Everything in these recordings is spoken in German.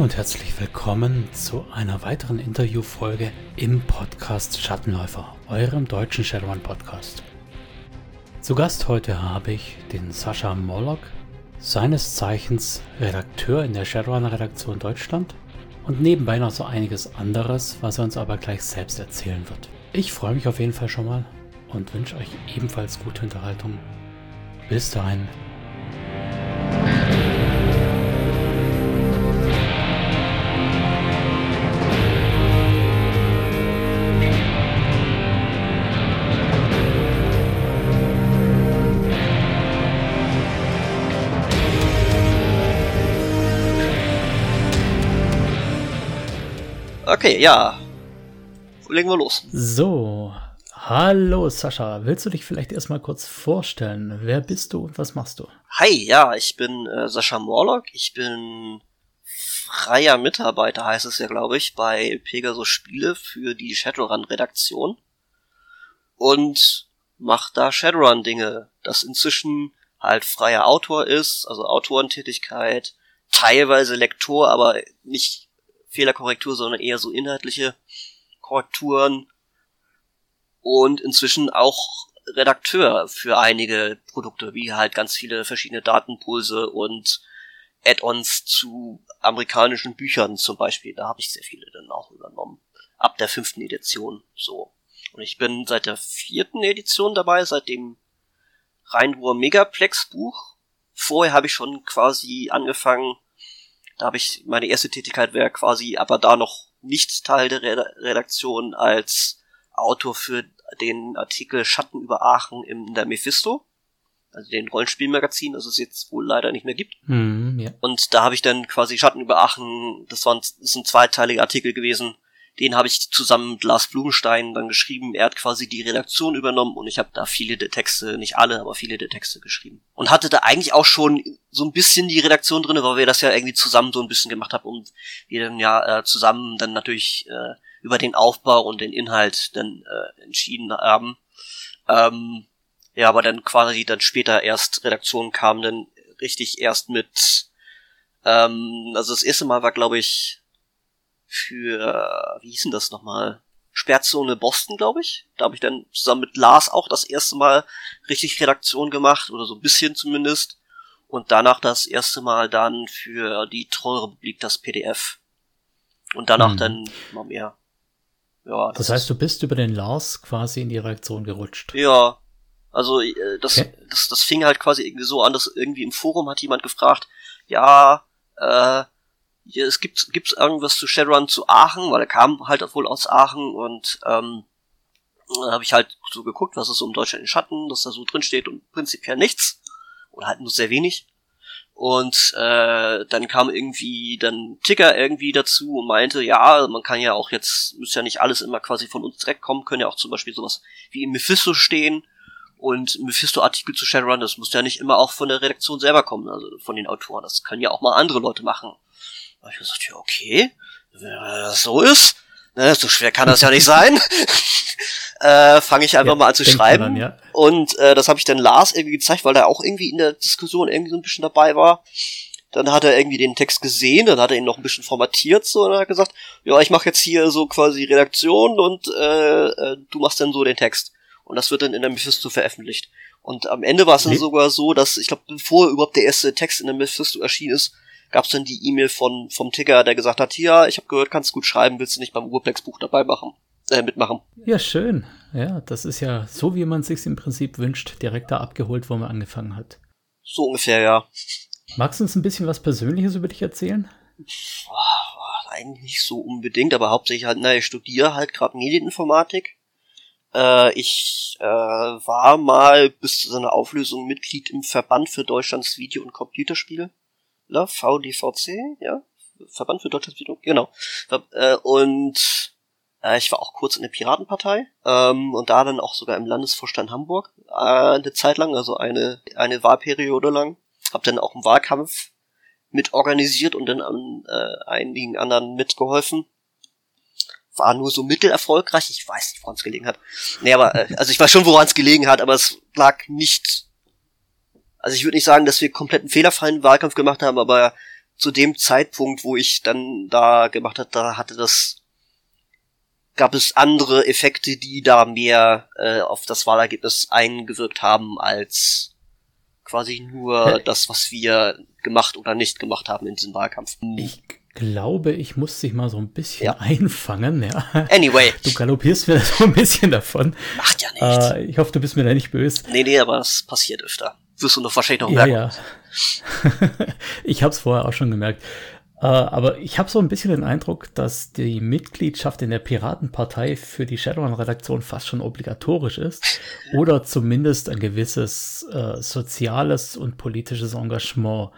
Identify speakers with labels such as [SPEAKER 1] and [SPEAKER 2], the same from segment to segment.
[SPEAKER 1] Und herzlich willkommen zu einer weiteren Interviewfolge im Podcast Schattenläufer, eurem deutschen Shadowrun Podcast. Zu Gast heute habe ich den Sascha Morlock, seines Zeichens Redakteur in der Shadowrun-Redaktion Deutschland und nebenbei noch so einiges anderes, was er uns aber gleich selbst erzählen wird. Ich freue mich auf jeden Fall schon mal und wünsche euch ebenfalls gute Unterhaltung. Bis dahin.
[SPEAKER 2] Okay, ja. Legen wir los.
[SPEAKER 1] So, hallo Sascha. Willst du dich vielleicht erstmal kurz vorstellen? Wer bist du und was machst du?
[SPEAKER 2] Hi, ja, ich bin äh, Sascha Morlock. Ich bin freier Mitarbeiter, heißt es ja, glaube ich, bei Pegasus Spiele für die Shadowrun-Redaktion. Und mach da Shadowrun-Dinge, das inzwischen halt freier Autor ist, also Autorentätigkeit, teilweise Lektor, aber nicht Fehlerkorrektur, sondern eher so inhaltliche Korrekturen und inzwischen auch Redakteur für einige Produkte, wie halt ganz viele verschiedene Datenpulse und Add-ons zu amerikanischen Büchern zum Beispiel. Da habe ich sehr viele dann auch übernommen. Ab der fünften Edition so. Und ich bin seit der vierten Edition dabei, seit dem Rheinruhr Megaplex Buch. Vorher habe ich schon quasi angefangen, da habe ich, meine erste Tätigkeit wäre quasi aber da noch nicht Teil der Redaktion als Autor für den Artikel Schatten über Aachen in der Mephisto. Also den Rollenspielmagazin, das es jetzt wohl leider nicht mehr gibt.
[SPEAKER 1] Mm, ja.
[SPEAKER 2] Und da habe ich dann quasi Schatten über Aachen, das war ein, das ist ein zweiteiliger Artikel gewesen, den habe ich zusammen mit Lars Blumenstein dann geschrieben. Er hat quasi die Redaktion übernommen und ich habe da viele der Texte, nicht alle, aber viele der Texte geschrieben. Und hatte da eigentlich auch schon so ein bisschen die Redaktion drinne, weil wir das ja irgendwie zusammen so ein bisschen gemacht haben und wir dann ja äh, zusammen dann natürlich äh, über den Aufbau und den Inhalt dann äh, entschieden haben. Ähm, ja, aber dann quasi dann später erst Redaktion kam dann richtig erst mit ähm, also das erste Mal war glaube ich für, wie hieß denn das nochmal? Sperrzone Boston, glaube ich. Da habe ich dann zusammen mit Lars auch das erste Mal richtig Redaktion gemacht, oder so ein bisschen zumindest. Und danach das erste Mal dann für die Trollrepublik das PDF. Und danach hm. dann mal mehr.
[SPEAKER 1] Ja, das, das heißt, du bist über den Lars quasi in die Redaktion gerutscht.
[SPEAKER 2] Ja. Also äh, das, okay. das, das fing halt quasi irgendwie so an, dass irgendwie im Forum hat jemand gefragt, ja, äh, es gibt gibt's irgendwas zu Shadowrun zu Aachen, weil er kam halt wohl aus Aachen und ähm, habe ich halt so geguckt, was ist im Deutschland in Schatten, dass da so drin steht und prinzipiell nichts oder halt nur sehr wenig. Und äh, dann kam irgendwie dann Ticker irgendwie dazu und meinte, ja, man kann ja auch jetzt, muss ja nicht alles immer quasi von uns direkt kommen, können ja auch zum Beispiel sowas wie im Mephisto stehen und Mephisto-Artikel zu Shadowrun, das muss ja nicht immer auch von der Redaktion selber kommen, also von den Autoren, das können ja auch mal andere Leute machen habe ich gesagt, ja, okay, wenn das so ist, ne, so schwer kann das ja nicht sein. äh, fange ich einfach ja, mal an zu schreiben. Dann, ja. Und äh, das habe ich dann Lars irgendwie gezeigt, weil er auch irgendwie in der Diskussion irgendwie so ein bisschen dabei war. Dann hat er irgendwie den Text gesehen, dann hat er ihn noch ein bisschen formatiert so und hat gesagt, ja, ich mache jetzt hier so quasi Redaktion und äh, äh, du machst dann so den Text. Und das wird dann in der Mephisto veröffentlicht. Und am Ende war es dann sogar so, dass, ich glaube, bevor überhaupt der erste Text in der Mephisto erschienen ist, gab es dann die E-Mail von vom Ticker, der gesagt hat, hier, ich habe gehört, kannst gut schreiben, willst du nicht beim Urplex-Buch dabei machen, äh, mitmachen?
[SPEAKER 1] Ja, schön. Ja, das ist ja so, wie man sich im Prinzip wünscht, direkt da abgeholt, wo man angefangen hat.
[SPEAKER 2] So ungefähr, ja.
[SPEAKER 1] Magst du uns ein bisschen was Persönliches über dich erzählen?
[SPEAKER 2] Eigentlich nicht so unbedingt, aber hauptsächlich halt, naja, ich studiere halt gerade Medieninformatik. Äh, ich äh, war mal bis zu seiner Auflösung Mitglied im Verband für Deutschlands Video- und Computerspiele. Ne? VDVC, ja, Verband für Deutsche Entwicklung, genau. Äh, und äh, ich war auch kurz in der Piratenpartei ähm, und da dann auch sogar im Landesvorstand Hamburg äh, eine Zeit lang, also eine eine Wahlperiode lang. Hab dann auch einen Wahlkampf mit organisiert und dann an äh, einigen anderen mitgeholfen. War nur so mittelerfolgreich. Ich weiß nicht, woran es gelegen hat. Nee, aber äh, also ich weiß schon, woran es gelegen hat, aber es lag nicht also ich würde nicht sagen, dass wir komplett einen fehlerfreien Wahlkampf gemacht haben, aber zu dem Zeitpunkt, wo ich dann da gemacht hat, da hatte das gab es andere Effekte, die da mehr äh, auf das Wahlergebnis eingewirkt haben als quasi nur das, was wir gemacht oder nicht gemacht haben in diesem Wahlkampf.
[SPEAKER 1] Ich glaube, ich muss dich mal so ein bisschen ja. einfangen. Ja.
[SPEAKER 2] Anyway.
[SPEAKER 1] Du galoppierst mir so ein bisschen davon.
[SPEAKER 2] Macht ja nichts.
[SPEAKER 1] Äh, ich hoffe, du bist mir da nicht böse.
[SPEAKER 2] Nee, nee, aber es passiert öfter. Wirst du noch wahrscheinlich noch
[SPEAKER 1] merken. Ja, ja. ich habe es vorher auch schon gemerkt. Äh, aber ich habe so ein bisschen den Eindruck, dass die Mitgliedschaft in der Piratenpartei für die Shadowrun-Redaktion fast schon obligatorisch ist. Oder zumindest ein gewisses äh, soziales und politisches Engagement.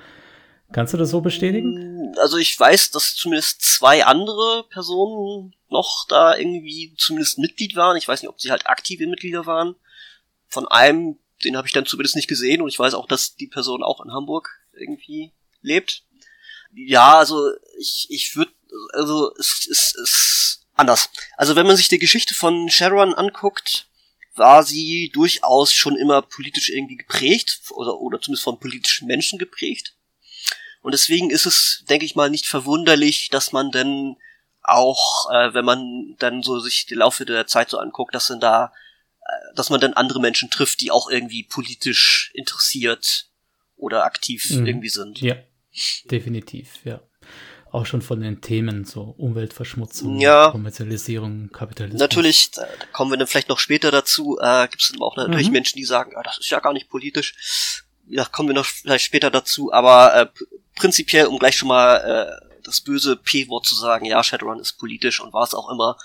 [SPEAKER 1] Kannst du das so bestätigen?
[SPEAKER 2] Also ich weiß, dass zumindest zwei andere Personen noch da irgendwie zumindest Mitglied waren. Ich weiß nicht, ob sie halt aktive Mitglieder waren. Von einem, den habe ich dann zumindest nicht gesehen und ich weiß auch, dass die Person auch in Hamburg irgendwie lebt. Ja, also ich, ich würde, also es ist, ist anders. Also wenn man sich die Geschichte von Sharon anguckt, war sie durchaus schon immer politisch irgendwie geprägt oder, oder zumindest von politischen Menschen geprägt. Und deswegen ist es, denke ich mal, nicht verwunderlich, dass man denn auch, äh, wenn man dann so sich die Laufe der Zeit so anguckt, dass dann da, dass man dann andere Menschen trifft, die auch irgendwie politisch interessiert oder aktiv mhm. irgendwie sind.
[SPEAKER 1] Ja, definitiv, ja. Auch schon von den Themen, so Umweltverschmutzung,
[SPEAKER 2] ja.
[SPEAKER 1] Kommerzialisierung, Kapitalismus.
[SPEAKER 2] Natürlich, da kommen wir dann vielleicht noch später dazu, äh, gibt es auch natürlich mhm. Menschen, die sagen, ah, das ist ja gar nicht politisch. Ja, kommen wir noch vielleicht später dazu, aber äh, prinzipiell, um gleich schon mal äh, das böse P-Wort zu sagen, ja, Shadowrun ist politisch und war es auch immer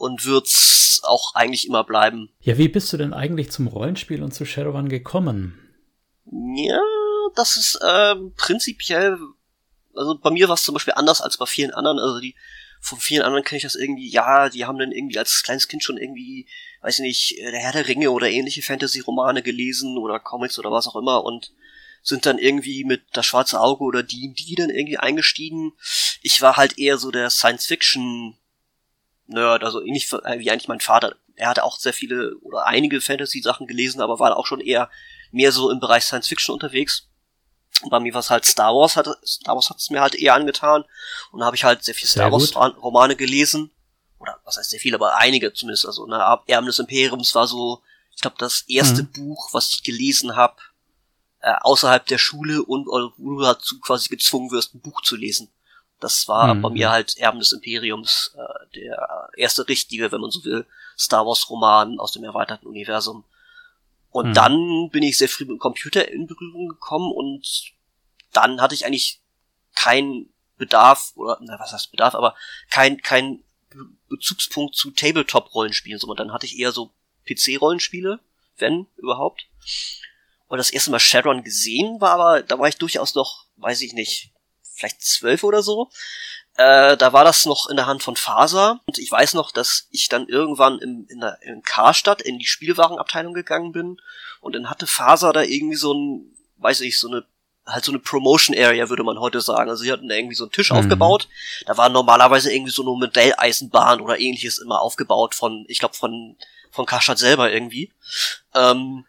[SPEAKER 2] und wird's auch eigentlich immer bleiben.
[SPEAKER 1] Ja, wie bist du denn eigentlich zum Rollenspiel und zu Shadowrun gekommen?
[SPEAKER 2] Ja, das ist äh, prinzipiell also bei mir war es zum Beispiel anders als bei vielen anderen. Also die von vielen anderen kenne ich das irgendwie, ja, die haben dann irgendwie als kleines Kind schon irgendwie, weiß ich nicht, äh, der Herr der Ringe oder ähnliche Fantasy-Romane gelesen oder Comics oder was auch immer und sind dann irgendwie mit das schwarze Auge oder die, die dann irgendwie eingestiegen. Ich war halt eher so der Science-Fiction-Nerd, also ähnlich wie eigentlich mein Vater. Er hatte auch sehr viele oder einige Fantasy-Sachen gelesen, aber war auch schon eher mehr so im Bereich Science-Fiction unterwegs. Und bei mir war es halt Star Wars, hat, Star Wars hat es mir halt eher angetan. Und da habe ich halt sehr viel Star Wars Romane gelesen. Oder was heißt sehr viel, aber einige zumindest. Also ne, Erben des Imperiums war so, ich glaube, das erste mhm. Buch, was ich gelesen habe, äh, außerhalb der Schule und wo du dazu quasi gezwungen wirst, ein Buch zu lesen. Das war mhm. bei mir halt Erben des Imperiums, äh, der erste richtige, wenn man so will, Star Wars Roman aus dem erweiterten Universum. Und hm. dann bin ich sehr früh mit dem Computer in Berührung gekommen und dann hatte ich eigentlich keinen Bedarf, oder, na, was heißt Bedarf, aber kein, kein Bezugspunkt zu Tabletop-Rollenspielen, sondern dann hatte ich eher so PC-Rollenspiele, wenn überhaupt. Und das erste Mal Shadowrun gesehen war aber, da war ich durchaus noch, weiß ich nicht, vielleicht zwölf oder so. Äh, da war das noch in der Hand von Faser. Und ich weiß noch, dass ich dann irgendwann im, in, der, in Karstadt in die Spielwarenabteilung gegangen bin. Und dann hatte Faser da irgendwie so ein, weiß ich, so eine halt so eine Promotion Area, würde man heute sagen. Also sie hatten da irgendwie so einen Tisch mhm. aufgebaut. Da war normalerweise irgendwie so eine Modelleisenbahn oder ähnliches immer aufgebaut von, ich glaube, von, von Karstadt selber irgendwie. Ähm,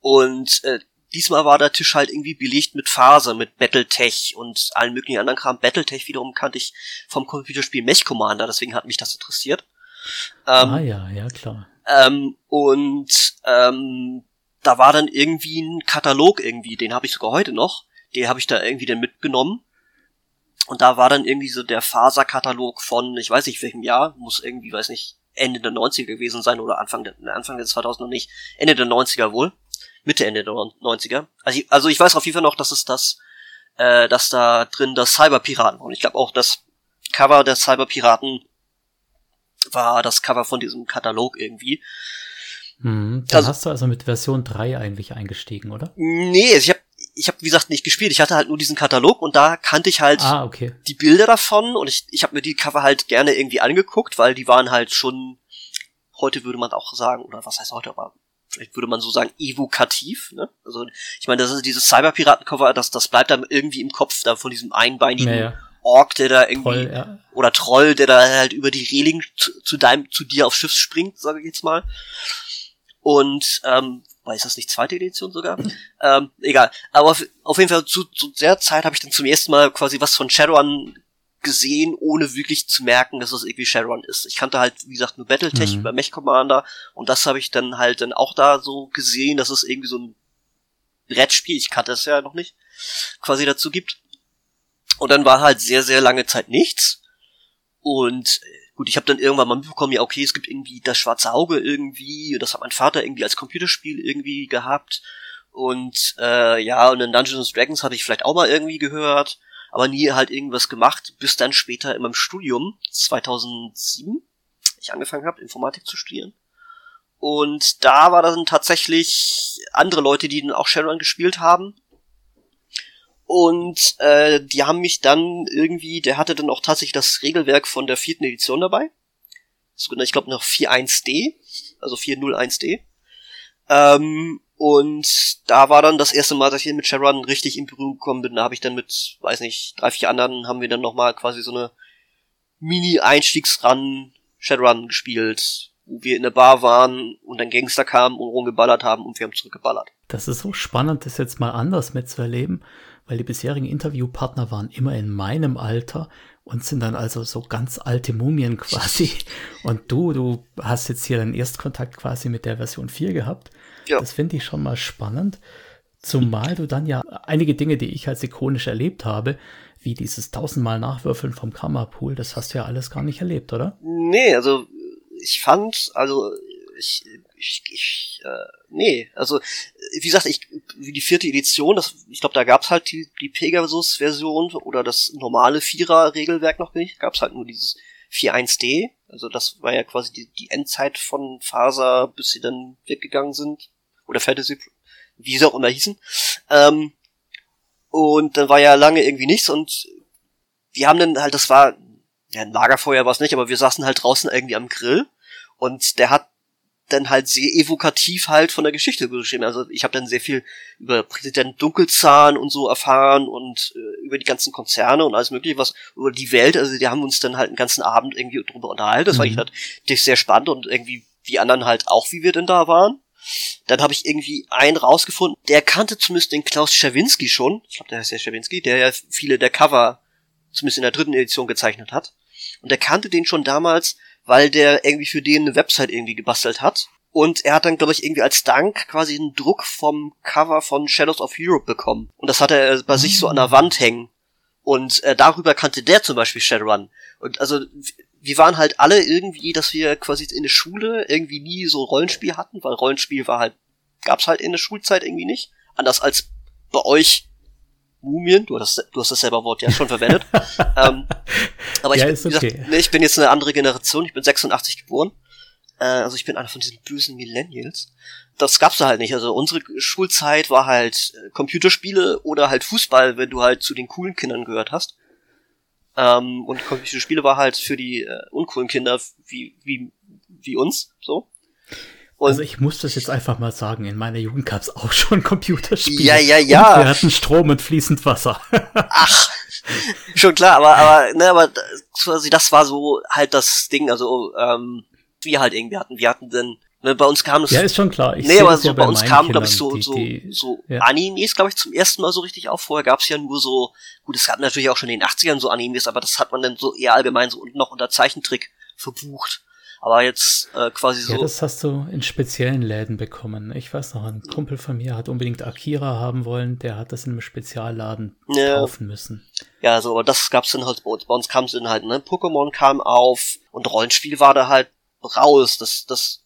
[SPEAKER 2] und äh, diesmal war der Tisch halt irgendwie belegt mit Phase, mit Battletech und allen möglichen anderen Kram. Battletech wiederum kannte ich vom Computerspiel Mech Commander, deswegen hat mich das interessiert.
[SPEAKER 1] Ähm, ah ja, ja klar.
[SPEAKER 2] Ähm, und ähm, da war dann irgendwie ein Katalog irgendwie, den habe ich sogar heute noch. Den habe ich da irgendwie dann mitgenommen. Und da war dann irgendwie so der Faser-Katalog von, ich weiß nicht welchem Jahr, muss irgendwie, weiß nicht, Ende der 90er gewesen sein oder Anfang der, Anfang des 2000 noch nicht, Ende der 90er wohl. Mitte, Ende der 90er. Also ich, also ich weiß auf jeden Fall noch, dass es das, äh, dass da drin das Cyberpiraten war. Und ich glaube auch, das Cover der Cyberpiraten war das Cover von diesem Katalog irgendwie.
[SPEAKER 1] Hm, dann also, hast du also mit Version 3 eigentlich eingestiegen, oder?
[SPEAKER 2] Nee, ich habe ich hab, wie gesagt, nicht gespielt. Ich hatte halt nur diesen Katalog und da kannte ich halt
[SPEAKER 1] ah, okay.
[SPEAKER 2] die Bilder davon und ich, ich habe mir die Cover halt gerne irgendwie angeguckt, weil die waren halt schon, heute würde man auch sagen, oder was heißt heute, aber vielleicht würde man so sagen, evokativ. Ne? Also ich meine, das ist dieses Cyberpiraten-Cover, das, das bleibt dann irgendwie im Kopf da von diesem einbeinigen ja, ja. Ork, der da irgendwie Troll, ja. oder Troll, der da halt über die Reling zu, zu deinem, zu dir aufs Schiff springt, sage ich jetzt mal. Und ähm, ist das nicht zweite Edition sogar? ähm, egal. Aber auf, auf jeden Fall zu, zu der Zeit habe ich dann zum ersten Mal quasi was von Shadowrun gesehen, ohne wirklich zu merken, dass es irgendwie Shadowrun ist. Ich kannte halt, wie gesagt, nur Battletech mhm. über Mech Commander und das habe ich dann halt dann auch da so gesehen, dass es irgendwie so ein Brettspiel, ich kannte es ja noch nicht, quasi dazu gibt. Und dann war halt sehr, sehr lange Zeit nichts. Und äh, gut, ich habe dann irgendwann mal mitbekommen, ja, okay, es gibt irgendwie das schwarze Auge irgendwie, das hat mein Vater irgendwie als Computerspiel irgendwie gehabt. Und äh, ja, und in Dungeons Dragons hatte ich vielleicht auch mal irgendwie gehört aber nie halt irgendwas gemacht, bis dann später in meinem Studium, 2007, ich angefangen habe, Informatik zu studieren. Und da war dann tatsächlich andere Leute, die dann auch Shadowrun gespielt haben. Und äh, die haben mich dann irgendwie, der hatte dann auch tatsächlich das Regelwerk von der vierten Edition dabei. Ich glaube noch 4.1d, also 4.01d. Ähm, und da war dann das erste Mal, dass ich mit Sharon richtig in Berührung gekommen bin. Da habe ich dann mit, weiß nicht, drei, vier anderen haben wir dann nochmal quasi so eine Mini-Einstiegsrun Shadowrun gespielt, wo wir in der Bar waren und ein Gangster kam und rumgeballert haben und wir haben zurückgeballert.
[SPEAKER 1] Das ist so spannend, das jetzt mal anders mitzuerleben, weil die bisherigen Interviewpartner waren immer in meinem Alter und sind dann also so ganz alte Mumien quasi. Und du, du hast jetzt hier den Erstkontakt quasi mit der Version 4 gehabt. Ja. Das finde ich schon mal spannend. Zumal du dann ja einige Dinge, die ich als ikonisch erlebt habe, wie dieses tausendmal Nachwürfeln vom Kammerpool, das hast du ja alles gar nicht erlebt, oder?
[SPEAKER 2] Nee, also ich fand, also ich, ich, ich äh, nee, also wie gesagt, ich wie die vierte Edition, das, ich glaube, da gab's halt die, die Pegasus-Version oder das normale Vierer-Regelwerk noch nicht, gab's halt nur dieses 4.1D, also das war ja quasi die, die Endzeit von Faser, bis sie dann weggegangen sind oder Fantasy, wie sie auch immer hießen. Ähm, und dann war ja lange irgendwie nichts und wir haben dann halt, das war, ja, ein Lagerfeuer war es nicht, aber wir saßen halt draußen irgendwie am Grill und der hat dann halt sehr evokativ halt von der Geschichte geschrieben. Also ich habe dann sehr viel über Präsident Dunkelzahn und so erfahren und äh, über die ganzen Konzerne und alles mögliche, was über die Welt. Also die haben uns dann halt einen ganzen Abend irgendwie drüber unterhalten. Das mhm. war ich halt sehr spannend und irgendwie die anderen halt auch, wie wir denn da waren. Dann habe ich irgendwie einen rausgefunden, der kannte zumindest den Klaus Schawinski schon. Ich glaube, der heißt ja Schawinski, der ja viele der Cover zumindest in der dritten Edition gezeichnet hat. Und der kannte den schon damals, weil der irgendwie für den eine Website irgendwie gebastelt hat. Und er hat dann, glaube ich, irgendwie als Dank quasi einen Druck vom Cover von Shadows of Europe bekommen. Und das hat er bei sich so an der Wand hängen. Und äh, darüber kannte der zum Beispiel Shadowrun. Und also wir waren halt alle irgendwie, dass wir quasi in der Schule irgendwie nie so Rollenspiel hatten, weil Rollenspiel war halt, gab's halt in der Schulzeit irgendwie nicht. Anders als bei euch Mumien, du hast, du hast das selber Wort ja schon verwendet. ähm, aber ich, ja, bin, okay. gesagt, nee, ich bin jetzt eine andere Generation, ich bin 86 geboren. Äh, also ich bin einer von diesen bösen Millennials. Das gab's da halt nicht. Also unsere Schulzeit war halt äh, Computerspiele oder halt Fußball, wenn du halt zu den coolen Kindern gehört hast. Ähm, und Computerspiele war halt für die äh, uncoolen Kinder wie, wie, wie uns, so.
[SPEAKER 1] Und also ich muss das jetzt einfach mal sagen, in meiner Jugend gab es auch schon Computerspiele.
[SPEAKER 2] Ja, ja, ja.
[SPEAKER 1] Und wir hatten Strom und fließend Wasser.
[SPEAKER 2] Ach, schon klar, aber, aber, ne, aber quasi das war so halt das Ding, also, ähm, wir halt irgendwie hatten. Wir hatten dann, bei uns kam es.
[SPEAKER 1] Ja, ist schon klar.
[SPEAKER 2] Ich nee, aber so ja bei, bei uns kamen, glaube ich, so, die, so, die, so ja. Animes, glaube ich, zum ersten Mal so richtig auf. Vorher gab es ja nur so, gut, es gab natürlich auch schon in den 80ern so Animes, aber das hat man dann so eher allgemein so und noch unter Zeichentrick verbucht. Aber jetzt äh, quasi so.
[SPEAKER 1] Ja, das hast du in speziellen Läden bekommen. Ich weiß noch, ein Kumpel von mir hat unbedingt Akira haben wollen, der hat das in einem Spezialladen ja. kaufen müssen.
[SPEAKER 2] Ja, so, aber das gab's dann halt bei uns. Bei uns kam es dann halt, ne? Pokémon kam auf und Rollenspiel war da halt raus. Das, das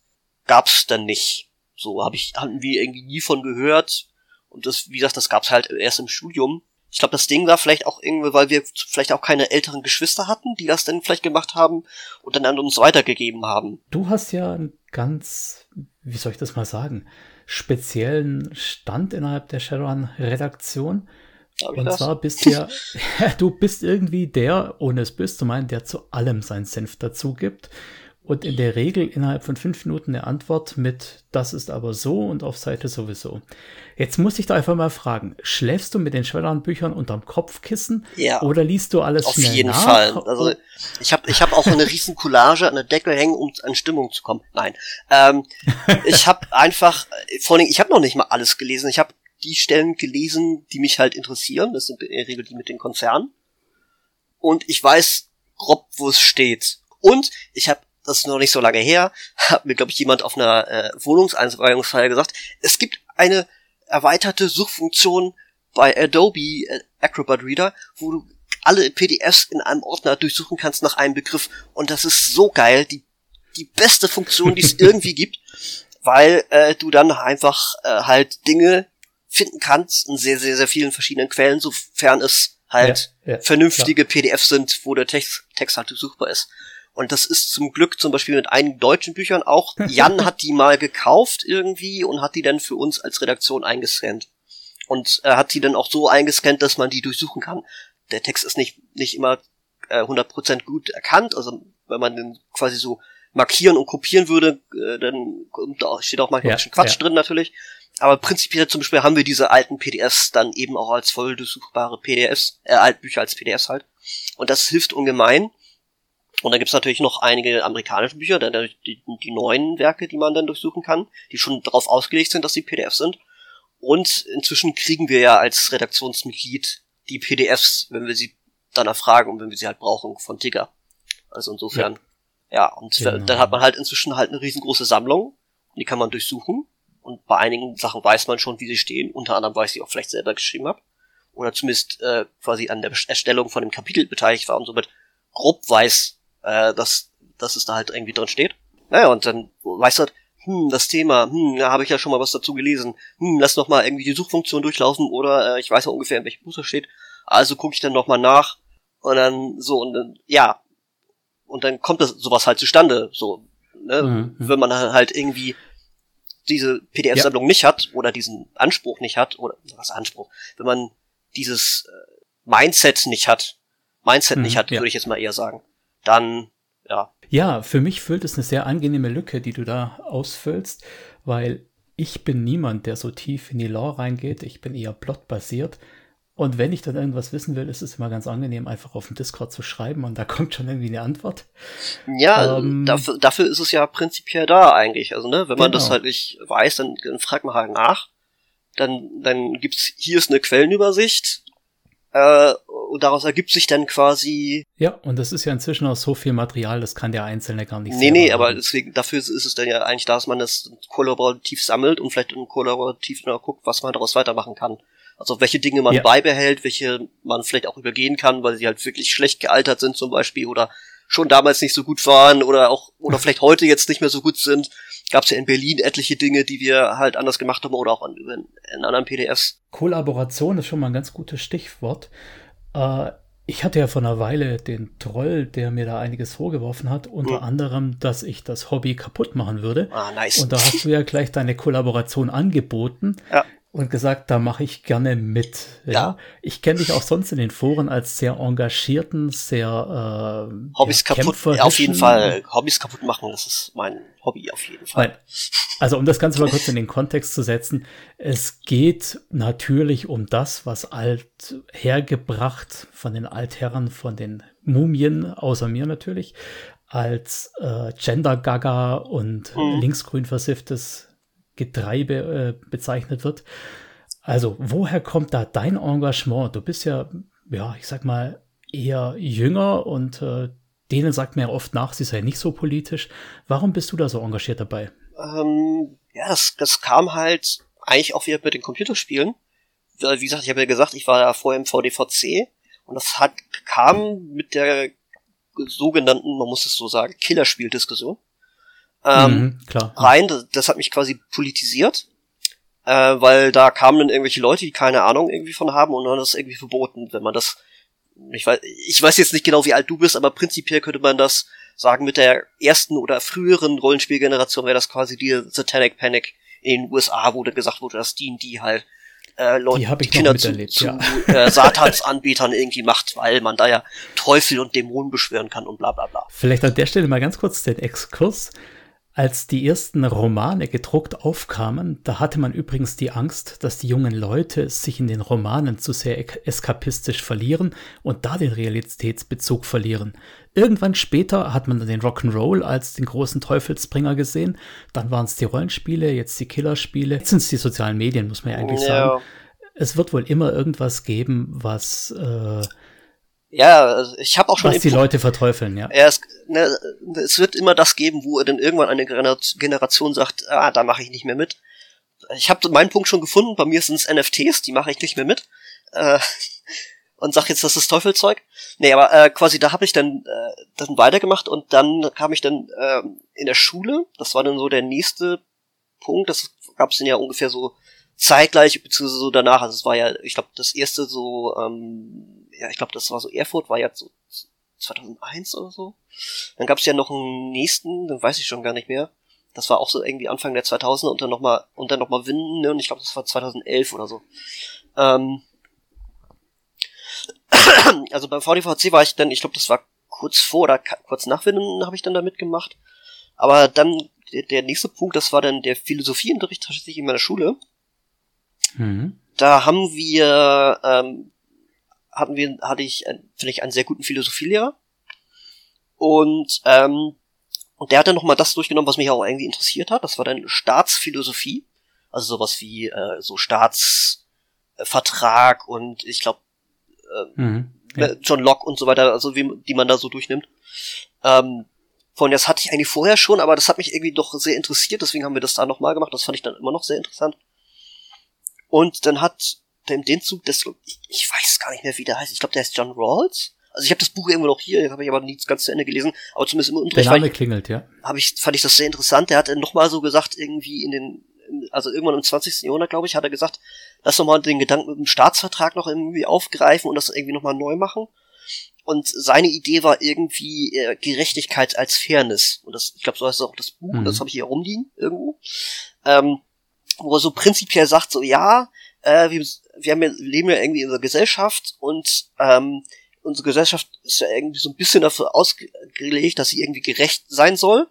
[SPEAKER 2] gab's dann nicht. So habe ich hatten wir irgendwie nie von gehört. Und das, wie gesagt, das gab's halt erst im Studium. Ich glaube, das Ding war vielleicht auch irgendwie, weil wir vielleicht auch keine älteren Geschwister hatten, die das dann vielleicht gemacht haben und dann an uns weitergegeben haben.
[SPEAKER 1] Du hast ja einen ganz, wie soll ich das mal sagen, speziellen Stand innerhalb der Shadowrun-Redaktion. Und das? zwar bist du ja, du bist irgendwie der, ohne es böse zu meinen, der zu allem seinen Senf dazu gibt und in der Regel innerhalb von fünf Minuten eine Antwort mit das ist aber so und auf Seite sowieso. Jetzt muss ich da einfach mal fragen, schläfst du mit den Schwellern-Büchern unterm Kopfkissen
[SPEAKER 2] ja,
[SPEAKER 1] oder liest du alles
[SPEAKER 2] auf
[SPEAKER 1] schnell
[SPEAKER 2] jeden
[SPEAKER 1] nach?
[SPEAKER 2] Fall. Also ich habe ich hab auch eine riesen Collage an der Deckel hängen, um an Stimmung zu kommen. Nein, ähm, ich habe einfach, vor allem, ich habe noch nicht mal alles gelesen. Ich habe die Stellen gelesen, die mich halt interessieren. Das sind in der Regel die mit den Konzernen. Und ich weiß grob, wo es steht. Und ich habe das ist noch nicht so lange her, hat mir, glaube ich, jemand auf einer äh, Wohnungseinweihungsfeier gesagt, es gibt eine erweiterte Suchfunktion bei Adobe äh, Acrobat Reader, wo du alle PDFs in einem Ordner durchsuchen kannst nach einem Begriff. Und das ist so geil, die, die beste Funktion, die es irgendwie gibt, weil äh, du dann einfach äh, halt Dinge finden kannst in sehr, sehr, sehr vielen verschiedenen Quellen, sofern es halt ja, ja, vernünftige klar. PDFs sind, wo der Text, Text halt durchsuchbar ist. Und das ist zum Glück zum Beispiel mit einigen deutschen Büchern auch. Jan hat die mal gekauft irgendwie und hat die dann für uns als Redaktion eingescannt. Und er hat die dann auch so eingescannt, dass man die durchsuchen kann. Der Text ist nicht, nicht immer äh, 100% gut erkannt. Also wenn man den quasi so markieren und kopieren würde, äh, dann da steht auch manchmal ja, ein bisschen Quatsch ja. drin natürlich. Aber prinzipiell zum Beispiel haben wir diese alten PDFs dann eben auch als voll durchsuchbare PDFs, äh, Altbücher als PDFs halt. Und das hilft ungemein. Und dann gibt's natürlich noch einige amerikanische Bücher, die, die, die neuen Werke, die man dann durchsuchen kann, die schon darauf ausgelegt sind, dass sie PDF sind. Und inzwischen kriegen wir ja als Redaktionsmitglied die PDFs, wenn wir sie dann erfragen und wenn wir sie halt brauchen, von Tigger. Also insofern, ja, ja und genau. dann hat man halt inzwischen halt eine riesengroße Sammlung, die kann man durchsuchen. Und bei einigen Sachen weiß man schon, wie sie stehen, unter anderem, weil ich sie auch vielleicht selber geschrieben habe. Oder zumindest äh, quasi an der Erstellung von dem Kapitel beteiligt war und somit grob weiß, äh, dass, dass es da halt irgendwie drin steht. Naja, und dann weißt du halt, hm, das Thema, hm, da habe ich ja schon mal was dazu gelesen. Hm, lass noch mal irgendwie die Suchfunktion durchlaufen oder äh, ich weiß ja ungefähr, in welchem Buch das steht. Also gucke ich dann noch mal nach und dann so und dann ja und dann kommt das sowas halt zustande, so ne? Mhm. wenn man halt irgendwie diese PDF-Sammlung ja. nicht hat oder diesen Anspruch nicht hat oder was Anspruch, wenn man dieses äh, Mindset nicht hat, Mindset mhm, nicht hat, ja. würde ich jetzt mal eher sagen, dann, ja.
[SPEAKER 1] Ja, für mich füllt es eine sehr angenehme Lücke, die du da ausfüllst, weil ich bin niemand, der so tief in die Lore reingeht. Ich bin eher plotbasiert. Und wenn ich dann irgendwas wissen will, ist es immer ganz angenehm, einfach auf dem Discord zu schreiben und da kommt schon irgendwie eine Antwort.
[SPEAKER 2] Ja, ähm, dafür, dafür ist es ja prinzipiell da eigentlich. Also, ne, wenn man genau. das halt nicht weiß, dann, dann fragt man halt nach. Dann, dann gibt's, hier ist eine Quellenübersicht äh, und daraus ergibt sich dann quasi.
[SPEAKER 1] Ja, und das ist ja inzwischen auch so viel Material, das kann der Einzelne gar nicht
[SPEAKER 2] Nee, nee, aber deswegen, dafür ist es dann ja eigentlich da, dass man das kollaborativ sammelt und vielleicht kollaborativ noch guckt, was man daraus weitermachen kann. Also welche Dinge man ja. beibehält, welche man vielleicht auch übergehen kann, weil sie halt wirklich schlecht gealtert sind zum Beispiel oder schon damals nicht so gut waren oder auch oder vielleicht heute jetzt nicht mehr so gut sind gab es ja in Berlin etliche Dinge, die wir halt anders gemacht haben oder auch in, in anderen PDFs.
[SPEAKER 1] Kollaboration ist schon mal ein ganz gutes Stichwort. Äh, ich hatte ja vor einer Weile den Troll, der mir da einiges vorgeworfen hat, unter hm. anderem, dass ich das Hobby kaputt machen würde.
[SPEAKER 2] Ah, nice.
[SPEAKER 1] Und da hast du ja gleich deine Kollaboration angeboten.
[SPEAKER 2] Ja
[SPEAKER 1] und gesagt, da mache ich gerne mit. Ja. Ich kenne dich auch sonst in den Foren als sehr engagierten, sehr
[SPEAKER 2] äh, Hobbys ja, kaputt. Ja, auf jeden Fall. Hobbys kaputt machen, das ist mein Hobby auf jeden Fall. Nein.
[SPEAKER 1] Also um das Ganze mal kurz in den Kontext zu setzen, es geht natürlich um das, was alt hergebracht von den Altherren, von den Mumien, außer mir natürlich, als äh, Gender-Gaga und hm. linksgrün versifftes Getreibe äh, bezeichnet wird. Also, woher kommt da dein Engagement? Du bist ja, ja, ich sag mal, eher jünger und äh, denen sagt man ja oft nach, sie sei nicht so politisch. Warum bist du da so engagiert dabei?
[SPEAKER 2] Ähm, ja, das, das kam halt eigentlich auch wieder mit den Computerspielen. Wie gesagt, ich habe ja gesagt, ich war ja vorher im VDVC und das hat kam mit der sogenannten, man muss es so sagen, Killerspieldiskussion ähm, mhm, rein. Das, das, hat mich quasi politisiert, äh, weil da kamen dann irgendwelche Leute, die keine Ahnung irgendwie von haben und dann das irgendwie verboten, wenn man das. Ich weiß, ich weiß jetzt nicht genau, wie alt du bist, aber prinzipiell könnte man das sagen, mit der ersten oder früheren Rollenspielgeneration wäre das quasi die Satanic Panic in den USA, wo dann gesagt wurde, dass D&D halt äh, Leute, Kinder zu, zu ja. äh, Satansanbetern irgendwie macht, weil man da ja Teufel und Dämonen beschwören kann und bla bla bla.
[SPEAKER 1] Vielleicht an der Stelle mal ganz kurz den Exkurs. Als die ersten Romane gedruckt aufkamen, da hatte man übrigens die Angst, dass die jungen Leute sich in den Romanen zu sehr eskapistisch verlieren und da den Realitätsbezug verlieren. Irgendwann später hat man dann den Rock'n'Roll als den großen Teufelsbringer gesehen, dann waren es die Rollenspiele, jetzt die Killerspiele, jetzt sind es die sozialen Medien, muss man ja eigentlich ja. sagen. Es wird wohl immer irgendwas geben, was äh,
[SPEAKER 2] ja, also ich habe auch schon.
[SPEAKER 1] Was die Leute verteufeln, ja.
[SPEAKER 2] ja es, ne, es wird immer das geben, wo dann irgendwann eine Generation sagt, ah, da mache ich nicht mehr mit. Ich habe meinen Punkt schon gefunden, bei mir sind es NFTs, die mache ich nicht mehr mit. Äh, und sag jetzt, das ist Teufelzeug. Nee, aber äh, quasi da habe ich dann, äh, dann weitergemacht und dann kam ich dann äh, in der Schule, das war dann so der nächste Punkt, das gab es dann ja ungefähr so zeitgleich, beziehungsweise so danach, also es war ja, ich glaube, das erste so ähm, ja, ich glaube, das war so Erfurt, war ja so 2001 oder so. Dann gab es ja noch einen nächsten, den weiß ich schon gar nicht mehr. Das war auch so irgendwie Anfang der 2000er und dann nochmal und dann noch mal Winden, ne? Und ich glaube, das war 2011 oder so. Ähm, also beim VDVC war ich dann, ich glaube, das war kurz vor oder kurz nach Winden habe ich dann da mitgemacht. Aber dann der, der nächste Punkt, das war dann der Philosophieunterricht tatsächlich in meiner Schule. Mhm. Da haben wir ähm, hatten wir, hatte ich, äh, finde ich, einen sehr guten Philosophielehrer. Und, ähm, und der hat dann nochmal das durchgenommen, was mich auch irgendwie interessiert hat. Das war dann Staatsphilosophie. Also sowas wie äh, so Staatsvertrag und ich glaube äh, mhm, ja. Äh, John Locke und so weiter, also wie die man da so durchnimmt. Ähm, von das hatte ich eigentlich vorher schon, aber das hat mich irgendwie doch sehr interessiert, deswegen haben wir das da nochmal gemacht. Das fand ich dann immer noch sehr interessant. Und dann hat in dem Zug, das, ich, ich weiß gar nicht mehr, wie der heißt. Ich glaube, der heißt John Rawls. Also ich habe das Buch irgendwo noch hier, habe ich aber nie ganz zu Ende gelesen, aber zumindest im Unterricht.
[SPEAKER 1] Der Name ich, klingelt, ja.
[SPEAKER 2] Hab ich, fand ich das sehr interessant. Der hat nochmal so gesagt, irgendwie in den, also irgendwann im 20. Jahrhundert, glaube ich, hat er gesagt, lass doch mal den Gedanken mit dem Staatsvertrag noch irgendwie aufgreifen und das irgendwie nochmal neu machen. Und seine Idee war irgendwie äh, Gerechtigkeit als Fairness. Und das, ich glaube, so heißt auch das Buch, mhm. das habe ich hier rumliegen irgendwo. Ähm, wo er so prinzipiell sagt, so ja, äh, wir, wir haben ja, leben ja irgendwie in unserer Gesellschaft und ähm, unsere Gesellschaft ist ja irgendwie so ein bisschen dafür ausgelegt, dass sie irgendwie gerecht sein soll.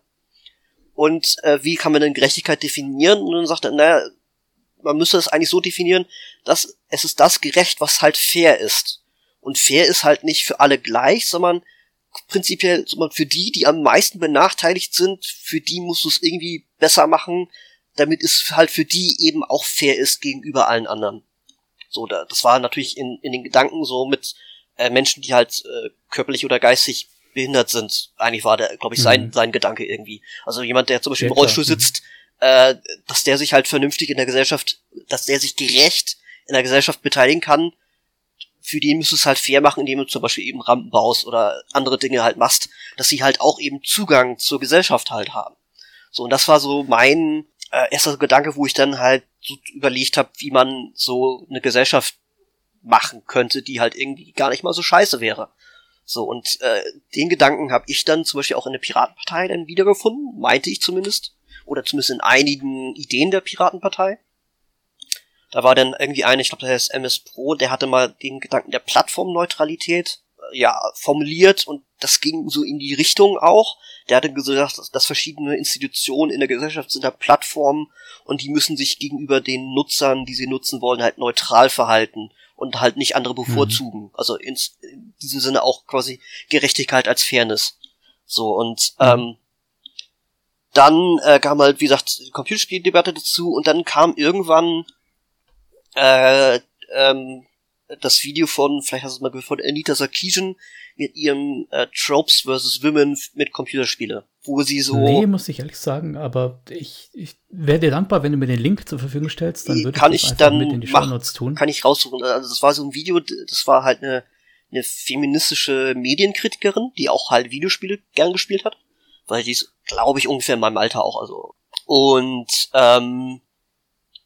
[SPEAKER 2] Und äh, wie kann man denn Gerechtigkeit definieren? Und dann sagt er, naja, man müsste das eigentlich so definieren, dass es ist das gerecht, was halt fair ist. Und fair ist halt nicht für alle gleich, sondern prinzipiell sondern für die, die am meisten benachteiligt sind, für die musst du es irgendwie besser machen, damit es halt für die eben auch fair ist gegenüber allen anderen. So, da, das war natürlich in, in den Gedanken so mit äh, Menschen, die halt äh, körperlich oder geistig behindert sind. Eigentlich war der, glaube ich, sein, mhm. sein Gedanke irgendwie. Also jemand, der zum Beispiel im Rollstuhl mhm. sitzt, äh, dass der sich halt vernünftig in der Gesellschaft, dass der sich gerecht in der Gesellschaft beteiligen kann. Für den müsst du es halt fair machen, indem du zum Beispiel eben Rampen baust oder andere Dinge halt machst, dass sie halt auch eben Zugang zur Gesellschaft halt haben. So, und das war so mein, äh, erster Gedanke, wo ich dann halt so überlegt habe, wie man so eine Gesellschaft machen könnte, die halt irgendwie gar nicht mal so scheiße wäre. So, und äh, den Gedanken habe ich dann zum Beispiel auch in der Piratenpartei dann wiedergefunden, meinte ich zumindest. Oder zumindest in einigen Ideen der Piratenpartei. Da war dann irgendwie einer, ich glaube, der heißt MS Pro, der hatte mal den Gedanken der Plattformneutralität äh, ja formuliert und das ging so in die Richtung auch. Der hatte gesagt, dass verschiedene Institutionen in der Gesellschaft sind da Plattformen und die müssen sich gegenüber den Nutzern, die sie nutzen wollen, halt neutral verhalten und halt nicht andere bevorzugen. Mhm. Also ins, in diesem Sinne auch quasi Gerechtigkeit als Fairness. So und mhm. ähm, dann äh, kam halt, wie gesagt, die Computerspieldebatte dazu und dann kam irgendwann äh, ähm, das Video von, vielleicht hast du es mal gehört, von Anita Sarkeesian mit ihrem äh, Tropes vs. Women mit Computerspiele, wo sie so.
[SPEAKER 1] Nee, muss ich ehrlich sagen, aber ich, ich wäre dir dankbar, wenn du mir den Link zur Verfügung stellst, dann würde
[SPEAKER 2] kann ich, das ich dann mit in die mach, tun. Kann ich raussuchen. Also das war so ein Video, das war halt eine, eine feministische Medienkritikerin, die auch halt Videospiele gern gespielt hat. Weil die ist, glaube ich, ungefähr in meinem Alter auch, also. Und ähm,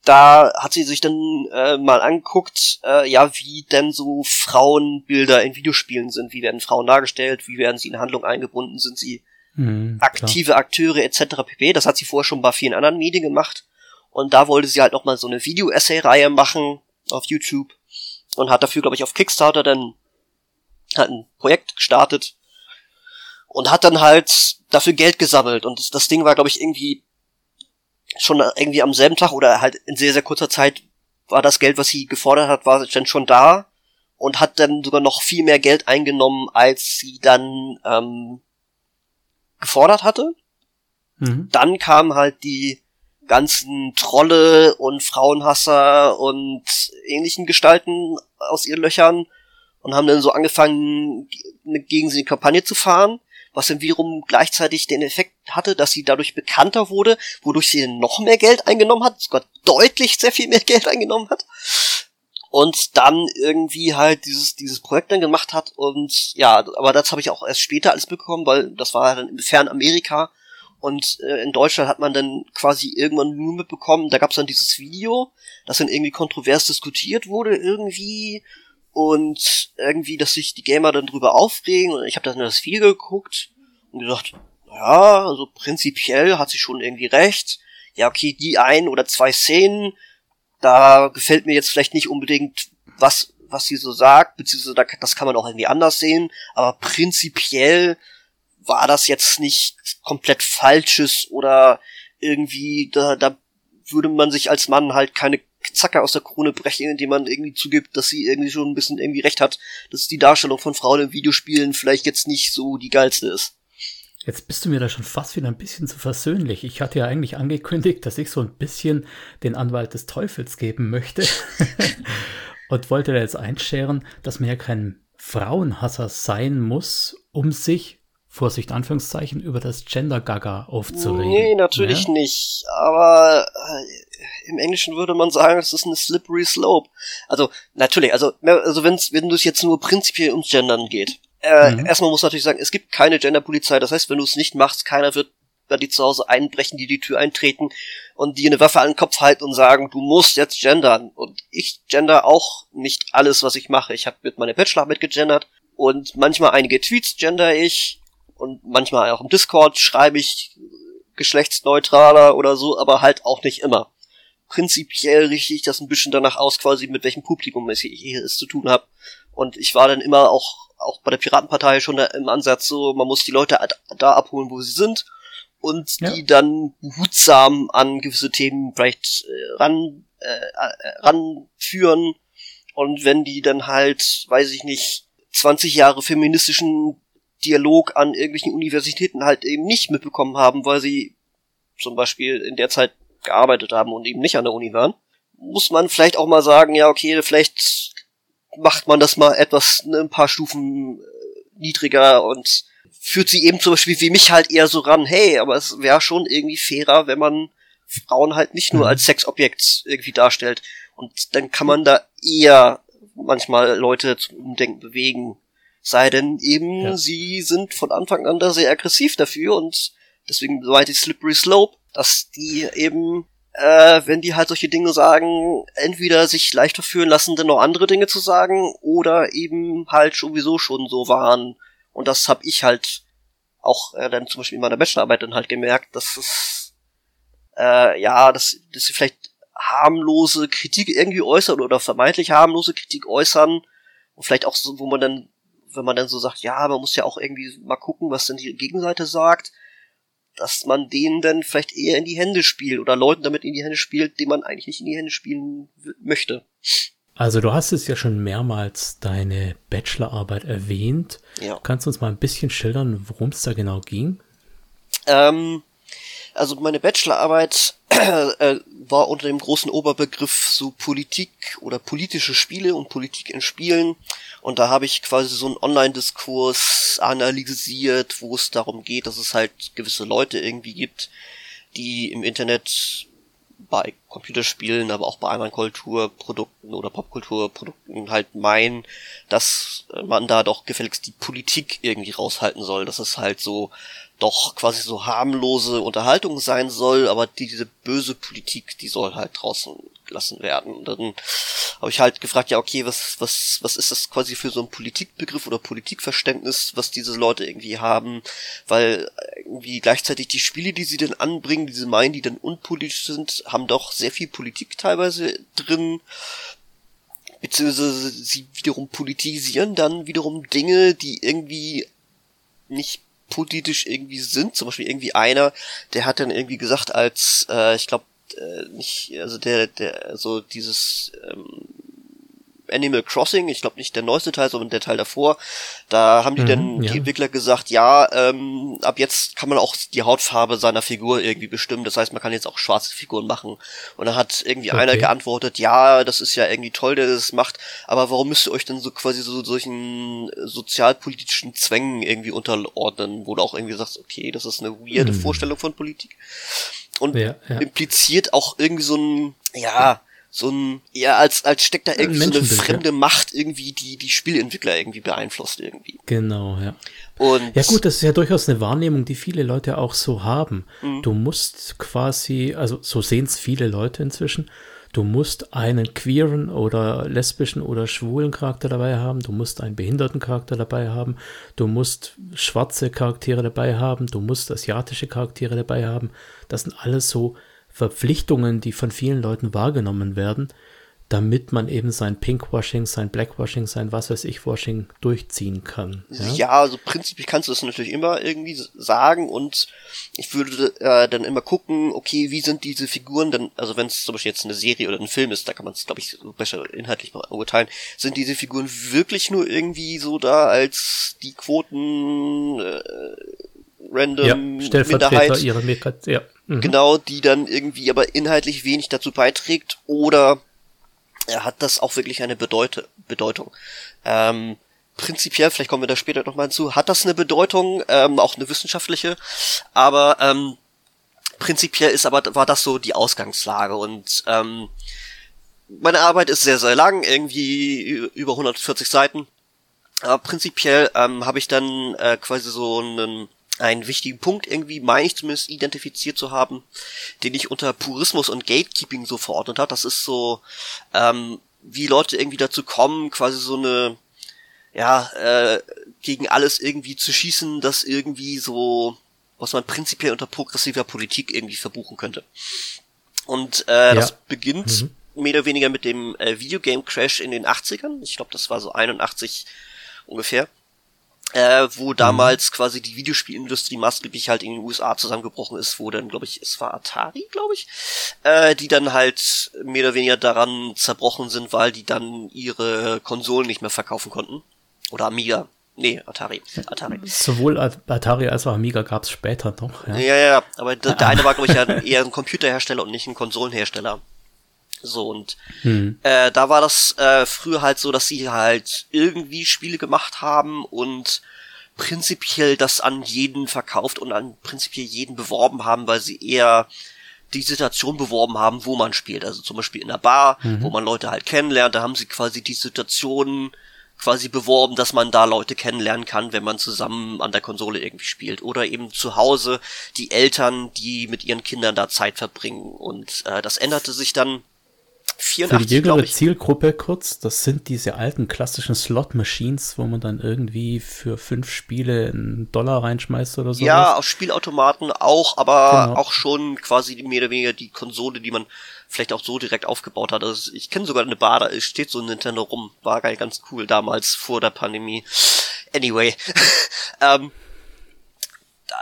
[SPEAKER 2] da hat sie sich dann äh, mal angeguckt, äh, ja, wie denn so Frauenbilder in Videospielen sind. Wie werden Frauen dargestellt? Wie werden sie in Handlung eingebunden? Sind sie mhm, aktive klar. Akteure etc. pp. Das hat sie vorher schon bei vielen anderen Medien gemacht. Und da wollte sie halt noch mal so eine Video-Essay-Reihe machen. auf YouTube und hat dafür, glaube ich, auf Kickstarter dann halt ein Projekt gestartet und hat dann halt dafür Geld gesammelt und das, das Ding war, glaube ich, irgendwie schon irgendwie am selben Tag oder halt in sehr, sehr kurzer Zeit war das Geld, was sie gefordert hat, war dann schon da und hat dann sogar noch viel mehr Geld eingenommen, als sie dann ähm, gefordert hatte. Mhm. Dann kamen halt die ganzen Trolle und Frauenhasser und ähnlichen Gestalten aus ihren Löchern und haben dann so angefangen, gegen sie eine Kampagne zu fahren, was dann wiederum gleichzeitig den Effekt hatte, dass sie dadurch bekannter wurde, wodurch sie noch mehr Geld eingenommen hat, sogar deutlich sehr viel mehr Geld eingenommen hat. Und dann irgendwie halt dieses, dieses Projekt dann gemacht hat und ja, aber das habe ich auch erst später alles bekommen, weil das war dann im fernen Amerika und äh, in Deutschland hat man dann quasi irgendwann nur mitbekommen, da gab es dann dieses Video, das dann irgendwie kontrovers diskutiert wurde irgendwie und irgendwie, dass sich die Gamer dann drüber aufregen und ich habe dann das Video geguckt und gesagt, ja, also prinzipiell hat sie schon irgendwie recht. Ja, okay, die ein oder zwei Szenen, da gefällt mir jetzt vielleicht nicht unbedingt, was, was sie so sagt, beziehungsweise das kann man auch irgendwie anders sehen, aber prinzipiell war das jetzt nicht komplett falsches oder irgendwie, da, da würde man sich als Mann halt keine Zacke aus der Krone brechen, indem man irgendwie zugibt, dass sie irgendwie schon ein bisschen irgendwie recht hat, dass die Darstellung von Frauen in Videospielen vielleicht jetzt nicht so die geilste ist.
[SPEAKER 1] Jetzt bist du mir da schon fast wieder ein bisschen zu versöhnlich. Ich hatte ja eigentlich angekündigt, dass ich so ein bisschen den Anwalt des Teufels geben möchte und wollte da jetzt einscheren, dass man ja kein Frauenhasser sein muss, um sich Vorsicht, Anführungszeichen, über das Gender-Gaga aufzuregen.
[SPEAKER 2] Nee, natürlich ja? nicht. Aber äh, im Englischen würde man sagen, es ist eine slippery slope. Also, natürlich, also, also wenn's, wenn du es jetzt nur prinzipiell ums Gendern geht. Äh, mhm. Erstmal muss man natürlich sagen, es gibt keine Genderpolizei. Das heißt, wenn du es nicht machst, keiner wird bei dir zu Hause einbrechen, die die Tür eintreten und dir eine Waffe an den Kopf halten und sagen, du musst jetzt gendern. Und ich gender auch nicht alles, was ich mache. Ich habe mit meiner Bachelorarbeit gegendert und manchmal einige Tweets gender ich und manchmal auch im Discord schreibe ich geschlechtsneutraler oder so, aber halt auch nicht immer. Prinzipiell richte ich das ein bisschen danach aus, quasi mit welchem Publikum ich hier es zu tun habe. Und ich war dann immer auch, auch bei der Piratenpartei schon im Ansatz so, man muss die Leute da abholen, wo sie sind und ja. die dann behutsam an gewisse Themen vielleicht äh, ran, äh, äh ranführen. Und wenn die dann halt, weiß ich nicht, 20 Jahre feministischen Dialog an irgendwelchen Universitäten halt eben nicht mitbekommen haben, weil sie zum Beispiel in der Zeit gearbeitet haben und eben nicht an der Uni waren, muss man vielleicht auch mal sagen, ja, okay, vielleicht macht man das mal etwas ne, ein paar Stufen äh, niedriger und führt sie eben zum Beispiel wie mich halt eher so ran, hey, aber es wäre schon irgendwie fairer, wenn man Frauen halt nicht nur mhm. als Sexobjekt irgendwie darstellt. Und dann kann man da eher manchmal Leute zum Umdenken bewegen. Sei denn eben, ja. sie sind von Anfang an da sehr aggressiv dafür und deswegen so weit die Slippery Slope, dass die eben, äh, wenn die halt solche Dinge sagen, entweder sich leichter fühlen lassen, dann noch andere Dinge zu sagen, oder eben halt sowieso schon so waren. Und das habe ich halt auch äh, dann zum Beispiel in meiner Bachelorarbeit dann halt gemerkt, dass es äh, ja, dass, dass sie vielleicht harmlose Kritik irgendwie äußern oder vermeintlich harmlose Kritik äußern und vielleicht auch so, wo man dann wenn man dann so sagt, ja, man muss ja auch irgendwie mal gucken, was denn die Gegenseite sagt, dass man denen dann vielleicht eher in die Hände spielt oder Leuten damit in die Hände spielt, denen man eigentlich nicht in die Hände spielen möchte.
[SPEAKER 1] Also du hast es ja schon mehrmals deine Bachelorarbeit erwähnt. Ja. Kannst du uns mal ein bisschen schildern, worum es da genau ging?
[SPEAKER 2] Ähm, also meine Bachelorarbeit äh, war unter dem großen Oberbegriff so Politik oder politische Spiele und Politik in Spielen. Und da habe ich quasi so einen Online-Diskurs analysiert, wo es darum geht, dass es halt gewisse Leute irgendwie gibt, die im Internet bei Computerspielen, aber auch bei anderen Kulturprodukten oder Popkulturprodukten halt meinen, dass man da doch gefälligst die Politik irgendwie raushalten soll. Dass es halt so doch quasi so harmlose Unterhaltung sein soll, aber diese böse Politik, die soll halt draußen gelassen werden. Und dann habe ich halt gefragt, ja, okay, was, was, was ist das quasi für so ein Politikbegriff oder Politikverständnis, was diese Leute irgendwie haben, weil irgendwie gleichzeitig die Spiele, die sie denn anbringen, diese meinen, die dann unpolitisch sind, haben doch sehr viel Politik teilweise drin. beziehungsweise sie wiederum politisieren dann wiederum Dinge, die irgendwie nicht politisch irgendwie sind. Zum Beispiel irgendwie einer, der hat dann irgendwie gesagt, als äh, ich glaube äh, nicht, also der, der, also dieses ähm, Animal Crossing, ich glaube nicht der neueste Teil, sondern der Teil davor, da haben die mhm, dann ja. die Entwickler gesagt, ja, ähm, ab jetzt kann man auch die Hautfarbe seiner Figur irgendwie bestimmen. Das heißt, man kann jetzt auch schwarze Figuren machen. Und dann hat irgendwie okay. einer geantwortet, ja, das ist ja irgendwie toll, der das macht, aber warum müsst ihr euch denn so quasi so solchen sozialpolitischen Zwängen irgendwie unterordnen, wo du auch irgendwie sagst, okay, das ist eine weirde mhm. Vorstellung von Politik. Und ja, ja. impliziert auch irgendwie so ein, ja, so ein, ja, als, als steckt da irgendwie so eine fremde ja. Macht irgendwie, die die Spielentwickler irgendwie beeinflusst irgendwie.
[SPEAKER 1] Genau, ja. Und ja gut, das ist ja durchaus eine Wahrnehmung, die viele Leute auch so haben. Mhm. Du musst quasi, also so sehen es viele Leute inzwischen, du musst einen queeren oder lesbischen oder schwulen Charakter dabei haben, du musst einen behinderten Charakter dabei haben, du musst schwarze Charaktere dabei haben, du musst asiatische Charaktere dabei haben. Das sind alles so Verpflichtungen, die von vielen Leuten wahrgenommen werden, damit man eben sein Pinkwashing, sein Blackwashing, sein was weiß ich Washing durchziehen kann.
[SPEAKER 2] Ja, ja also prinzipiell kannst du das natürlich immer irgendwie sagen und ich würde äh, dann immer gucken, okay, wie sind diese Figuren dann, also wenn es zum Beispiel jetzt eine Serie oder ein Film ist, da kann man es, glaube ich, besser inhaltlich beurteilen, sind diese Figuren wirklich nur irgendwie so da als die Quoten äh, random
[SPEAKER 1] ja, Stellvertreter Minderheit, ihrer Minderheit, ja.
[SPEAKER 2] Mhm. Genau, die dann irgendwie aber inhaltlich wenig dazu beiträgt oder er hat das auch wirklich eine Bedeute Bedeutung. Ähm, prinzipiell, vielleicht kommen wir da später nochmal hinzu, hat das eine Bedeutung, ähm, auch eine wissenschaftliche, aber ähm, prinzipiell ist aber war das so die Ausgangslage und ähm, meine Arbeit ist sehr, sehr lang, irgendwie über 140 Seiten. Aber prinzipiell ähm, habe ich dann äh, quasi so einen einen wichtigen Punkt irgendwie, meine ich zumindest, identifiziert zu haben, den ich unter Purismus und Gatekeeping so verordnet habe. Das ist so, ähm, wie Leute irgendwie dazu kommen, quasi so eine, ja, äh, gegen alles irgendwie zu schießen, das irgendwie so, was man prinzipiell unter progressiver Politik irgendwie verbuchen könnte. Und äh, ja. das beginnt mhm. mehr oder weniger mit dem äh, Videogame Crash in den 80ern. Ich glaube, das war so 81 ungefähr äh, wo mhm. damals mhm. quasi die Videospielindustrie maßgeblich halt in den USA zusammengebrochen ist, wo dann, glaube ich, es war Atari, glaube ich, äh, die dann halt mehr oder weniger daran zerbrochen sind, weil die dann ihre Konsolen nicht mehr verkaufen konnten. Oder Amiga. Nee, Atari. Atari.
[SPEAKER 1] Sowohl Atari als auch Amiga gab es später noch.
[SPEAKER 2] Ja, ja, ja aber der, der eine war, glaube ich, ja eher ein Computerhersteller und nicht ein Konsolenhersteller. So, und hm. äh, da war das äh, früher halt so, dass sie halt irgendwie Spiele gemacht haben und prinzipiell das an jeden verkauft und an prinzipiell jeden beworben haben, weil sie eher die Situation beworben haben, wo man spielt. Also zum Beispiel in der Bar, mhm. wo man Leute halt kennenlernt, da haben sie quasi die Situation quasi beworben, dass man da Leute kennenlernen kann, wenn man zusammen an der Konsole irgendwie spielt. Oder eben zu Hause die Eltern, die mit ihren Kindern da Zeit verbringen. Und äh, das änderte sich dann
[SPEAKER 1] 84, Für die jüngere Zielgruppe kurz, das sind diese alten klassischen Slot-Machines, wo man dann irgendwie für fünf Spiele einen Dollar reinschmeißt oder so.
[SPEAKER 2] Ja, auf Spielautomaten auch, aber genau. auch schon quasi mehr oder weniger die Konsole, die man vielleicht auch so direkt aufgebaut hat. Also ich kenne sogar eine Bar, da steht so ein Nintendo rum. War geil, ganz cool damals vor der Pandemie. Anyway. ähm,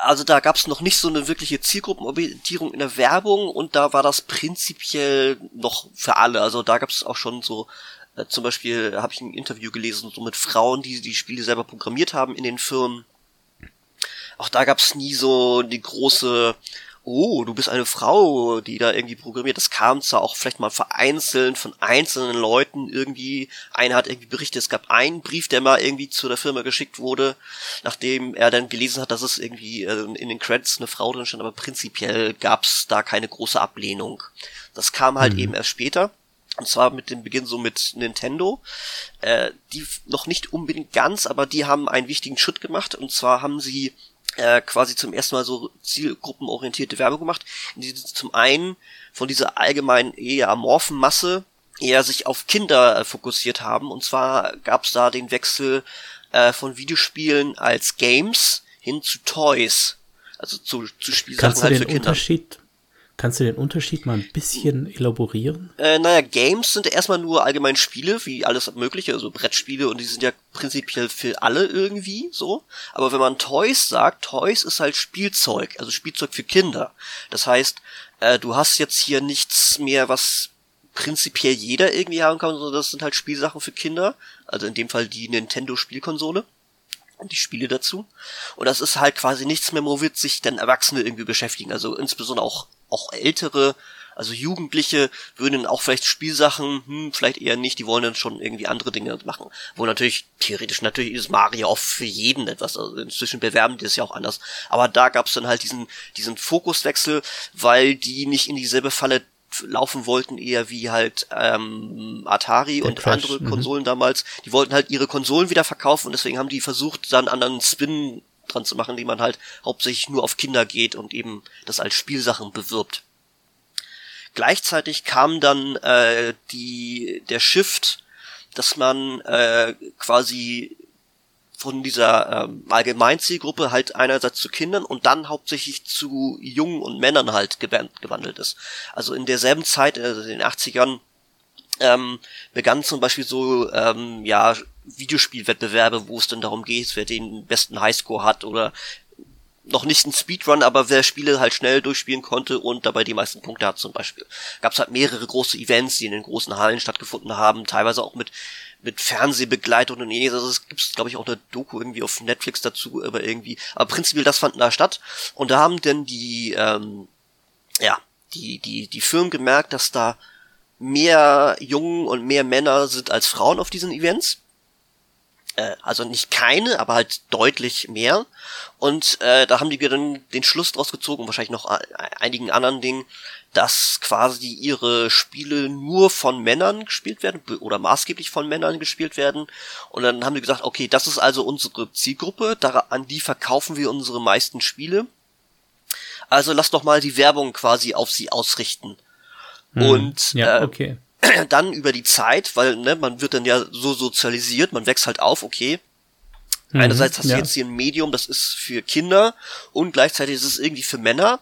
[SPEAKER 2] also da gab es noch nicht so eine wirkliche Zielgruppenorientierung in der Werbung und da war das prinzipiell noch für alle. Also da gab es auch schon so, äh, zum Beispiel habe ich ein Interview gelesen, so mit Frauen, die die Spiele selber programmiert haben in den Firmen. Auch da gab es nie so die große oh, du bist eine Frau, die da irgendwie programmiert. Das kam zwar auch vielleicht mal vereinzelt von einzelnen Leuten irgendwie. Einer hat irgendwie berichtet, es gab einen Brief, der mal irgendwie zu der Firma geschickt wurde, nachdem er dann gelesen hat, dass es irgendwie äh, in den Credits eine Frau drin stand, aber prinzipiell gab es da keine große Ablehnung. Das kam halt mhm. eben erst später. Und zwar mit dem Beginn so mit Nintendo. Äh, die noch nicht unbedingt ganz, aber die haben einen wichtigen Schritt gemacht. Und zwar haben sie äh, quasi zum ersten Mal so zielgruppenorientierte Werbung gemacht, in die zum einen von dieser allgemeinen eher amorphen Masse eher sich auf Kinder äh, fokussiert haben. Und zwar gab es da den Wechsel äh, von Videospielen als Games hin zu Toys. Also zu, zu Spielsachen
[SPEAKER 1] Kannst halt du den für Kinder. Unterschied Kannst du den Unterschied mal ein bisschen elaborieren?
[SPEAKER 2] Äh, naja, Games sind erstmal nur allgemein Spiele, wie alles mögliche, also Brettspiele und die sind ja prinzipiell für alle irgendwie so. Aber wenn man Toys sagt, Toys ist halt Spielzeug, also Spielzeug für Kinder. Das heißt, äh, du hast jetzt hier nichts mehr, was prinzipiell jeder irgendwie haben kann, sondern das sind halt Spielsachen für Kinder. Also in dem Fall die Nintendo Spielkonsole und die Spiele dazu. Und das ist halt quasi nichts mehr, womit sich dann Erwachsene irgendwie beschäftigen. Also insbesondere auch, auch ältere, also Jugendliche würden auch vielleicht Spielsachen, hm, vielleicht eher nicht, die wollen dann schon irgendwie andere Dinge machen. Wo natürlich, theoretisch natürlich ist Mario auch für jeden etwas, also inzwischen bewerben die das ja auch anders. Aber da gab es dann halt diesen, diesen Fokuswechsel, weil die nicht in dieselbe Falle laufen wollten, eher wie halt ähm, Atari Der und Crash, andere mhm. Konsolen damals. Die wollten halt ihre Konsolen wieder verkaufen und deswegen haben die versucht, dann anderen Spin dran zu machen, die man halt hauptsächlich nur auf Kinder geht und eben das als Spielsachen bewirbt. Gleichzeitig kam dann äh, die der Shift, dass man äh, quasi von dieser ähm, Allgemeinzielgruppe halt einerseits zu Kindern und dann hauptsächlich zu Jungen und Männern halt gewandelt ist. Also in derselben Zeit, also in den 80ern, ähm, begann zum Beispiel so, ähm, ja, Videospielwettbewerbe, wo es dann darum geht, wer den besten Highscore hat oder noch nicht ein Speedrun, aber wer Spiele halt schnell durchspielen konnte und dabei die meisten Punkte hat zum Beispiel. Gab es halt mehrere große Events, die in den großen Hallen stattgefunden haben, teilweise auch mit mit Fernsehbegleitung und ähnliches. Also es gibt, glaube ich, auch eine Doku irgendwie auf Netflix dazu, aber irgendwie. Aber prinzipiell das fand da statt. Und da haben denn die, ähm, ja, die, die, die Firmen gemerkt, dass da mehr Jungen und mehr Männer sind als Frauen auf diesen Events. Äh, also nicht keine, aber halt deutlich mehr. Und äh, da haben die dann den Schluss draus gezogen, wahrscheinlich noch einigen anderen Dingen, dass quasi ihre Spiele nur von Männern gespielt werden oder maßgeblich von Männern gespielt werden. Und dann haben die gesagt, okay, das ist also unsere Zielgruppe, an die verkaufen wir unsere meisten Spiele. Also lass doch mal die Werbung quasi auf sie ausrichten.
[SPEAKER 1] Hm, und ja, äh, okay.
[SPEAKER 2] dann über die Zeit, weil ne, man wird dann ja so sozialisiert, man wächst halt auf, okay. Mhm, Einerseits hast ja. du jetzt hier ein Medium, das ist für Kinder und gleichzeitig ist es irgendwie für Männer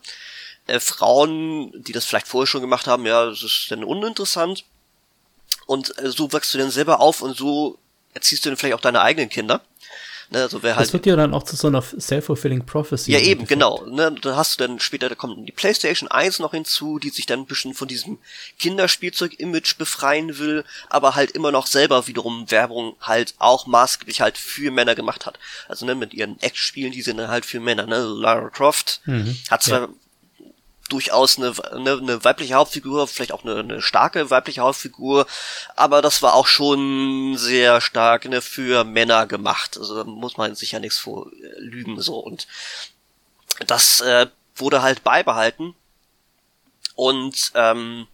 [SPEAKER 2] äh, Frauen, die das vielleicht vorher schon gemacht haben, ja, das ist dann uninteressant. Und äh, so wächst du dann selber auf und so erziehst du dann vielleicht auch deine eigenen Kinder.
[SPEAKER 1] Ne, also wer halt, das wird ja dann auch zu so einer self-fulfilling prophecy.
[SPEAKER 2] Ja, eben, genau. Ne, da hast du dann später, da kommt die PlayStation 1 noch hinzu, die sich dann ein bisschen von diesem Kinderspielzeug-Image befreien will, aber halt immer noch selber wiederum Werbung halt auch maßgeblich halt für Männer gemacht hat. Also ne, mit ihren Act-Spielen, die sind dann halt für Männer. Ne? Lara Croft mhm, hat zwar ja durchaus eine, eine, eine weibliche Hauptfigur, vielleicht auch eine, eine starke weibliche Hauptfigur, aber das war auch schon sehr stark ne, für Männer gemacht. Also da muss man sich ja nichts vor äh, lügen so. Und das äh, wurde halt beibehalten. Und ähm,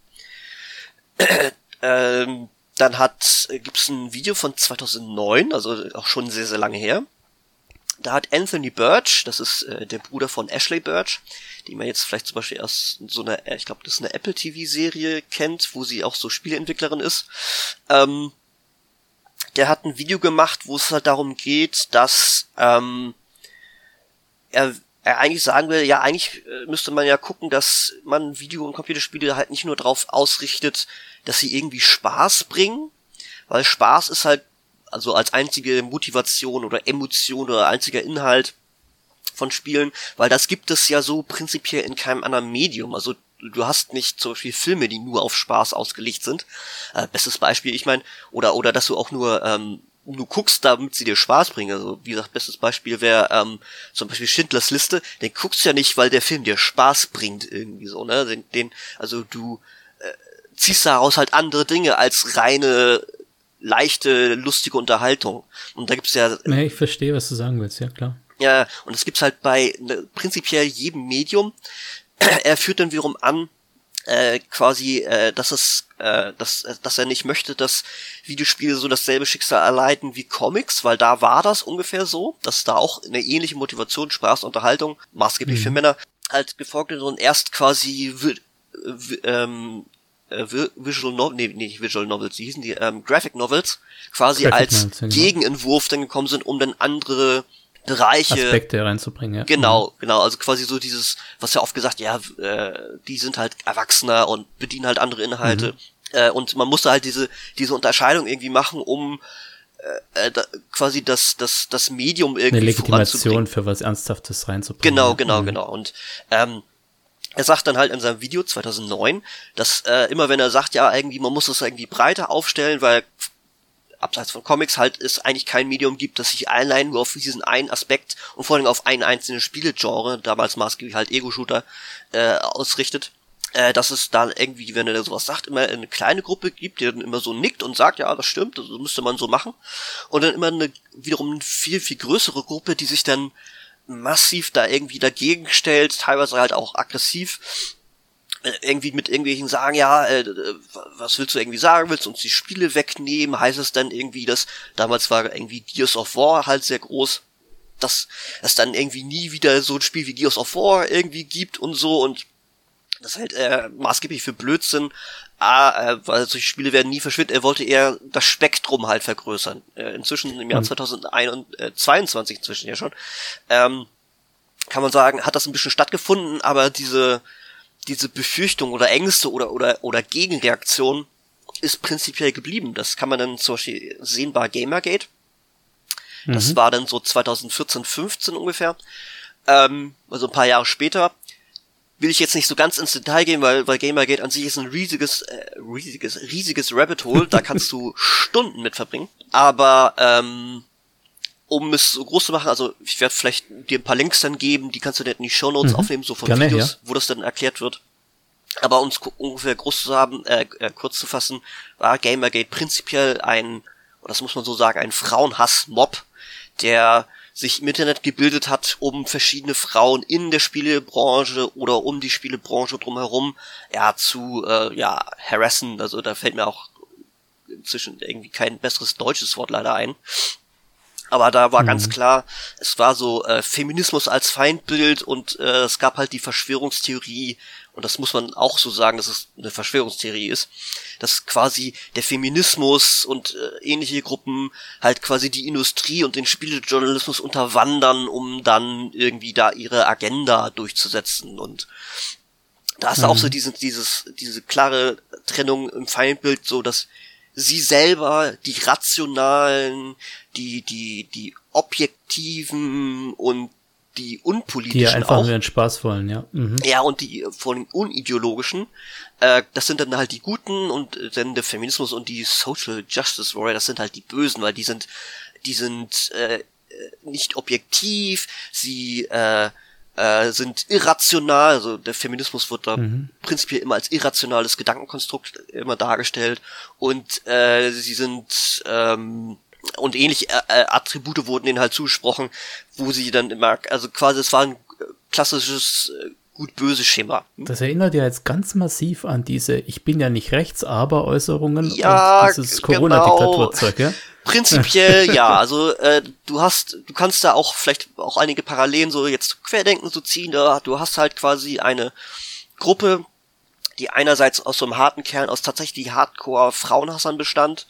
[SPEAKER 2] äh, äh, dann hat gibt's ein Video von 2009, also auch schon sehr sehr lange her. Da hat Anthony Birch, das ist äh, der Bruder von Ashley Birch, die man jetzt vielleicht zum Beispiel aus so einer, äh, ich glaube, das ist eine Apple TV-Serie kennt, wo sie auch so Spieleentwicklerin ist. Ähm, der hat ein Video gemacht, wo es halt darum geht, dass ähm, er, er eigentlich sagen will, ja, eigentlich äh, müsste man ja gucken, dass man Video- und Computerspiele halt nicht nur darauf ausrichtet, dass sie irgendwie Spaß bringen, weil Spaß ist halt also als einzige Motivation oder Emotion oder einziger Inhalt von Spielen, weil das gibt es ja so prinzipiell in keinem anderen Medium. Also du hast nicht zum Beispiel Filme, die nur auf Spaß ausgelegt sind. Äh, bestes Beispiel, ich meine, oder oder dass du auch nur ähm, du guckst, damit sie dir Spaß bringen. Also wie gesagt, bestes Beispiel wäre ähm, zum Beispiel Schindlers Liste. Den guckst du ja nicht, weil der Film dir Spaß bringt irgendwie so. Ne, den, den also du äh, ziehst daraus halt andere Dinge als reine leichte, lustige Unterhaltung. Und da gibt's ja.
[SPEAKER 1] Ja, ich verstehe, was du sagen willst, ja klar.
[SPEAKER 2] Ja, und es gibt's halt bei ne, prinzipiell jedem Medium. er führt dann wiederum an, äh, quasi, äh, dass es, äh, dass, dass er nicht möchte, dass Videospiele so dasselbe Schicksal erleiden wie Comics, weil da war das ungefähr so, dass da auch eine ähnliche Motivation, Spaß, Unterhaltung, maßgeblich mhm. für Männer, halt gefolgt ist und erst quasi ähm, äh, Visual Novels, nee, nicht Visual Novels, die hießen die, ähm, Graphic Novels, quasi Graphic als Novels, genau. Gegenentwurf dann gekommen sind, um dann andere Bereiche.
[SPEAKER 1] Aspekte reinzubringen, ja.
[SPEAKER 2] Genau, mhm. genau. Also quasi so dieses, was ja oft gesagt, ja, äh, die sind halt Erwachsener und bedienen halt andere Inhalte. Mhm. Äh, und man musste halt diese, diese Unterscheidung irgendwie machen, um äh, äh da, quasi das, das, das Medium irgendwie
[SPEAKER 1] Eine Legitimation für was Ernsthaftes reinzubringen.
[SPEAKER 2] Genau, genau, mhm. genau. Und ähm, er sagt dann halt in seinem Video 2009, dass äh, immer wenn er sagt, ja, irgendwie, man muss das irgendwie breiter aufstellen, weil abseits von Comics halt es eigentlich kein Medium gibt, das sich allein nur auf diesen einen Aspekt und vor allem auf einen einzelnen Spielegenre, damals maßgeblich halt Ego-Shooter, äh, ausrichtet, äh, dass es dann irgendwie, wenn er sowas sagt, immer eine kleine Gruppe gibt, die dann immer so nickt und sagt, ja, das stimmt, das müsste man so machen. Und dann immer eine wiederum eine viel, viel größere Gruppe, die sich dann massiv da irgendwie dagegen stellt, teilweise halt auch aggressiv irgendwie mit irgendwelchen sagen, ja, äh, was willst du irgendwie sagen, willst du uns die Spiele wegnehmen? Heißt es dann irgendwie, dass damals war irgendwie Gears of War halt sehr groß, dass es dann irgendwie nie wieder so ein Spiel wie Gears of War irgendwie gibt und so und das hält er maßgeblich für Blödsinn, ah, äh, weil solche Spiele werden nie verschwinden. Er wollte eher das Spektrum halt vergrößern. Äh, inzwischen im Jahr 2022 inzwischen ja schon, ähm, kann man sagen, hat das ein bisschen stattgefunden, aber diese diese Befürchtung oder Ängste oder oder oder Gegenreaktion ist prinzipiell geblieben. Das kann man dann zum Beispiel sehen bei Gamergate. Das mhm. war dann so 2014, 15 ungefähr. Ähm, also ein paar Jahre später will ich jetzt nicht so ganz ins Detail gehen, weil, weil Gamergate an sich ist ein riesiges, äh, riesiges, riesiges Rabbit Hole, da kannst du Stunden mit verbringen. Aber ähm, um es so groß zu machen, also ich werde vielleicht dir ein paar Links dann geben, die kannst du dann in die Show Notes mhm. aufnehmen, so von Gerne, Videos, ja. wo das dann erklärt wird. Aber um es ungefähr groß zu haben, äh, äh, kurz zu fassen, war Gamergate prinzipiell ein, das muss man so sagen, ein Frauenhass-Mob, der sich im Internet gebildet hat, um verschiedene Frauen in der Spielebranche oder um die Spielebranche drumherum ja zu äh, ja harassen. Also da fällt mir auch inzwischen irgendwie kein besseres deutsches Wort leider ein. Aber da war mhm. ganz klar, es war so äh, Feminismus als Feindbild und äh, es gab halt die Verschwörungstheorie, und das muss man auch so sagen, dass es eine Verschwörungstheorie ist, dass quasi der Feminismus und äh, ähnliche Gruppen halt quasi die Industrie und den Spielejournalismus unterwandern, um dann irgendwie da ihre Agenda durchzusetzen. Und da ist mhm. auch so diese, dieses, diese klare Trennung im Feindbild, so dass sie selber die rationalen, die, die, die objektiven und die unpolitischen
[SPEAKER 1] die einfach auch. nur ihren Spaß wollen, ja. Mhm.
[SPEAKER 2] Ja, und die von den unideologischen, äh, das sind dann halt die Guten und dann der Feminismus und die Social Justice Warrior, das sind halt die Bösen, weil die sind, die sind äh, nicht objektiv, sie äh, äh, sind irrational, also der Feminismus wird da mhm. prinzipiell immer als irrationales Gedankenkonstrukt immer dargestellt und äh, sie sind ähm, und ähnliche äh, Attribute wurden ihnen halt zugesprochen, wo sie dann immer, also quasi es war ein klassisches äh, gut-böse Schema.
[SPEAKER 1] Das erinnert ja jetzt ganz massiv an diese Ich bin ja nicht rechts, aber Äußerungen ja, und dieses Corona-Diktaturzeug, ja?
[SPEAKER 2] Prinzipiell ja, also äh, du hast, du kannst da auch vielleicht auch einige Parallelen so jetzt querdenken so ziehen, da du hast halt quasi eine Gruppe, die einerseits aus so einem harten Kern aus tatsächlich Hardcore-Frauenhassern bestand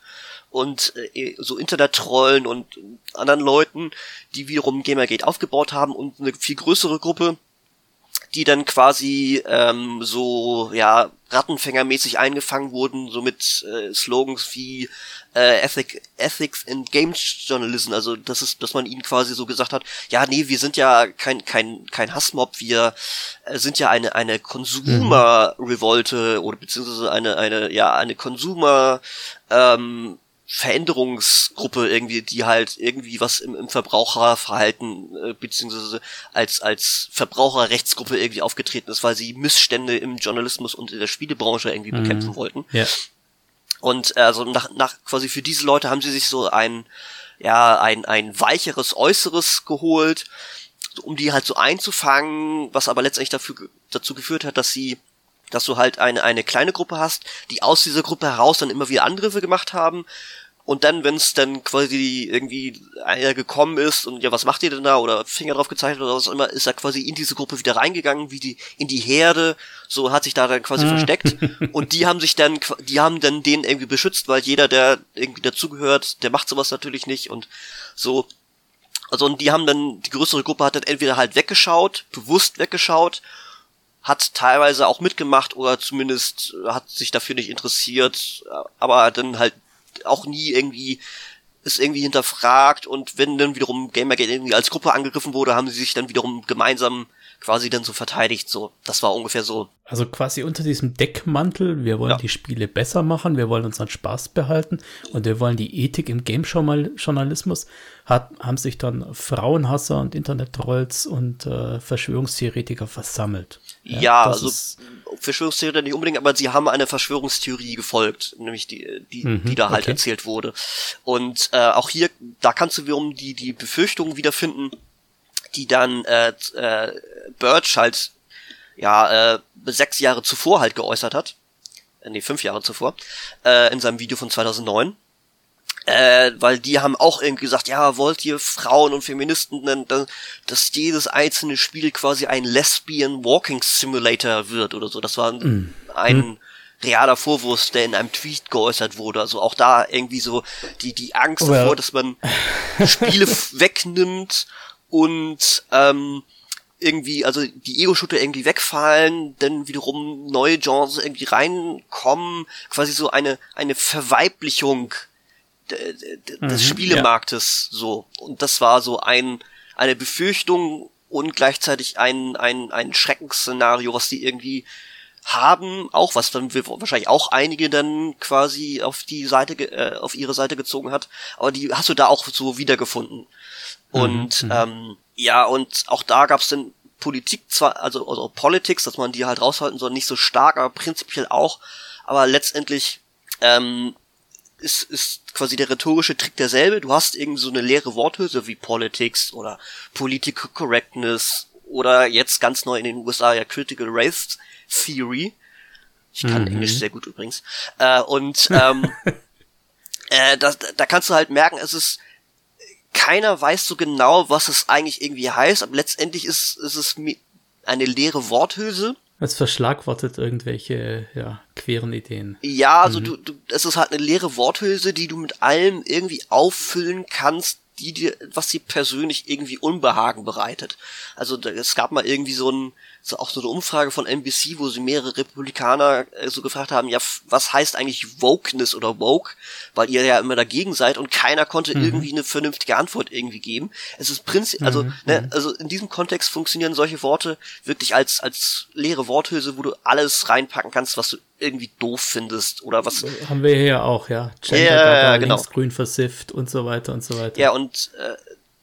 [SPEAKER 2] und äh, so Internet-Trollen und anderen Leuten, die wiederum Gamergate aufgebaut haben und eine viel größere Gruppe, die dann quasi ähm, so ja Rattenfängermäßig eingefangen wurden, so mit äh, Slogans wie äh, Ethic, Ethics in Games Journalism, also das ist, dass man ihnen quasi so gesagt hat, ja, nee, wir sind ja kein kein kein Hassmob, wir äh, sind ja eine eine Consumer Revolte oder beziehungsweise eine eine ja eine Consumer ähm, Veränderungsgruppe irgendwie, die halt irgendwie was im, im Verbraucherverhalten äh, beziehungsweise als als Verbraucherrechtsgruppe irgendwie aufgetreten ist, weil sie Missstände im Journalismus und in der Spielebranche irgendwie mhm. bekämpfen wollten.
[SPEAKER 1] Ja.
[SPEAKER 2] Und äh, also nach, nach quasi für diese Leute haben sie sich so ein ja ein ein weicheres Äußeres geholt, um die halt so einzufangen, was aber letztendlich dafür dazu geführt hat, dass sie dass du halt eine, eine kleine Gruppe hast, die aus dieser Gruppe heraus dann immer wieder Angriffe gemacht haben. Und dann, wenn es dann quasi irgendwie einer gekommen ist und ja, was macht ihr denn da? Oder Finger drauf gezeichnet oder was auch immer, ist er quasi in diese Gruppe wieder reingegangen, wie die, in die Herde, so hat sich da dann quasi ah. versteckt. Und die haben sich dann, die haben dann den irgendwie beschützt, weil jeder, der irgendwie dazugehört, der macht sowas natürlich nicht und so Also und die haben dann, die größere Gruppe hat dann entweder halt weggeschaut, bewusst weggeschaut, hat teilweise auch mitgemacht oder zumindest hat sich dafür nicht interessiert, aber dann halt auch nie irgendwie ist irgendwie hinterfragt und wenn dann wiederum Gamergate irgendwie als Gruppe angegriffen wurde, haben sie sich dann wiederum gemeinsam quasi dann so verteidigt. So, das war ungefähr so.
[SPEAKER 1] Also quasi unter diesem Deckmantel, wir wollen ja. die Spiele besser machen, wir wollen unseren Spaß behalten und wir wollen die Ethik im Game-Journalismus, hat, haben sich dann Frauenhasser und Internet-Trolls und äh, Verschwörungstheoretiker versammelt.
[SPEAKER 2] Ja, ja also Verschwörungstheoretiker nicht unbedingt, aber sie haben eine Verschwörungstheorie gefolgt, nämlich die, die, mhm, die da halt okay. erzählt wurde. Und äh, auch hier, da kannst du wiederum die, die Befürchtungen wiederfinden, die dann äh, äh, Birch halt ja äh, sechs Jahre zuvor halt geäußert hat, äh, nee fünf Jahre zuvor, äh, in seinem Video von 2009. Äh, weil die haben auch irgendwie gesagt, ja, wollt ihr Frauen und Feministen, denn, dass jedes einzelne Spiel quasi ein Lesbian Walking Simulator wird oder so. Das war ein, mm. ein mm. realer Vorwurf, der in einem Tweet geäußert wurde. Also auch da irgendwie so die, die Angst well. davor, dass man Spiele wegnimmt und ähm, irgendwie, also die Ego-Shooter irgendwie wegfallen, dann wiederum neue Genres irgendwie reinkommen, quasi so eine, eine Verweiblichung des mhm, Spielemarktes, ja. so. Und das war so ein, eine Befürchtung und gleichzeitig ein, ein, ein Schreckensszenario, was die irgendwie haben, auch was dann wahrscheinlich auch einige dann quasi auf die Seite, äh, auf ihre Seite gezogen hat, aber die hast du da auch so wiedergefunden. Und mhm, mhm, ähm, ja, und auch da gab es dann Politik zwar, also, also Politics, dass man die halt raushalten soll, nicht so stark, aber prinzipiell auch. Aber letztendlich ähm, ist, ist quasi der rhetorische Trick derselbe. Du hast irgendwie so eine leere Worthülse wie Politics oder Political Correctness oder jetzt ganz neu in den USA ja Critical Race Theory. Ich kann mhm. Englisch sehr gut übrigens. Äh, und ähm, äh, da, da kannst du halt merken, es ist keiner weiß so genau, was es eigentlich irgendwie heißt, aber letztendlich ist, ist es eine leere Worthülse.
[SPEAKER 1] Es verschlagwortet irgendwelche, ja, queren Ideen.
[SPEAKER 2] Ja, also mhm. du, du, es ist halt eine leere Worthülse, die du mit allem irgendwie auffüllen kannst, die dir, was dir persönlich irgendwie Unbehagen bereitet. Also es gab mal irgendwie so ein, so auch so eine Umfrage von NBC, wo sie mehrere Republikaner äh, so gefragt haben, ja, was heißt eigentlich Wokeness oder Woke, weil ihr ja immer dagegen seid und keiner konnte mhm. irgendwie eine vernünftige Antwort irgendwie geben. Es ist prinzip, also, mhm. ne, mhm. also in diesem Kontext funktionieren solche Worte wirklich als, als leere Worthülse, wo du alles reinpacken kannst, was du irgendwie doof findest oder was.
[SPEAKER 1] Haben wir hier auch, ja. Gender, ja, ja, genau. grün versifft und so weiter und so weiter.
[SPEAKER 2] Ja, und äh,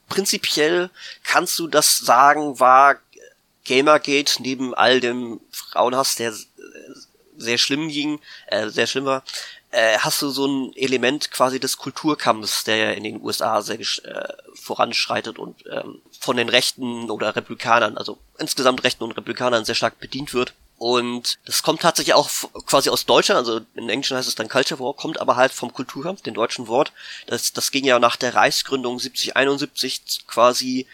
[SPEAKER 2] prinzipiell kannst du das sagen, war Gamergate neben all dem Frauenhass, der sehr schlimm ging, äh, sehr schlimm war, äh, hast du so ein Element quasi des Kulturkampfs, der ja in den USA sehr äh, voranschreitet und ähm, von den Rechten oder Republikanern, also insgesamt Rechten und Republikanern sehr stark bedient wird. Und das kommt tatsächlich auch quasi aus Deutschland, also in Englischen heißt es dann Culture War, kommt aber halt vom Kulturkampf, den deutschen Wort. Das, das ging ja nach der Reichsgründung 7071 quasi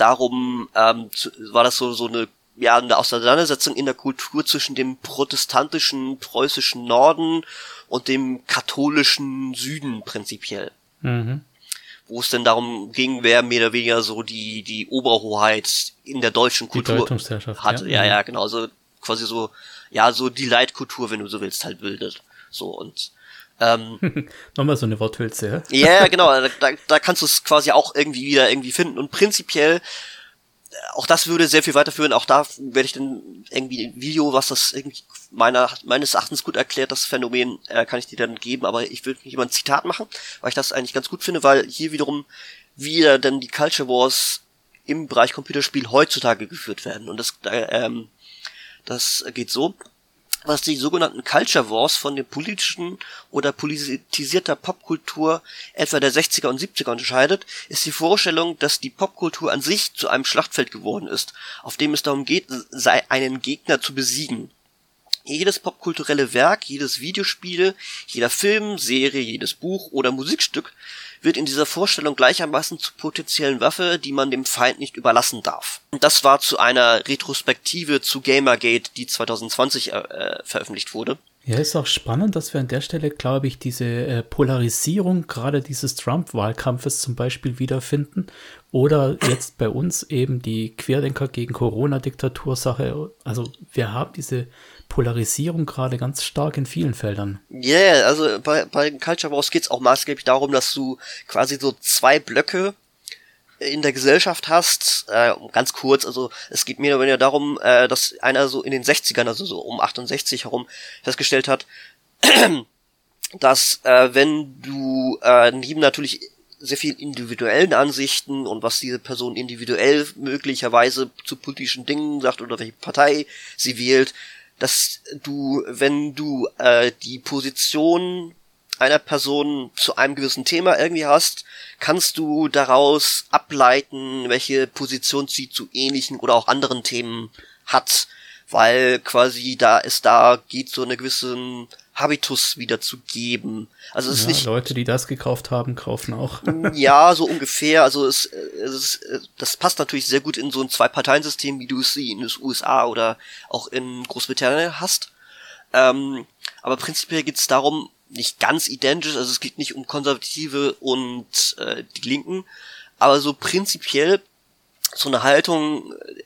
[SPEAKER 2] darum ähm, war das so so eine ja eine Auseinandersetzung in der Kultur zwischen dem protestantischen preußischen Norden und dem katholischen Süden prinzipiell. Mhm. Wo es denn darum ging, wer mehr oder weniger so die die Oberhoheit in der deutschen Kultur hatte. Ja, ja, ja, genau. So quasi so ja so die Leitkultur, wenn du so willst, halt bildet. So und ähm,
[SPEAKER 1] Nochmal so eine Worthülse,
[SPEAKER 2] ja? Ja, genau, da, da kannst du es quasi auch irgendwie wieder irgendwie finden. Und prinzipiell, äh, auch das würde sehr viel weiterführen. Auch da werde ich dann irgendwie ein Video, was das irgendwie meiner, meines Erachtens gut erklärt, das Phänomen, äh, kann ich dir dann geben. Aber ich würde nicht mal ein Zitat machen, weil ich das eigentlich ganz gut finde, weil hier wiederum wieder dann die Culture Wars im Bereich Computerspiel heutzutage geführt werden. Und das, äh, ähm, das geht so was die sogenannten Culture Wars von der politischen oder politisierter Popkultur etwa der 60er und 70er unterscheidet, ist die Vorstellung, dass die Popkultur an sich zu einem Schlachtfeld geworden ist, auf dem es darum geht, einen Gegner zu besiegen. Jedes popkulturelle Werk, jedes Videospiel, jeder Film, Serie, jedes Buch oder Musikstück wird in dieser Vorstellung gleichermaßen zur potenziellen Waffe, die man dem Feind nicht überlassen darf. Und das war zu einer Retrospektive zu Gamergate, die 2020 äh, äh, veröffentlicht wurde.
[SPEAKER 1] Ja, ist auch spannend, dass wir an der Stelle, glaube ich, diese äh, Polarisierung gerade dieses Trump-Wahlkampfes zum Beispiel wiederfinden. Oder jetzt bei uns eben die Querdenker gegen Corona-Diktatursache. Also wir haben diese Polarisierung gerade ganz stark in vielen Feldern.
[SPEAKER 2] Yeah, also bei, bei Culture Wars geht es auch maßgeblich darum, dass du quasi so zwei Blöcke in der Gesellschaft hast, äh, ganz kurz, also es geht mir ja darum, äh, dass einer so in den 60ern, also so um 68 herum, festgestellt hat, dass äh, wenn du äh, neben natürlich sehr viel individuellen Ansichten und was diese Person individuell möglicherweise zu politischen Dingen sagt oder welche Partei sie wählt, dass du, wenn du äh, die Position einer Person zu einem gewissen Thema irgendwie hast, kannst du daraus ableiten, welche Position sie zu ähnlichen oder auch anderen Themen hat, weil quasi da es da geht, so eine gewissen Habitus wieder zu geben. Also es
[SPEAKER 1] ja,
[SPEAKER 2] ist nicht
[SPEAKER 1] Leute, die das gekauft haben, kaufen auch.
[SPEAKER 2] ja, so ungefähr. Also es, es ist, das passt natürlich sehr gut in so ein Zwei-Parteien-System, wie du es in den USA oder auch in Großbritannien hast. Ähm, aber prinzipiell geht es darum, nicht ganz identisch, also es geht nicht um Konservative und äh, die Linken, aber so prinzipiell so eine Haltung, äh,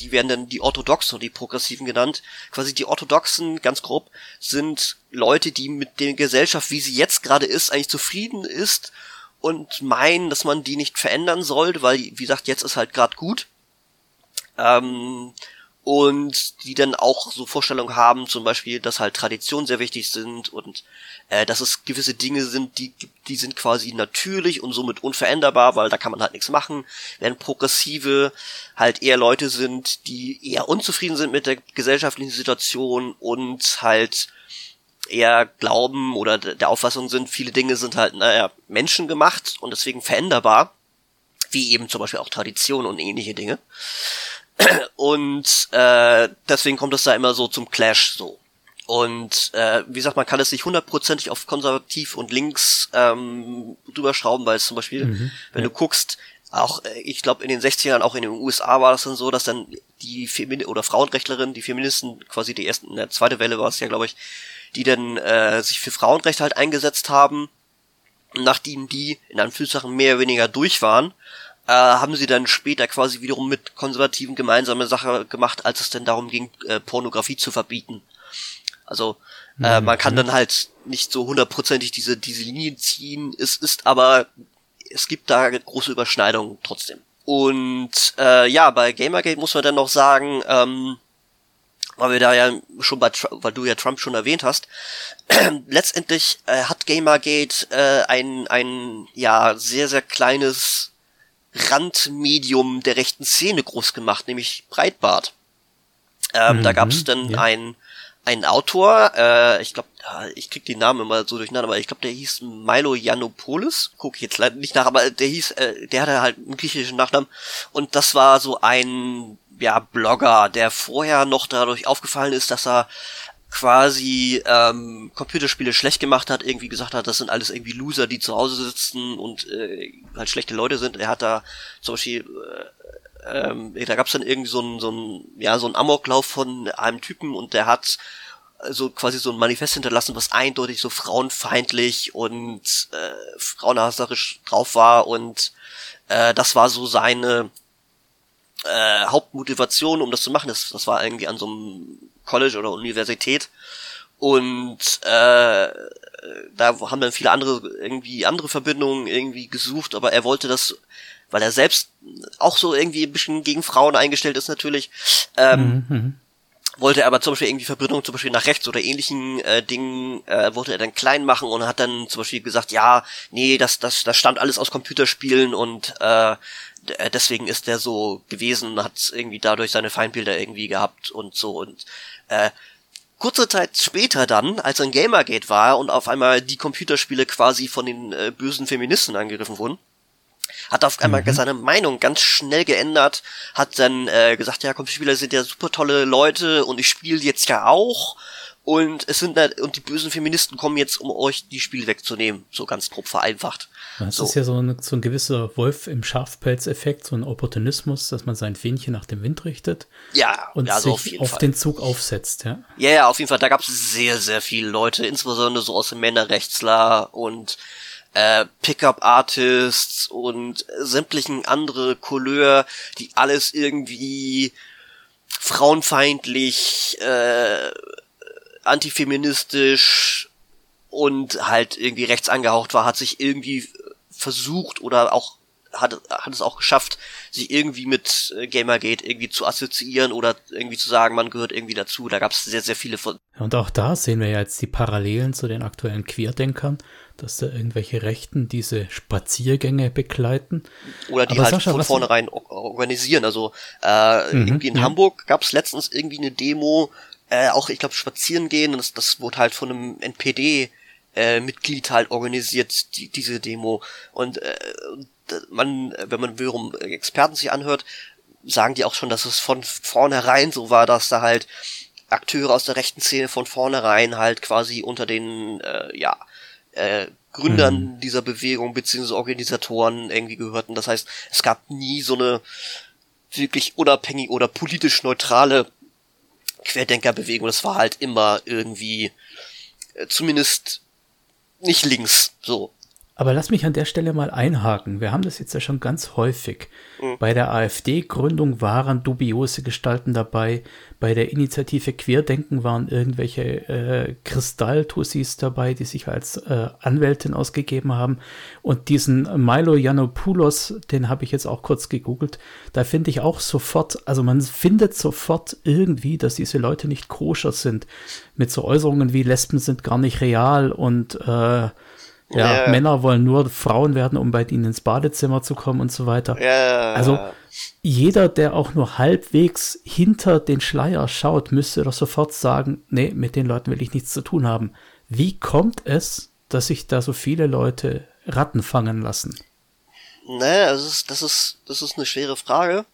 [SPEAKER 2] die werden dann die Orthodoxen oder die Progressiven genannt. Quasi die Orthodoxen, ganz grob, sind Leute, die mit der Gesellschaft, wie sie jetzt gerade ist, eigentlich zufrieden ist und meinen, dass man die nicht verändern sollte, weil, wie gesagt, jetzt ist halt gerade gut. Ähm, und die dann auch so Vorstellungen haben, zum Beispiel, dass halt Traditionen sehr wichtig sind und äh, dass es gewisse Dinge sind, die, die sind quasi natürlich und somit unveränderbar, weil da kann man halt nichts machen, während Progressive halt eher Leute sind, die eher unzufrieden sind mit der gesellschaftlichen Situation und halt eher glauben oder der Auffassung sind, viele Dinge sind halt, naja, menschengemacht und deswegen veränderbar, wie eben zum Beispiel auch Tradition und ähnliche Dinge. Und äh, deswegen kommt es da immer so zum Clash so. Und äh, wie gesagt, man kann es nicht hundertprozentig auf konservativ und links ähm, drüberschrauben, weil es zum Beispiel, mhm, wenn ja. du guckst, auch, äh, ich glaube, in den 60ern, auch in den USA war das dann so, dass dann die Femin oder Frauenrechtlerinnen, die Feministen, quasi die ersten, in der zweite Welle war es ja, glaube ich, die dann äh, sich für Frauenrechte halt eingesetzt haben, nachdem die in Anführungszeichen mehr oder weniger durch waren, äh, haben sie dann später quasi wiederum mit Konservativen gemeinsame Sache gemacht, als es denn darum ging, äh, Pornografie zu verbieten. Also äh, mhm. man kann dann halt nicht so hundertprozentig diese, diese Linie ziehen. Es ist aber, es gibt da große Überschneidungen trotzdem. Und äh, ja, bei Gamergate muss man dann noch sagen, ähm, weil wir da ja schon bei, weil du ja Trump schon erwähnt hast, letztendlich äh, hat Gamergate äh, ein, ein ja sehr, sehr kleines Randmedium der rechten Szene groß gemacht, nämlich Breitbart. Ähm, mhm, da gab es dann ja. ein ein Autor, äh, ich glaube, ich krieg die Namen immer so durcheinander, aber ich glaube, der hieß Milo Yiannopoulos, gucke ich jetzt leider nicht nach, aber der hieß, äh, der hatte halt einen griechischen Nachnamen und das war so ein ja Blogger, der vorher noch dadurch aufgefallen ist, dass er quasi ähm, Computerspiele schlecht gemacht hat, irgendwie gesagt hat, das sind alles irgendwie Loser, die zu Hause sitzen und äh, halt schlechte Leute sind. Er hat da zum Beispiel äh, ähm, da gab's dann irgendwie so ein, so ein, ja, so ein Amoklauf von einem Typen und der hat so quasi so ein Manifest hinterlassen, was eindeutig so frauenfeindlich und äh, frauenhasserisch drauf war und äh, das war so seine äh, Hauptmotivation, um das zu machen. Das, das war irgendwie an so einem College oder Universität. Und äh, da haben dann viele andere irgendwie andere Verbindungen irgendwie gesucht, aber er wollte das, weil er selbst auch so irgendwie ein bisschen gegen Frauen eingestellt ist natürlich, ähm, mhm. wollte er aber zum Beispiel irgendwie Verbindungen zum Beispiel nach rechts oder ähnlichen äh, Dingen, äh, wollte er dann klein machen und hat dann zum Beispiel gesagt, ja, nee, das, das, das stammt alles aus Computerspielen und äh, deswegen ist der so gewesen und hat irgendwie dadurch seine Feindbilder irgendwie gehabt und so und äh, kurze Zeit später dann, als ein Gamergate war und auf einmal die Computerspiele quasi von den äh, bösen Feministen angegriffen wurden, hat auf einmal mhm. seine Meinung ganz schnell geändert, hat dann äh, gesagt, ja, Computerspieler sind ja super tolle Leute und ich spiele jetzt ja auch und es sind und die bösen Feministen kommen jetzt, um euch die Spiele wegzunehmen, so ganz grob vereinfacht.
[SPEAKER 1] Das
[SPEAKER 2] so.
[SPEAKER 1] ist ja so ein, so ein gewisser Wolf im Schafpelz-Effekt, so ein Opportunismus, dass man sein Fähnchen nach dem Wind richtet.
[SPEAKER 2] Ja,
[SPEAKER 1] und
[SPEAKER 2] ja,
[SPEAKER 1] sich auf, auf den Zug aufsetzt, ja.
[SPEAKER 2] Ja, ja, auf jeden Fall. Da gab es sehr, sehr viele Leute, insbesondere so aus dem Männerrechtsler und äh, Pickup-Artists und sämtlichen andere Couleur, die alles irgendwie frauenfeindlich, äh, antifeministisch und halt irgendwie rechts angehaucht war, hat sich irgendwie versucht oder auch hat, hat es auch geschafft, sich irgendwie mit äh, Gamergate irgendwie zu assoziieren oder irgendwie zu sagen, man gehört irgendwie dazu. Da gab es sehr, sehr viele von.
[SPEAKER 1] Und auch da sehen wir ja jetzt die Parallelen zu den aktuellen Queerdenkern, dass da irgendwelche Rechten diese Spaziergänge begleiten.
[SPEAKER 2] Oder die Aber halt Sascha, von vornherein organisieren. Also äh, mhm, irgendwie in ja. Hamburg gab es letztens irgendwie eine Demo, äh, auch ich glaube spazieren gehen und das, das wurde halt von einem NPD äh, Mitglied halt organisiert die, diese Demo und äh, man wenn man wiederum Experten sich anhört sagen die auch schon dass es von vornherein so war dass da halt Akteure aus der rechten Szene von vornherein halt quasi unter den äh, ja äh, Gründern mhm. dieser Bewegung beziehungsweise Organisatoren irgendwie gehörten das heißt es gab nie so eine wirklich unabhängig oder politisch neutrale Querdenkerbewegung. Das war halt immer irgendwie äh, zumindest nicht links so.
[SPEAKER 1] Aber lass mich an der Stelle mal einhaken. Wir haben das jetzt ja schon ganz häufig. Mhm. Bei der AfD-Gründung waren dubiose Gestalten dabei. Bei der Initiative Querdenken waren irgendwelche äh, Kristalltussis dabei, die sich als äh, Anwältin ausgegeben haben. Und diesen Milo Yiannopoulos, den habe ich jetzt auch kurz gegoogelt. Da finde ich auch sofort, also man findet sofort irgendwie, dass diese Leute nicht koscher sind. Mit so Äußerungen wie Lesben sind gar nicht real und äh, ja, ja, Männer wollen nur Frauen werden, um bei ihnen ins Badezimmer zu kommen und so weiter.
[SPEAKER 2] Ja.
[SPEAKER 1] Also jeder, der auch nur halbwegs hinter den Schleier schaut, müsste doch sofort sagen, nee, mit den Leuten will ich nichts zu tun haben. Wie kommt es, dass sich da so viele Leute Ratten fangen lassen?
[SPEAKER 2] Naja, das ist, das ist, das ist eine schwere Frage.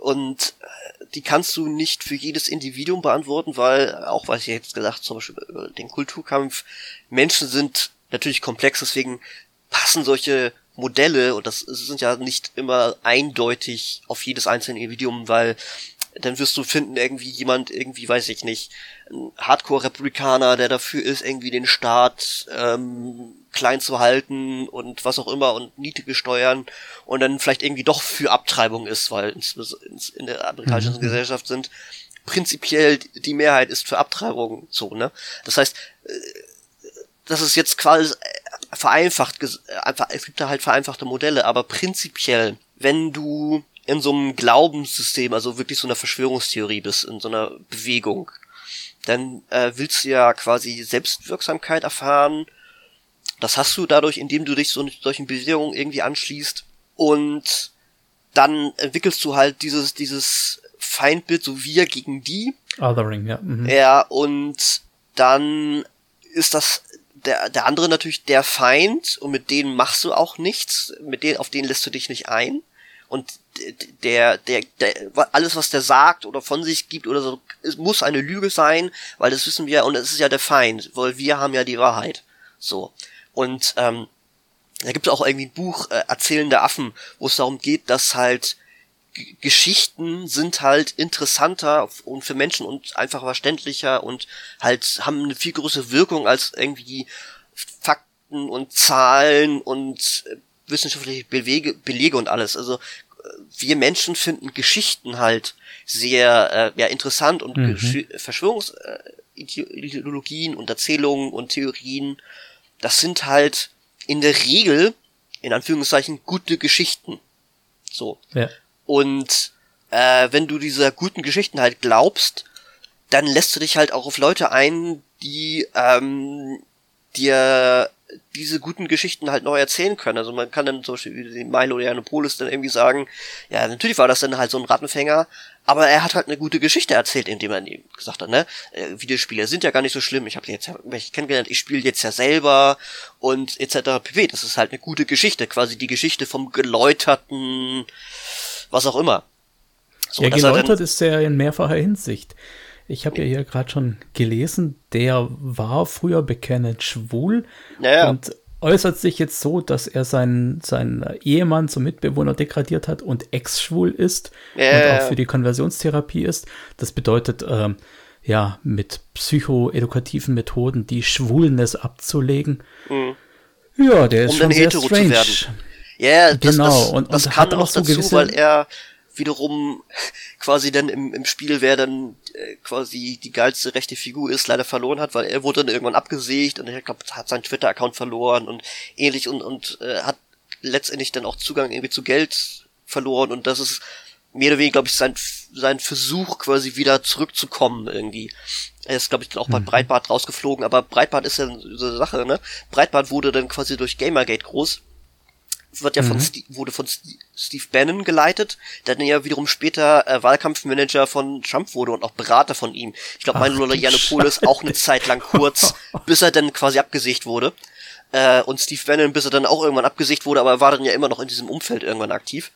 [SPEAKER 2] Und äh, die kannst du nicht für jedes Individuum beantworten, weil, auch was ich jetzt gesagt, zum Beispiel über den Kulturkampf, Menschen sind natürlich komplex, deswegen passen solche Modelle, und das sind ja nicht immer eindeutig auf jedes einzelne Individuum, weil dann wirst du finden, irgendwie jemand, irgendwie, weiß ich nicht, ein Hardcore-Republikaner, der dafür ist, irgendwie den Staat ähm, klein zu halten und was auch immer und niedrige Steuern und dann vielleicht irgendwie doch für Abtreibung ist, weil in der amerikanischen mhm. Gesellschaft sind prinzipiell die Mehrheit ist für Abtreibung so, ne? Das heißt, äh, das ist jetzt quasi äh, vereinfacht, äh, einfach, es gibt da halt vereinfachte Modelle, aber prinzipiell, wenn du in so einem Glaubenssystem, also wirklich so einer Verschwörungstheorie bist, in so einer Bewegung, dann äh, willst du ja quasi Selbstwirksamkeit erfahren. Das hast du dadurch, indem du dich so solchen Bewegungen irgendwie anschließt. Und dann entwickelst du halt dieses, dieses Feindbild, so wir gegen die.
[SPEAKER 1] Othering, ja. Mhm.
[SPEAKER 2] Ja, und dann ist das der, der andere natürlich der Feind und mit denen machst du auch nichts, mit denen, auf den lässt du dich nicht ein. Und der, der, der, alles, was der sagt oder von sich gibt oder so, es muss eine Lüge sein, weil das wissen wir, und es ist ja der Feind, weil wir haben ja die Wahrheit. So. Und ähm, da gibt es auch irgendwie ein Buch, äh, Erzählende Affen, wo es darum geht, dass halt Geschichten sind halt interessanter und für Menschen und einfach verständlicher und halt haben eine viel größere Wirkung als irgendwie Fakten und Zahlen und äh, wissenschaftliche Bewege, Belege und alles. Also äh, wir Menschen finden Geschichten halt sehr äh, ja, interessant und mhm. Verschwörungsideologien und Erzählungen und Theorien, das sind halt in der Regel, in Anführungszeichen, gute Geschichten. So.
[SPEAKER 1] Ja.
[SPEAKER 2] Und äh, wenn du dieser guten Geschichten halt glaubst, dann lässt du dich halt auch auf Leute ein, die ähm, dir diese guten Geschichten halt neu erzählen können. Also man kann dann zum Beispiel wie Milo Yiannopoulos dann irgendwie sagen, ja, natürlich war das dann halt so ein Rattenfänger, aber er hat halt eine gute Geschichte erzählt, indem er gesagt hat, ne, äh, Videospiele sind ja gar nicht so schlimm, ich habe jetzt ja mich kennengelernt, ich spiele jetzt ja selber und etc. pp. Das ist halt eine gute Geschichte, quasi die Geschichte vom geläuterten was auch immer.
[SPEAKER 1] So, ja, geläutert ist er in mehrfacher Hinsicht. ich habe ja hier gerade schon gelesen, der war früher bekennend schwul
[SPEAKER 2] Naja.
[SPEAKER 1] und äußert sich jetzt so, dass er seinen, seinen Ehemann zum Mitbewohner degradiert hat und ex-schwul ist
[SPEAKER 2] Ja,
[SPEAKER 1] und auch für die Konversionstherapie ist. Das bedeutet, ähm, ja, mit psychoedukativen Methoden die Schwulness abzulegen. Ja, der ist
[SPEAKER 2] Um
[SPEAKER 1] schon sehr strange.
[SPEAKER 2] Ja, das,
[SPEAKER 1] Genau,
[SPEAKER 2] das,
[SPEAKER 1] und-
[SPEAKER 2] das
[SPEAKER 1] und
[SPEAKER 2] kam
[SPEAKER 1] hat
[SPEAKER 2] noch
[SPEAKER 1] auch so
[SPEAKER 2] dazu,
[SPEAKER 1] gewisse-
[SPEAKER 2] weil er wiederum quasi dann im, im Spiel, wer dann äh, quasi die geilste rechte Figur ist, leider verloren hat, weil er wurde dann irgendwann abgesägt und ich glaube, hat seinen Twitter-Account verloren und ähnlich und, und äh, hat letztendlich dann auch Zugang irgendwie zu Geld verloren und das ist mehr oder weniger, glaube ich, sein, sein Versuch quasi wieder zurückzukommen irgendwie. Er ist, glaube ich, dann auch bei Breitbart rausgeflogen, aber Breitbart ist ja so eine Sache, ne? Breitbart wurde dann quasi durch Gamergate groß wird ja von Sti- wurde von Steve Bannon geleitet, der dann ja wiederum später äh, Wahlkampfmanager von Trump wurde und auch Berater von ihm. Ich glaube,
[SPEAKER 1] du
[SPEAKER 2] Yiannopoulos auch eine Zeit lang kurz, bis er dann quasi abgesägt wurde. Äh, und Steve Bannon, bis er dann auch irgendwann abgesägt wurde, aber er war dann ja immer noch in diesem Umfeld irgendwann aktiv.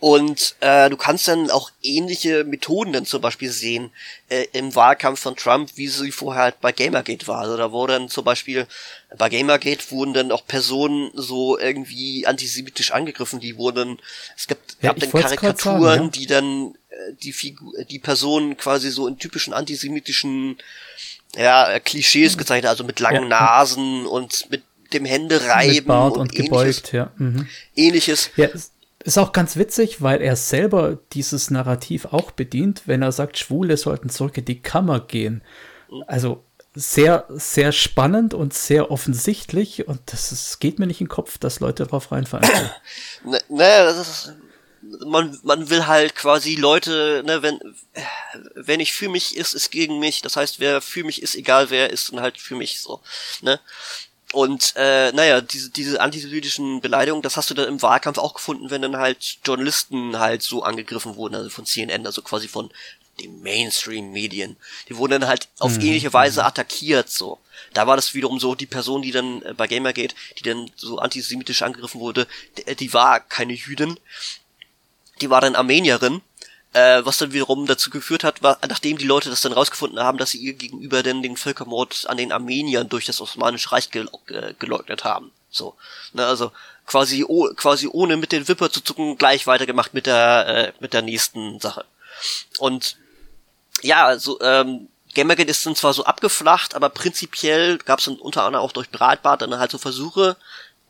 [SPEAKER 2] Und äh, du kannst dann auch ähnliche Methoden dann zum Beispiel sehen äh, im Wahlkampf von Trump, wie sie vorher halt bei Gamergate war. Also da wurde dann zum Beispiel bei Gamergate wurden dann auch Personen so irgendwie antisemitisch angegriffen. Die wurden, es gab,
[SPEAKER 1] Ja,
[SPEAKER 2] gab dann Karikaturen,
[SPEAKER 1] sagen, ja.
[SPEAKER 2] die dann äh, die Figur, die Personen quasi so in typischen antisemitischen ja, Klischees gezeichnet, also mit langen
[SPEAKER 1] Ja.
[SPEAKER 2] Nasen und mit dem Händereiben
[SPEAKER 1] und,
[SPEAKER 2] und ähnliches.
[SPEAKER 1] gebeugt, ja. Mhm.
[SPEAKER 2] ähnliches.
[SPEAKER 1] Ja, es ist auch ganz witzig, weil er selber dieses Narrativ auch bedient, wenn er sagt, Schwule sollten zurück in die Kammer gehen. Also sehr, sehr spannend und sehr offensichtlich und das ist, geht mir nicht in den Kopf, dass Leute drauf reinfallen.
[SPEAKER 2] Ne, ne, das ist, man, man will halt quasi Leute, ne, wenn, wenn ich für mich ist, ist gegen mich. Das heißt, wer für mich ist, egal wer ist, dann halt für mich so, ne. Und äh, naja, diese, diese antisemitischen Beleidigungen, das hast du dann im Wahlkampf auch gefunden, wenn dann halt Journalisten halt so angegriffen wurden, also von CNN, also quasi von den Mainstream-Medien. Die wurden dann halt auf ähnliche Weise attackiert, so. Da war das wiederum so, die Person, die dann äh, bei Gamergate, die dann so antisemitisch angegriffen wurde, die, die war keine Jüdin, die war dann Armenierin, äh, was dann wiederum dazu geführt hat, war, nachdem die Leute das dann rausgefunden haben, dass sie ihr gegenüber denn den Völkermord an den Armeniern durch das Osmanische Reich gel äh, geleugnet haben. So, ne, also quasi oh, quasi ohne mit den Wipper zu zucken gleich weitergemacht mit der äh, mit der nächsten Sache. Und ja, also ähm, Gamergate ist dann zwar so abgeflacht, aber prinzipiell gab es dann unter anderem auch durch Breitbart dann halt so Versuche,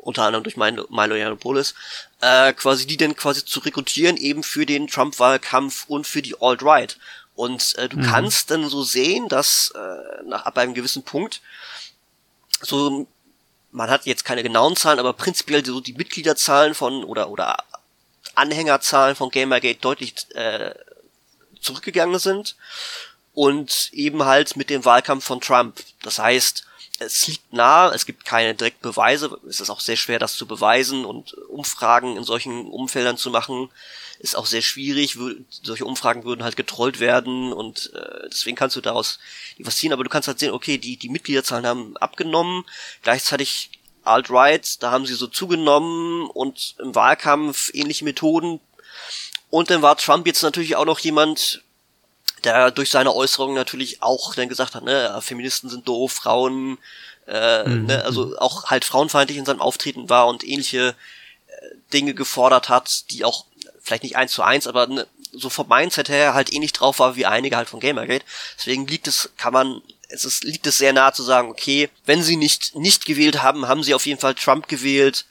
[SPEAKER 2] unter anderem durch Milo, Milo Yiannopoulos, äh, quasi die dann quasi zu rekrutieren, eben für den Trump-Wahlkampf und für die Alt-Right. Und äh, du kannst dann so sehen, dass äh, nach ab einem gewissen Punkt so man hat jetzt keine genauen Zahlen, aber prinzipiell so die Mitgliederzahlen von oder oder Anhängerzahlen von Gamergate deutlich äh, zurückgegangen sind und eben halt mit dem Wahlkampf von Trump. Das heißt, es liegt nahe, es gibt keine direkten Beweise, es ist auch sehr schwer, das zu beweisen und Umfragen in solchen Umfeldern zu machen, ist auch sehr schwierig. Solche Umfragen würden halt getrollt werden und äh, deswegen kannst du daraus was ziehen, aber du kannst halt sehen, okay, die, die Mitgliederzahlen haben abgenommen, gleichzeitig Alt-Right, da haben sie so zugenommen und im Wahlkampf ähnliche Methoden. Und dann war Trump jetzt natürlich auch noch jemand, der durch seine Äußerungen natürlich auch dann gesagt hat, ne, Feministen sind doof, Frauen, äh, ne, also auch halt frauenfeindlich in seinem Auftreten war und ähnliche äh, Dinge gefordert hat, die auch vielleicht nicht eins zu eins, aber ne, so vom Mindset her halt ähnlich drauf war wie einige halt von Gamergate. Deswegen liegt es, kann man, es ist, liegt es sehr nahe zu sagen, okay, wenn sie nicht, nicht gewählt haben, haben sie auf jeden Fall Trump gewählt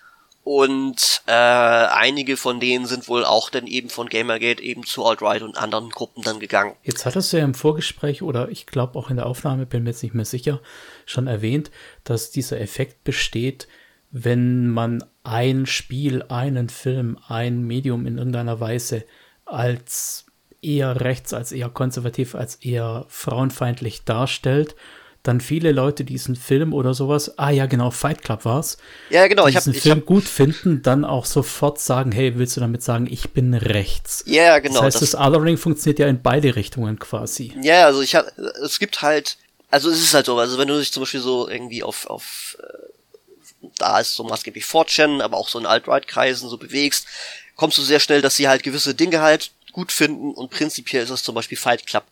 [SPEAKER 2] und äh, einige von denen sind wohl auch dann eben von Gamergate eben zu Alt-Right und anderen Gruppen dann gegangen.
[SPEAKER 1] Jetzt hattest du ja im Vorgespräch oder ich glaube auch in der Aufnahme, bin mir jetzt nicht mehr sicher, schon erwähnt, dass dieser Effekt besteht, wenn man ein Spiel, einen Film, ein Medium in irgendeiner Weise als eher rechts, als eher konservativ, als eher frauenfeindlich darstellt, dann viele Leute diesen Film oder sowas, ah ja genau, Fight Club war's,
[SPEAKER 2] Ja, genau, ich habe
[SPEAKER 1] diesen
[SPEAKER 2] ich
[SPEAKER 1] Film
[SPEAKER 2] hab,
[SPEAKER 1] gut finden, dann auch sofort sagen, hey, willst du damit sagen, ich bin rechts?
[SPEAKER 2] ja, genau,
[SPEAKER 1] das heißt, das, Othering funktioniert ja in beide Richtungen quasi.
[SPEAKER 2] Ja, also ich hab, es gibt halt, also es ist halt so, also wenn du dich zum Beispiel so irgendwie auf, auf äh, da ist so maßgeblich 4chan, aber auch so in Alt-Right-Kreisen so bewegst, kommst du sehr schnell, dass sie halt gewisse Dinge halt gut finden und prinzipiell ist das zum Beispiel Fight Club.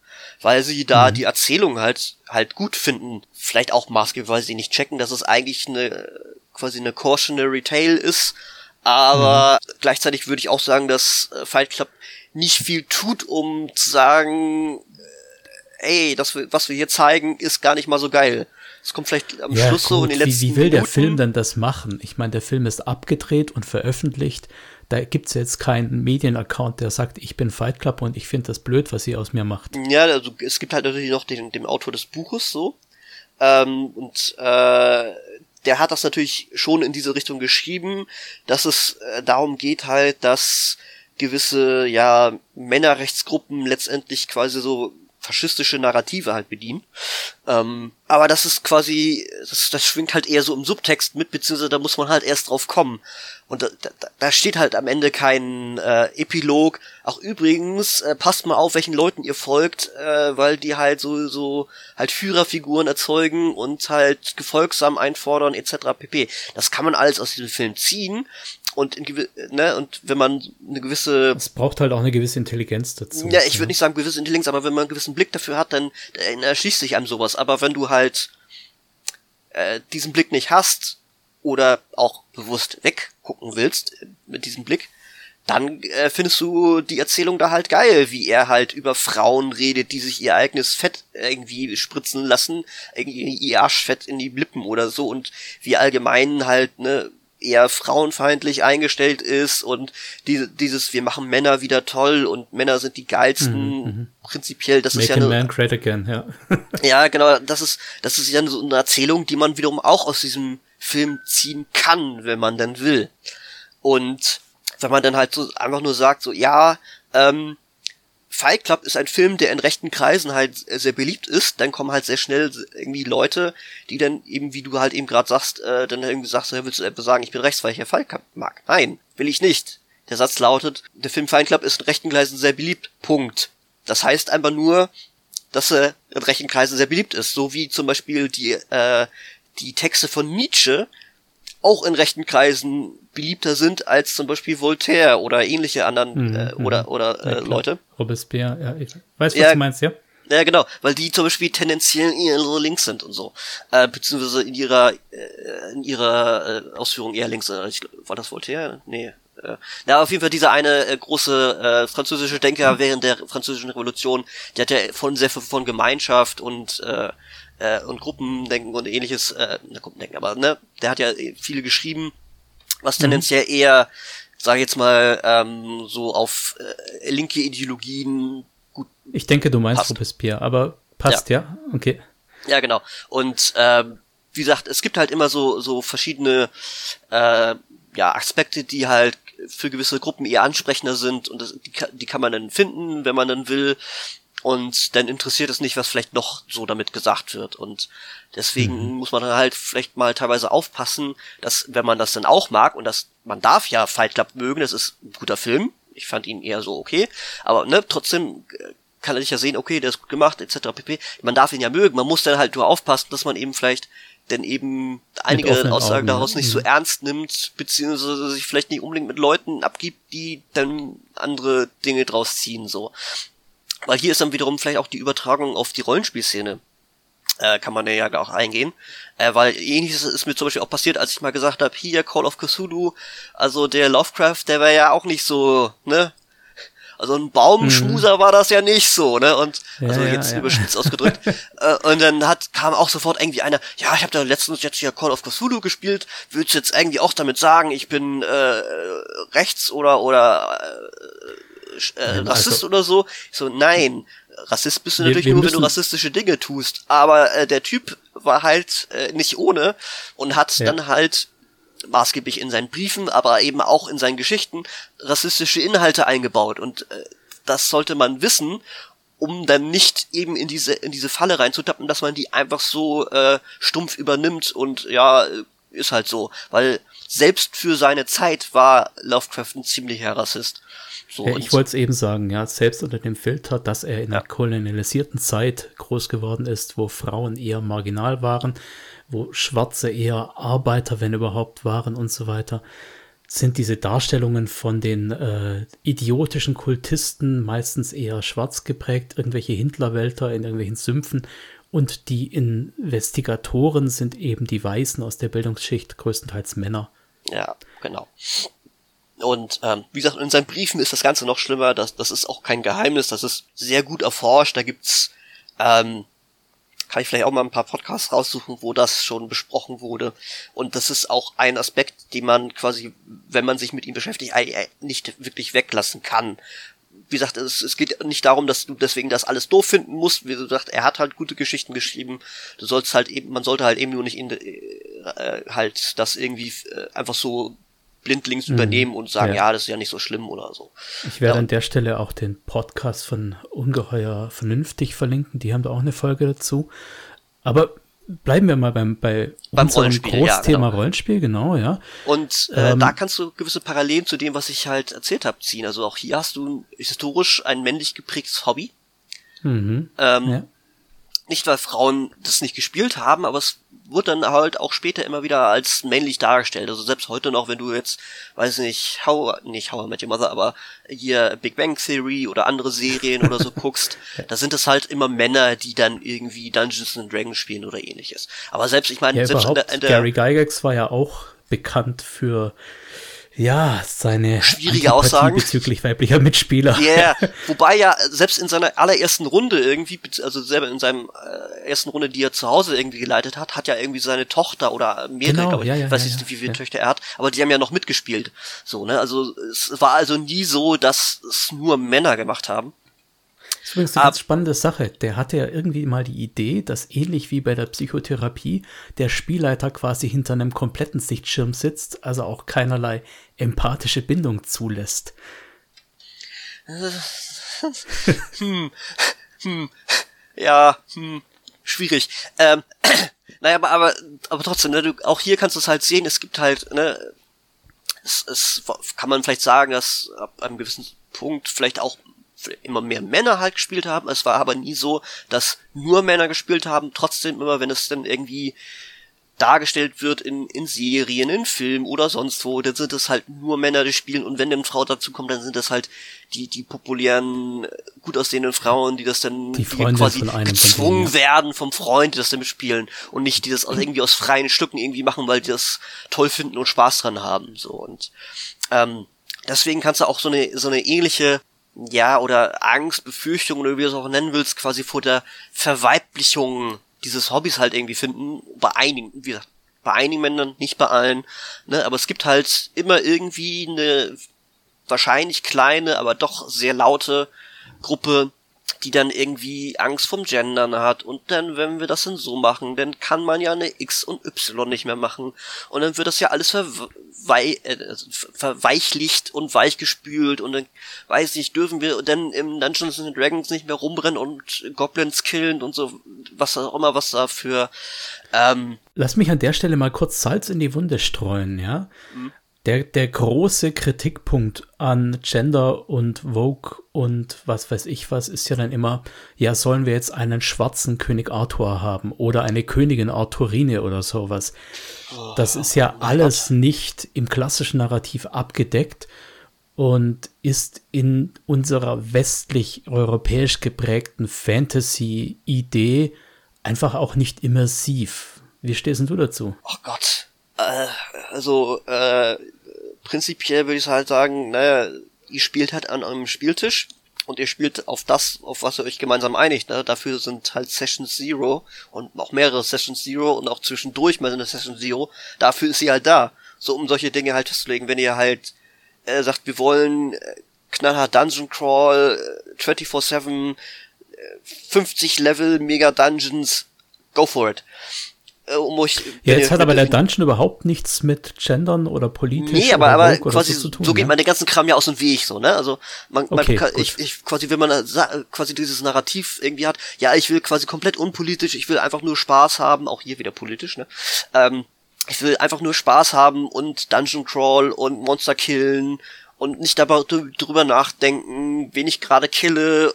[SPEAKER 2] Weil sie da mhm. die Erzählung halt halt gut finden. Vielleicht auch maßgeblich, weil sie nicht checken, dass es eigentlich eine quasi eine cautionary tale ist. Aber mhm. gleichzeitig würde ich auch sagen, dass äh, Fight Club nicht viel tut, um zu sagen, äh, ey, das, was wir hier zeigen, ist gar nicht mal so geil. Es kommt vielleicht am ja, Schluss gut, so in den letzten
[SPEAKER 1] Wie, wie will Minuten. der Film denn das machen? Ich meine, der Film ist abgedreht und veröffentlicht da gibt es jetzt keinen Medienaccount, der sagt, ich bin Fight Club und ich finde das blöd, was ihr aus mir macht.
[SPEAKER 2] Ja, also es gibt halt natürlich noch den, den Autor des Buches so. Ähm, und äh, der hat das natürlich schon in diese Richtung geschrieben, dass es äh, darum geht halt, dass gewisse ja Männerrechtsgruppen letztendlich quasi so faschistische Narrative halt bedienen. Ähm, aber das ist quasi, das, das schwingt halt eher so im Subtext mit, beziehungsweise da muss man halt erst drauf kommen. Und da, da, da steht halt am Ende kein äh, Epilog. Auch übrigens, äh, passt mal auf, welchen Leuten ihr folgt, äh, weil die halt so, so halt Führerfiguren erzeugen und halt gefolgsam einfordern, etc. pp. Das kann man alles aus diesem Film ziehen und in ne und wenn man eine gewisse
[SPEAKER 1] es braucht halt auch eine gewisse Intelligenz dazu.
[SPEAKER 2] Ja, ich würde nicht sagen gewisse Intelligenz, aber wenn man einen gewissen Blick dafür hat, dann, dann erschließt sich einem sowas. Aber wenn du halt äh, diesen Blick nicht hast oder auch bewusst weggucken willst mit diesem Blick, dann äh, findest du die Erzählung da halt geil, wie er halt über Frauen redet, die sich ihr eigenes Fett irgendwie spritzen lassen, irgendwie ihr Arschfett in die Lippen oder so und wie allgemein halt ne eher frauenfeindlich eingestellt ist und die, dieses wir machen Männer wieder toll und Männer sind die geilsten mhm, mhm. prinzipiell das
[SPEAKER 1] Make
[SPEAKER 2] ist ja
[SPEAKER 1] eine man great again ja
[SPEAKER 2] ja genau das ist das ist ja so eine Erzählung die man wiederum auch aus diesem Film ziehen kann wenn man denn will und wenn man dann halt so einfach nur sagt so ja ähm, Fight Club ist ein Film, der in rechten Kreisen halt sehr beliebt ist, dann kommen halt sehr schnell irgendwie Leute, die dann eben, wie du halt eben gerade sagst, äh, dann irgendwie sagst, willst du etwa sagen, ich bin rechts, weil ich ja Fight Club mag? Nein, will ich nicht. Der Satz lautet, der Film Fight Club ist in rechten Kreisen sehr beliebt. Punkt. Das heißt einfach nur, dass er in rechten Kreisen sehr beliebt ist, so wie zum Beispiel die äh, die Texte von Nietzsche auch in rechten Kreisen beliebter sind als zum Beispiel Voltaire oder ähnliche anderen mhm, äh, oder oder äh, ja, Leute.
[SPEAKER 1] Robespierre, ja, ich weiß, was ja, du meinst, ja.
[SPEAKER 2] Ja, genau, weil die zum Beispiel tendenziell eher so links sind und so. Äh, beziehungsweise in ihrer äh, in ihrer äh, Ausführung eher links. Äh, ich, war das Voltaire? Nee. Äh, na, auf jeden Fall dieser eine äh, große äh, französische Denker während der französischen Revolution, der hat ja von sehr von Gemeinschaft und äh, äh, und Gruppendenken und ähnliches, äh, na, Gruppendenken, aber ne, der hat ja viele geschrieben, was mhm. tendenziell eher, sag ich jetzt mal, ähm, so auf äh, linke Ideologien gut.
[SPEAKER 1] Ich denke, du meinst passt. Robespierre, aber passt, ja. ja? Okay.
[SPEAKER 2] Ja, genau. Und ähm, wie gesagt, es gibt halt immer so so verschiedene äh, ja Aspekte, die halt für gewisse Gruppen eher ansprechender sind und das, die, die kann man dann finden, wenn man dann will und dann interessiert es nicht, was vielleicht noch so damit gesagt wird. Und deswegen mhm. muss man halt vielleicht mal teilweise aufpassen, dass, wenn man das dann auch mag, und das, man darf ja Fight Club mögen, das ist ein guter Film. Ich fand ihn eher so okay. Aber ne, trotzdem äh, kann er sich ja sehen, okay, der ist gut gemacht, etc. pp. Man darf ihn ja mögen. Man muss dann halt nur aufpassen, dass man eben vielleicht denn eben einige Aussagen Augen, daraus nicht mhm. so ernst nimmt, beziehungsweise sich vielleicht nicht unbedingt mit Leuten abgibt, die dann andere Dinge draus ziehen, so. Weil hier ist dann wiederum vielleicht auch die Übertragung auf die Rollenspielszene. Äh, kann man ja auch eingehen. Äh, weil ähnliches ist mir zum Beispiel auch passiert, als ich mal gesagt habe, hier Call of Cthulhu, also der Lovecraft, der war ja auch nicht so, ne? Also ein Baumschmuser mhm. war das ja nicht so, ne? Und ja, also jetzt ja, ja. überspitzt ausgedrückt. äh, und dann hat kam auch sofort irgendwie einer, ja, ich habe da letztens jetzt hier Call of Cthulhu gespielt, würdest du jetzt irgendwie auch damit sagen, ich bin äh, rechts oder oder äh, äh, Rassist also, oder so. Ich so, nein, Rassist bist du natürlich wir nur, wenn du rassistische Dinge tust. Aber äh, der Typ war halt äh, nicht ohne und hat ja. dann halt maßgeblich in seinen Briefen, aber eben auch in seinen Geschichten rassistische Inhalte eingebaut. Und äh, das sollte man wissen, um dann nicht eben in diese in diese Falle reinzutappen, dass man die einfach so äh, stumpf übernimmt und ja ist halt so, weil selbst für seine Zeit war Lovecraft ein ziemlicher Rassist.
[SPEAKER 1] So ja, ich wollte es eben sagen, ja, selbst unter dem Filter, dass er in ja. einer kolonialisierten Zeit groß geworden ist, wo Frauen eher marginal waren, wo Schwarze eher Arbeiter, wenn überhaupt, waren und so weiter. sind diese Darstellungen von den äh, idiotischen Kultisten meistens eher schwarz geprägt, irgendwelche Hindlerwälter in irgendwelchen Sümpfen und die Investigatoren sind eben die Weißen aus der Bildungsschicht, größtenteils Männer.
[SPEAKER 2] Ja, genau. Und ähm, wie gesagt, in seinen Briefen ist das Ganze noch schlimmer. Das, das ist auch kein Geheimnis. Das ist sehr gut erforscht. Da gibt's, ähm, kann ich vielleicht auch mal ein paar Podcasts raussuchen, wo das schon besprochen wurde. Und das ist auch ein Aspekt, den man quasi, wenn man sich mit ihm beschäftigt, nicht wirklich weglassen kann. Wie gesagt, es, es geht nicht darum, dass du deswegen das alles doof finden musst. Wie gesagt, er hat halt gute Geschichten geschrieben. Du sollst halt eben, man sollte halt eben nur nicht in, äh, halt das irgendwie äh, einfach so blindlings mhm. übernehmen und sagen, ja. ja. das ist ja nicht so schlimm oder so.
[SPEAKER 1] Ich werde ja. an der Stelle auch den Podcast von Ungeheuer Vernünftig verlinken. Die haben da auch eine Folge dazu. Aber bleiben wir mal beim, bei
[SPEAKER 2] beim Rollenspiel,
[SPEAKER 1] Großthema
[SPEAKER 2] ja, genau.
[SPEAKER 1] Rollenspiel, genau, ja.
[SPEAKER 2] Und äh, ähm, da kannst du gewisse Parallelen zu dem, was ich halt erzählt habe, ziehen. Also auch hier hast du historisch ein männlich geprägtes Hobby. Mhm, ähm, ja. Nicht, weil Frauen das nicht gespielt haben, aber es wird dann halt auch später immer wieder als männlich dargestellt. Also selbst heute noch, wenn du jetzt, weiß nicht, How, nicht How I Met Your Mother, aber hier Big Bang Theory oder andere Serien oder so guckst, da sind es halt immer Männer, die dann irgendwie Dungeons and Dragons spielen oder ähnliches. Aber selbst, ich meine,
[SPEAKER 1] ja,
[SPEAKER 2] selbst
[SPEAKER 1] in der, in der Gary Gygax war ja auch bekannt für ja, seine
[SPEAKER 2] schwierige Aussagen
[SPEAKER 1] bezüglich weiblicher Mitspieler.
[SPEAKER 2] Ja, yeah. wobei ja selbst in seiner allerersten Runde irgendwie, also selber in seinem äh, ersten Runde, die er zu Hause irgendwie geleitet hat, hat ja irgendwie seine Tochter oder mehrere, genau, glaube ich, ja, ja, weiß ja, nicht, wie viele Töchter er hat, aber die haben ja noch mitgespielt. So, ne? Also es war also nie so, dass es nur Männer gemacht haben.
[SPEAKER 1] Das ist übrigens eine ganz spannende Sache. Der hatte ja irgendwie mal die Idee, dass ähnlich wie bei der Psychotherapie der Spielleiter quasi hinter einem kompletten Sichtschirm sitzt, also auch keinerlei empathische Bindung zulässt.
[SPEAKER 2] hm, hm, ja, hm, schwierig. Ähm, naja, aber, aber, aber trotzdem, ne, du, auch hier kannst du es halt sehen, es gibt halt, ne, es, es kann man vielleicht sagen, dass ab einem gewissen Punkt vielleicht auch immer mehr Männer halt gespielt haben. Es war aber nie so, dass nur Männer gespielt haben. Trotzdem immer, wenn es dann irgendwie dargestellt wird in, in Serien, in Filmen oder sonst wo, dann sind es halt nur Männer, die spielen. Und wenn eine Frau dazu kommt, dann sind das halt die, die populären, gut aussehenden Frauen, die das dann
[SPEAKER 1] die die quasi
[SPEAKER 2] gezwungen werden vom Freund, die das dann spielen und nicht die das irgendwie aus freien Stücken irgendwie machen, weil die das toll finden und Spaß dran haben, so. Und ähm, deswegen kannst du auch so eine, so eine ähnliche ja, oder Angst, Befürchtung oder wie du es auch nennen willst, quasi vor der Verweiblichung dieses Hobbys halt irgendwie finden. Bei einigen, wie gesagt, bei einigen Männern, nicht bei allen, ne, aber es gibt halt immer irgendwie eine wahrscheinlich kleine, aber doch sehr laute Gruppe, die dann irgendwie Angst vom Gendern hat und dann, wenn wir das dann so machen, dann kann man ja eine X und Y nicht mehr machen und dann wird das ja alles verwei äh, verweichlicht und weichgespült und dann weiß ich, dürfen wir dann im Dungeons and Dragons nicht mehr rumrennen und Goblins killen und so, was auch immer, was da für ähm,
[SPEAKER 1] Lass mich an der Stelle mal kurz Salz in die Wunde streuen, ja. Mhm der, der große Kritikpunkt an Gender und Vogue und was weiß ich was ist ja dann immer, ja, sollen wir jetzt einen schwarzen König Arthur haben oder eine Königin Arthurine oder sowas. Das ist ja oh alles nicht im klassischen Narrativ abgedeckt und ist in unserer westlich-europäisch geprägten Fantasy-Idee einfach auch nicht immersiv. Wie stehst du dazu?
[SPEAKER 2] Oh Gott. Äh, also, äh, prinzipiell würde ich halt sagen, naja, ihr spielt halt an einem Spieltisch und ihr spielt auf das, auf was ihr euch gemeinsam einigt. Ne? Dafür sind halt Session Zero und auch mehrere Session Zero und auch zwischendurch mal eine Session Zero. Dafür ist sie halt da. So um solche Dinge halt festzulegen. Wenn ihr halt äh, sagt, wir wollen äh, knallhart Dungeon Crawl, äh, 24-7, äh, 50 Level, Mega Dungeons, go for it
[SPEAKER 1] um euch. Ja, jetzt hat aber der Dungeon überhaupt nichts mit Gendern oder politisch.
[SPEAKER 2] Nee, aber, aber quasi so, tun, so geht ja? man den ganzen Kram ja aus dem Weg, so, ne? Also, man, okay, man kann, ich, ich, quasi, wenn man quasi dieses Narrativ irgendwie hat, ja, ich will quasi komplett unpolitisch, ich will einfach nur Spaß haben, auch hier wieder politisch, ne? Ähm, ich will einfach nur Spaß haben und Dungeon Crawl und Monster killen und nicht dabei drüber nachdenken, wen ich gerade kille,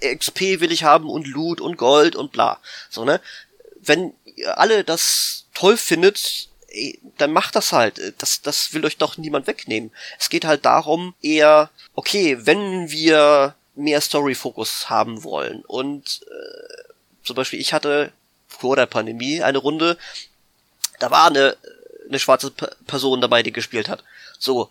[SPEAKER 2] XP will ich haben und Loot und Gold und bla. So, ne? Wenn ihr alle das toll findet, ey, dann macht das halt. Das, das will euch doch niemand wegnehmen. Es geht halt darum, eher, okay, wenn wir mehr Story-Fokus haben wollen und äh, zum Beispiel ich hatte vor der Pandemie eine Runde, da war eine, eine schwarze Person dabei, die gespielt hat. So.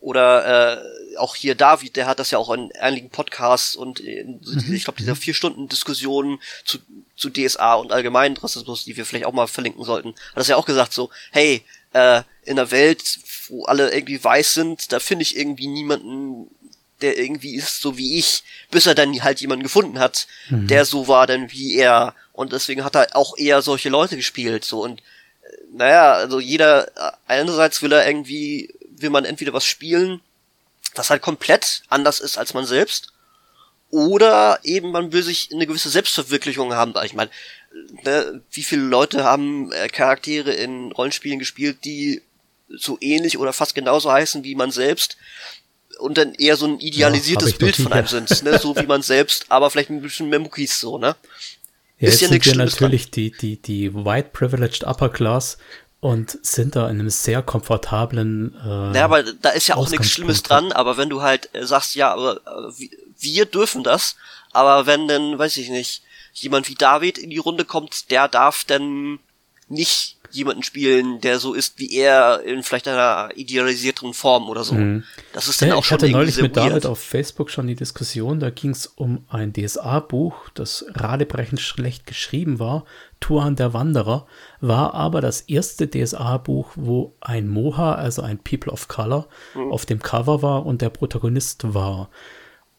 [SPEAKER 2] Oder äh, auch hier David, der hat das ja auch in ähnlichen Podcasts und in, mhm. ich glaube, dieser vier Stunden Diskussion zu, zu DSA und allgemeinen Rassismus, die wir vielleicht auch mal verlinken sollten, hat das ja auch gesagt so, hey, äh, in der Welt, wo alle irgendwie weiß sind, da finde ich irgendwie niemanden, der irgendwie ist so wie ich, bis er dann halt jemanden gefunden hat, mhm. der so war dann wie er. Und deswegen hat er auch eher solche Leute gespielt, so und äh, naja, also jeder, äh, einerseits will er irgendwie, will man entweder was spielen, das halt komplett anders ist als man selbst, oder eben man will sich eine gewisse Selbstverwirklichung haben. Ich meine, ne, wie viele Leute haben äh, Charaktere in Rollenspielen gespielt, die so ähnlich oder fast genauso heißen wie man selbst und dann eher so ein idealisiertes ja, Bild von einem sind, ne? so wie man selbst, aber vielleicht ein bisschen mehr Muckis so, ne?
[SPEAKER 1] Ja, ist ja sind wir natürlich die, die, die White Privileged Upper Class und sind da in einem sehr komfortablen.
[SPEAKER 2] Äh, ja, aber da ist ja auch nichts Schlimmes dran, aber wenn du halt äh, sagst, ja, aber äh, wir dürfen das, aber wenn dann, weiß ich nicht, jemand wie David in die Runde kommt, der darf dann nicht jemanden spielen, der so ist wie er in vielleicht einer idealisierteren Form oder so. Mhm.
[SPEAKER 1] Das ist dann ja, auch ich schon hatte neulich mit weird. David auf Facebook schon die Diskussion, da ging es um ein DSA-Buch, das radebrechend schlecht geschrieben war, Tuan der Wanderer, war aber das erste DSA-Buch, wo ein Moha, also ein People of Color, mhm. auf dem Cover war und der Protagonist war.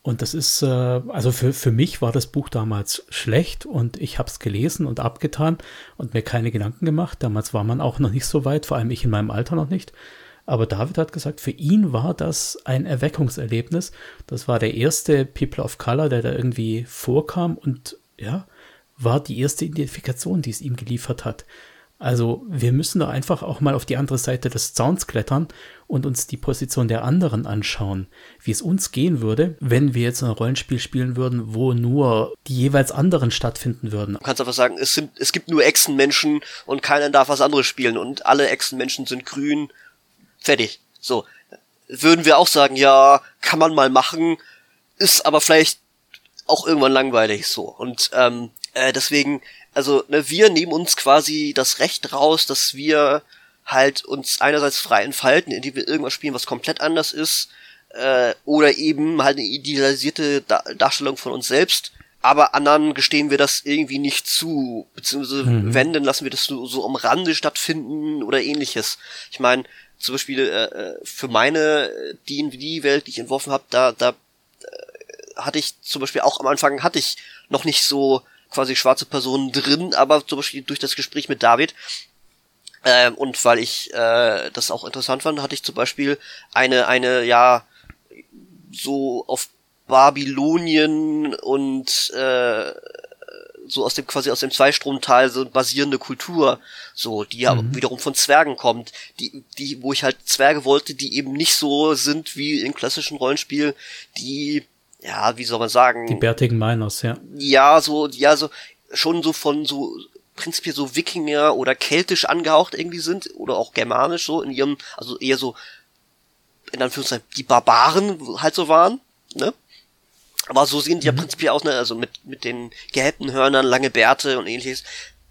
[SPEAKER 1] Und das ist, äh, also für, für mich war das Buch damals schlecht und ich habe es gelesen und abgetan und mir keine Gedanken gemacht. Damals war man auch noch nicht so weit, vor allem ich in meinem Alter noch nicht. Aber David hat gesagt, für ihn war das ein Erweckungserlebnis. Das war der erste People of Color, der da irgendwie vorkam und ja, war die erste Identifikation, die es ihm geliefert hat. Also wir müssen da einfach auch mal auf die andere Seite des Zauns klettern und uns die Position der anderen anschauen, wie es uns gehen würde, wenn wir jetzt ein Rollenspiel spielen würden, wo nur die jeweils anderen stattfinden würden.
[SPEAKER 2] Du kannst einfach sagen, es, sind, es gibt nur Echsenmenschen und keiner darf was anderes spielen und alle Echsenmenschen sind grün, fertig. So. Würden wir auch sagen, ja, kann man mal machen, ist aber vielleicht auch irgendwann langweilig so. Und ähm, äh, deswegen also ne, wir nehmen uns quasi das Recht raus, dass wir halt uns einerseits frei entfalten, indem wir irgendwas spielen, was komplett anders ist, äh, oder eben halt eine idealisierte Dar Darstellung von uns selbst. Aber anderen gestehen wir das irgendwie nicht zu, beziehungsweise mhm. wenn, dann lassen wir das so, so am Rande stattfinden oder ähnliches. Ich meine, zum Beispiel äh, äh für meine D&D-Welt, die ich entworfen habe, da, da äh, hatte ich zum Beispiel auch am Anfang hatte ich noch nicht so quasi schwarze Personen drin, aber zum Beispiel durch das Gespräch mit David ähm, und weil ich äh, das auch interessant fand, hatte ich zum Beispiel eine, eine, ja, so auf Babylonien und äh, so aus dem quasi aus dem Zweistromtal so basierende Kultur, so die ja mhm. wiederum von Zwergen kommt, die die wo ich halt Zwerge wollte, die eben nicht so sind wie in klassischen Rollenspiel, die ja, wie soll man sagen?
[SPEAKER 1] Die bärtigen Miners, ja.
[SPEAKER 2] Ja, so, ja, so, schon so von so, prinzipiell so Wikinger oder keltisch angehaucht irgendwie sind, oder auch germanisch so in ihrem, also eher so, in Anführungszeichen, die Barbaren halt so waren, ne? Aber so sehen die mhm. ja prinzipiell aus, ne? Also mit, mit den gehäppten Hörnern, lange Bärte und ähnliches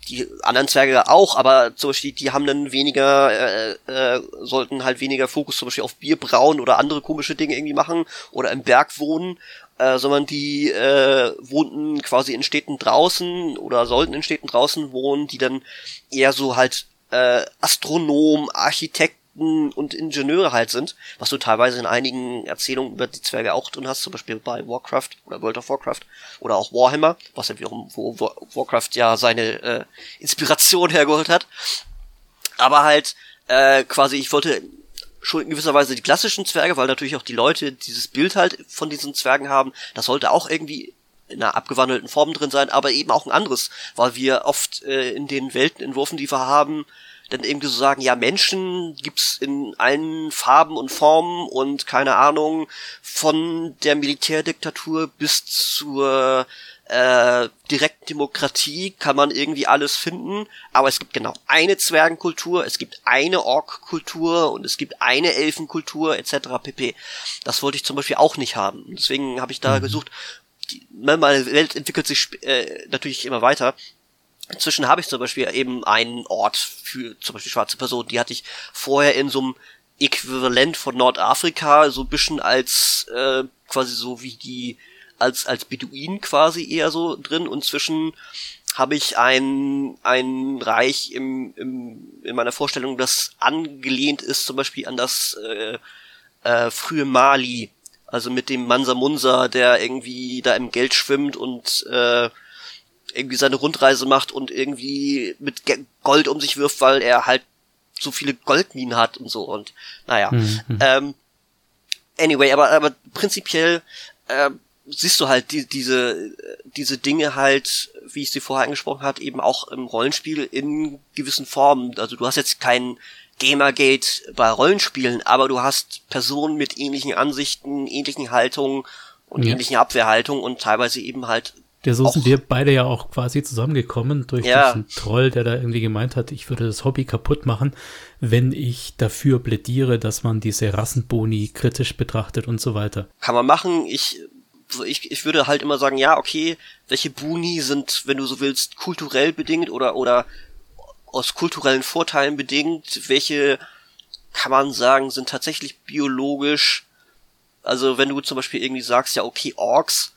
[SPEAKER 2] die anderen Zwerge auch, aber zum Beispiel, die haben dann weniger, äh, äh, sollten halt weniger Fokus zum Beispiel auf Bier brauen oder andere komische Dinge irgendwie machen oder im Berg wohnen, äh, sondern die äh, wohnten quasi in Städten draußen oder sollten in Städten draußen wohnen, die dann eher so halt äh, Astronom, Architekt Architekten und Ingenieure halt sind, was du teilweise in einigen Erzählungen über die Zwerge auch drin hast, zum Beispiel bei Warcraft oder World of Warcraft oder auch Warhammer, was ja wiederum, wo Warcraft ja seine äh, Inspiration hergeholt hat. Aber halt, äh, quasi, ich wollte schon in gewisser Weise die klassischen Zwerge, weil natürlich auch die Leute dieses Bild halt von diesen Zwergen haben, das sollte auch irgendwie in einer abgewandelten Form drin sein, aber eben auch ein anderes, weil wir oft äh, in den Weltenentwürfen, die wir haben, dann irgendwie so sagen, ja, Menschen gibt's in allen Farben und Formen und keine Ahnung, von der Militärdiktatur bis zur äh, Direktdemokratie kann man irgendwie alles finden, aber es gibt genau eine Zwergenkultur, es gibt eine Ork-Kultur und es gibt eine Elfenkultur etc. pp. Das wollte ich zum Beispiel auch nicht haben. Deswegen habe ich da mhm. gesucht. Die, ne, meine Welt entwickelt sich äh, natürlich immer weiter. Inzwischen habe ich zum Beispiel eben einen Ort für zum Beispiel schwarze Personen. Die hatte ich vorher in so einem Äquivalent von Nordafrika, so ein bisschen als äh, quasi so wie die als, als Beduin quasi eher so drin und zwischen habe ich ein, ein Reich im, im, in meiner Vorstellung, das angelehnt ist zum Beispiel an das äh, äh, frühe Mali, also mit dem Mansa Munsa, der irgendwie da im Geld schwimmt und äh, irgendwie seine Rundreise macht und irgendwie mit Gold um sich wirft, weil er halt so viele Goldminen hat und so und naja. Mhm. Ähm, anyway, aber, aber prinzipiell äh, siehst du halt die, diese, diese Dinge halt, wie ich sie vorher angesprochen hat, eben auch im Rollenspiel in gewissen Formen. Also du hast jetzt kein Gamergate bei Rollenspielen, aber du hast Personen mit ähnlichen Ansichten, ähnlichen Haltungen und ja. ähnlichen Abwehrhaltungen und teilweise eben halt.
[SPEAKER 1] Ja, so sind wir beide ja auch quasi zusammengekommen durch ja. diesen Troll, der da irgendwie gemeint hat, ich würde das Hobby kaputt machen, wenn ich dafür plädiere, dass man diese Rassenboni kritisch betrachtet und so weiter.
[SPEAKER 2] Kann man machen. Ich ich, ich würde halt immer sagen, ja, okay, welche Buni sind, wenn du so willst, kulturell bedingt oder, oder aus kulturellen Vorteilen bedingt, welche kann man sagen, sind tatsächlich biologisch, also wenn du zum Beispiel irgendwie sagst, ja, okay, Orks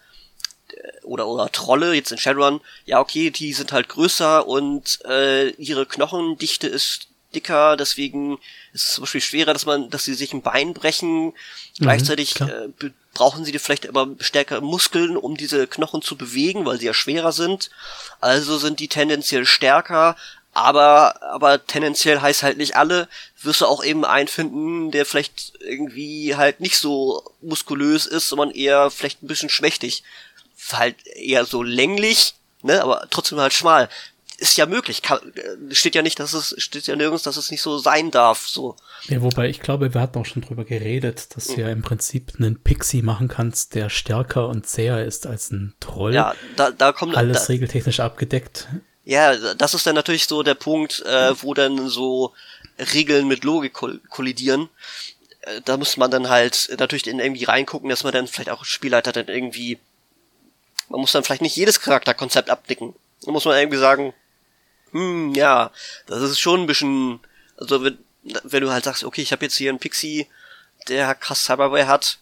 [SPEAKER 2] oder, oder Trolle, jetzt in Shadowrun, ja, okay, die sind halt größer und äh, ihre Knochendichte ist dicker, deswegen ist es zum Beispiel schwerer, dass man, dass sie sich ein Bein brechen. Mhm, Gleichzeitig äh, brauchen sie vielleicht aber stärkere Muskeln, um diese Knochen zu bewegen, weil sie ja schwerer sind. Also sind die tendenziell stärker, aber, aber tendenziell heißt halt nicht alle, wirst du auch eben einen finden, der vielleicht irgendwie halt nicht so muskulös ist, sondern eher vielleicht ein bisschen schmächtig. Halt eher so länglich, ne, aber trotzdem halt schmal ist ja möglich. Kann, äh, steht ja nicht, dass es, steht ja nirgends, dass es nicht so sein darf, so.
[SPEAKER 1] Ja, wobei ich glaube, wir hatten auch schon drüber geredet, dass mhm. du ja im Prinzip einen Pixie machen kannst, der stärker und zäher ist als ein Troll.
[SPEAKER 2] Ja, da, da kommt
[SPEAKER 1] alles
[SPEAKER 2] da,
[SPEAKER 1] regeltechnisch abgedeckt.
[SPEAKER 2] Ja, das ist dann natürlich so der Punkt, äh, wo dann so Regeln mit Logik kollidieren. Äh, da muss man dann halt natürlich in irgendwie reingucken, dass man dann vielleicht auch Spielleiter dann irgendwie, man muss dann vielleicht nicht jedes Charakterkonzept abnicken. Da muss man irgendwie sagen, hm, ja, das ist schon ein bisschen, also wenn, wenn du halt sagst, okay, ich habe jetzt hier einen Pixie, der krass Cyberware hat,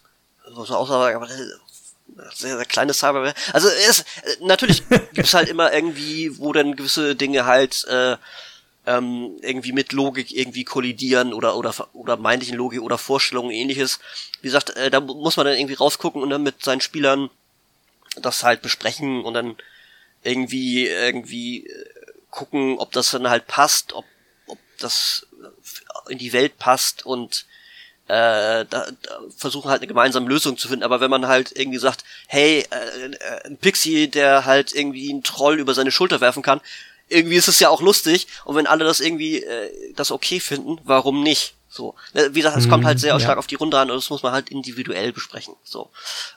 [SPEAKER 2] muss man auch sagen, aber sehr, sehr kleine Cyberware. Also es, natürlich gibt's halt immer irgendwie, wo dann gewisse Dinge halt äh, ähm, irgendwie mit Logik irgendwie kollidieren oder oder oder meintlichen Logik oder Vorstellungen ähnliches. Wie gesagt, äh, da muss man dann irgendwie rausgucken und dann mit seinen Spielern das halt besprechen und dann irgendwie irgendwie äh, gucken, ob das dann halt passt, ob, ob das in die Welt passt und äh, da, da versuchen halt eine gemeinsame Lösung zu finden. Aber wenn man halt irgendwie sagt, hey, äh, äh, ein Pixie, der halt irgendwie einen Troll über seine Schulter werfen kann, irgendwie ist es ja auch lustig. Und wenn alle das irgendwie äh, das okay finden, warum nicht? So, ne, wie gesagt, es kommt halt sehr ja. stark auf die Runde an und das muss man halt individuell besprechen. So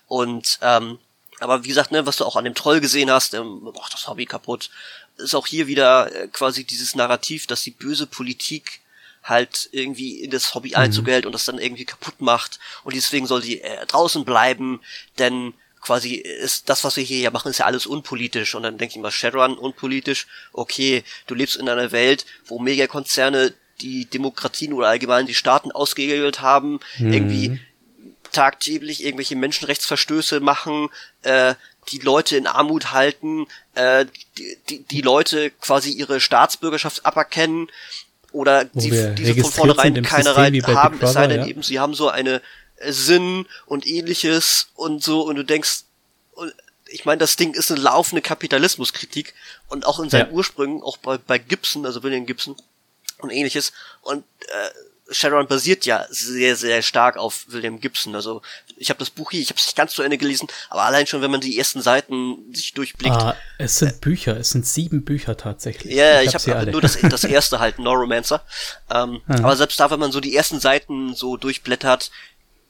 [SPEAKER 2] und ähm, aber wie gesagt, ne, was du auch an dem Troll gesehen hast, ähm, macht das Hobby kaputt ist auch hier wieder äh, quasi dieses Narrativ, dass die böse Politik halt irgendwie in das Hobby mhm. Einzug hält und das dann irgendwie kaputt macht und deswegen soll sie äh, draußen bleiben, denn quasi ist das, was wir hier ja machen, ist ja alles unpolitisch und dann denke ich mal, Shadowrun unpolitisch, okay, du lebst in einer Welt, wo Megakonzerne die Demokratien oder allgemein die Staaten ausgehebelt haben, mhm. irgendwie tagtäglich irgendwelche Menschenrechtsverstöße machen, äh, die Leute in Armut halten, äh, die, die, die Leute quasi ihre Staatsbürgerschaft aberkennen oder
[SPEAKER 1] Wo sie diese von vornherein keine Rein
[SPEAKER 2] haben, es sei denn ja. eben, sie haben so eine äh, Sinn und ähnliches und so und du denkst, ich meine, das Ding ist eine laufende Kapitalismuskritik und auch in seinen ja. Ursprüngen, auch bei, bei Gibson, also William Gibson und ähnliches und äh, Shadowrun basiert ja sehr, sehr stark auf William Gibson. Also ich habe das Buch hier, ich habe es nicht ganz zu Ende gelesen, aber allein schon, wenn man die ersten Seiten sich durchblickt. Ah,
[SPEAKER 1] es sind äh, Bücher, es sind sieben Bücher tatsächlich.
[SPEAKER 2] Ja, ich, ich habe hab nur das, das erste halt, Neuromancer. Ähm, mhm. Aber selbst da, wenn man so die ersten Seiten so durchblättert,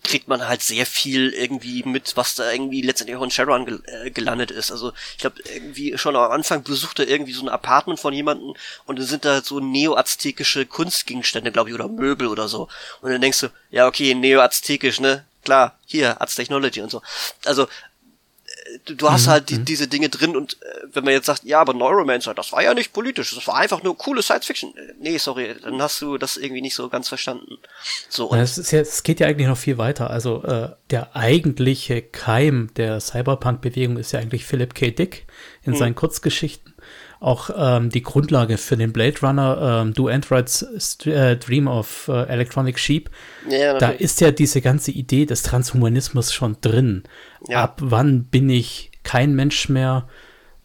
[SPEAKER 2] kriegt man halt sehr viel irgendwie mit, was da irgendwie letztendlich auch in Shadowrun gel äh, gelandet ist. Also ich glaube, irgendwie schon am Anfang besucht er irgendwie so ein Apartment von jemandem und dann sind da so neoaztekische Kunstgegenstände, glaube ich, oder Möbel oder so. Und dann denkst du, ja, okay, neoaztekisch, ne? Klar, hier, Arts Technology und so. Also du, hast mhm. halt die, mhm. diese Dinge drin und äh, wenn man jetzt sagt, ja, aber Neuromancer, das war ja nicht politisch, das war einfach nur coole Science Fiction. Äh, nee, sorry, dann hast du das irgendwie nicht so ganz verstanden. So,
[SPEAKER 1] und es, ist ja, es geht ja eigentlich noch viel weiter. Also äh, der eigentliche Keim der Cyberpunk-Bewegung ist ja eigentlich Philip K. Dick in mhm. seinen Kurzgeschichten auch ähm, die Grundlage für den Blade Runner ähm, Do Androids äh, Dream of äh, Electronic Sheep. Ja, da ist ja diese ganze Idee des Transhumanismus schon drin. Ja. Ab wann bin ich kein Mensch mehr?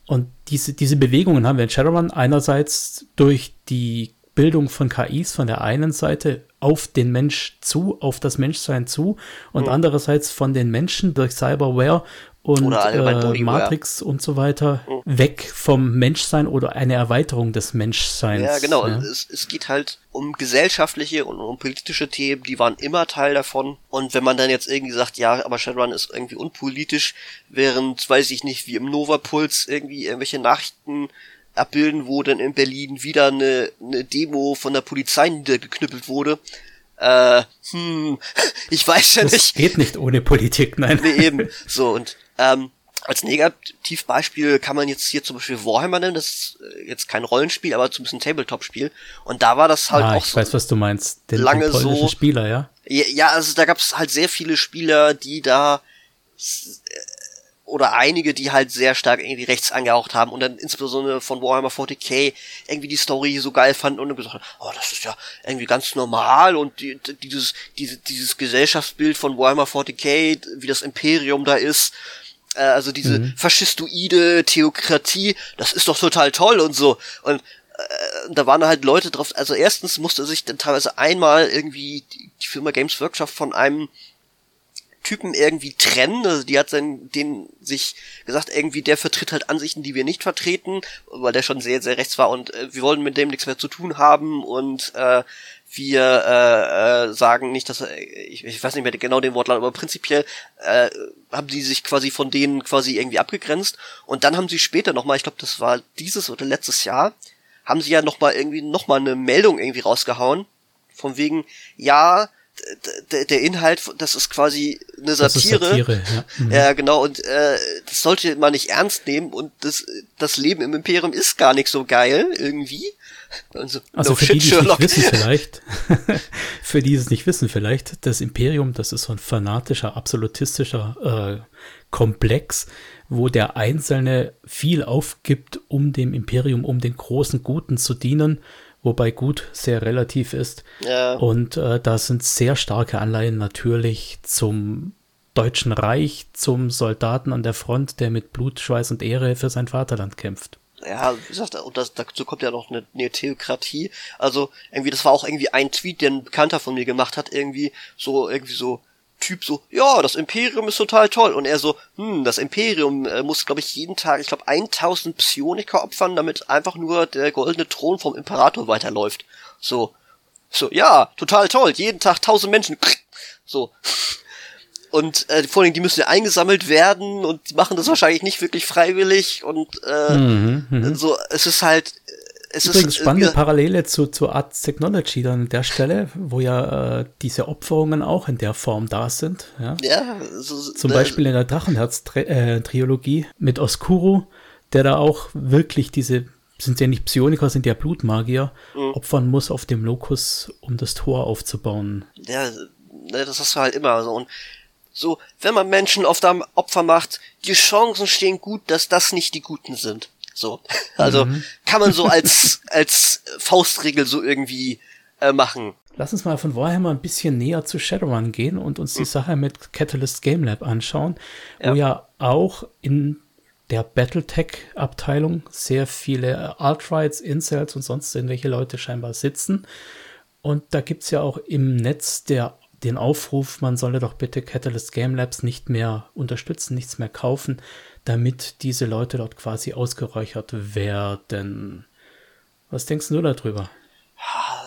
[SPEAKER 1] Und diese, diese Bewegungen haben wir in Shadowrun einerseits durch die Bildung von KIs von der einen Seite auf den Mensch zu, auf das Menschsein zu und mhm. andererseits von den Menschen durch Cyberware und äh, Matrix und so weiter mhm. weg vom Menschsein oder eine Erweiterung des Menschseins.
[SPEAKER 2] Ja, genau. Ja. Es, es geht halt um gesellschaftliche und um politische Themen, die waren immer Teil davon. Und wenn man dann jetzt irgendwie sagt, ja, aber Shadowrun ist irgendwie unpolitisch, während, weiß ich nicht, wie im Nova Puls irgendwie irgendwelche Nachrichten abbilden, wo dann in Berlin wieder eine, eine Demo von der Polizei niedergeknüppelt wurde, äh, hm, ich weiß ja
[SPEAKER 1] das
[SPEAKER 2] nicht.
[SPEAKER 1] geht nicht ohne Politik, nein.
[SPEAKER 2] Nee, eben. So, und ähm, als Negativbeispiel kann man jetzt hier zum Beispiel Warhammer nennen, das ist äh, jetzt kein Rollenspiel, aber zumindest ein Tabletop-Spiel. Und da war das halt ah, auch
[SPEAKER 1] ich
[SPEAKER 2] so.
[SPEAKER 1] Weiß, was du meinst.
[SPEAKER 2] Den, lange den so.
[SPEAKER 1] Spieler, ja?
[SPEAKER 2] Ja, also da gab es halt sehr viele Spieler, die da oder einige, die halt sehr stark irgendwie rechts angehaucht haben und dann insbesondere von Warhammer 40k irgendwie die Story so geil fanden und dann gesagt haben, oh, das ist ja irgendwie ganz normal und die, dieses, diese, dieses Gesellschaftsbild von Warhammer 40k, wie das Imperium da ist, äh, also diese mhm. faschistoide Theokratie, das ist doch total toll und so und äh, da waren halt Leute drauf, also erstens musste sich dann teilweise einmal irgendwie die, die Firma Games Workshop von einem Typen irgendwie trennen. Also die hat dann den sich gesagt, irgendwie der vertritt halt Ansichten, die wir nicht vertreten, weil der schon sehr, sehr rechts war und äh, wir wollen mit dem nichts mehr zu tun haben und äh, wir äh, äh, sagen nicht, dass ich, ich weiß nicht mehr genau den Wortlaut, aber prinzipiell äh, haben sie sich quasi von denen quasi irgendwie abgegrenzt und dann haben sie später nochmal, ich glaube, das war dieses oder letztes Jahr, haben sie ja nochmal irgendwie nochmal eine Meldung irgendwie rausgehauen von wegen, ja, der, Inhalt, das ist quasi eine Satire. Satire ja. Mhm. ja. genau, und äh, das sollte man nicht ernst nehmen und das, das Leben im Imperium ist gar nicht so geil, irgendwie.
[SPEAKER 1] Also, also no für die, die es nicht wissen vielleicht, für die es nicht wissen vielleicht, das Imperium, das ist so ein fanatischer, absolutistischer äh, Komplex, wo der Einzelne viel aufgibt, um dem Imperium, um den großen Guten zu dienen wobei gut sehr relativ ist. Ja. Und äh, da sind sehr starke Anleihen natürlich zum Deutschen Reich, zum Soldaten an der Front, der mit Blut, Schweiß und Ehre für sein Vaterland kämpft.
[SPEAKER 2] Ja, wie gesagt, und das, dazu kommt ja noch eine, eine Theokratie. Also irgendwie, das war auch irgendwie ein Tweet, den ein Bekannter von mir gemacht hat, irgendwie so, irgendwie so, Typ so, ja, das Imperium ist total toll. Und er so, hm, das Imperium äh, muss, glaube ich, jeden Tag, ich glaube, 1000 Psioniker opfern, damit einfach nur der goldene Thron vom Imperator weiterläuft. So, so, ja, total toll, jeden Tag 1000 Menschen. So. Und äh, vor allem, die müssen ja eingesammelt werden und die machen das wahrscheinlich nicht wirklich freiwillig und äh, mhm, mh. so, es ist halt
[SPEAKER 1] es Übrigens ist, spannende äh, Parallele zu, zu Art Technology dann an der Stelle, wo ja äh, diese Opferungen auch in der Form da sind. Ja, ja so, Zum Beispiel in der Drachenherz-Trilogie äh, mit Oscuro, der da auch wirklich diese, sind ja nicht Psioniker, sind ja Blutmagier, mhm. opfern muss auf dem Lokus, um das Tor aufzubauen.
[SPEAKER 2] Ja, ne, das hast du halt immer so. Und so, wenn man Menschen oft am Opfer macht, die Chancen stehen gut, dass das nicht die Guten sind. So. Also mhm. kann man so als, als Faustregel so irgendwie äh, machen.
[SPEAKER 1] Lass uns mal von Warhammer ein bisschen näher zu Shadowrun gehen und uns die mhm. Sache mit Catalyst Game Lab anschauen, ja. wo ja auch in der Battletech-Abteilung sehr viele Alt-Rights, Incels und sonst irgendwelche Leute scheinbar sitzen. Und da gibt es ja auch im Netz der, den Aufruf, man solle doch bitte Catalyst Game Labs nicht mehr unterstützen, nichts mehr kaufen, damit diese Leute dort quasi ausgeräuchert werden. Was denkst du darüber?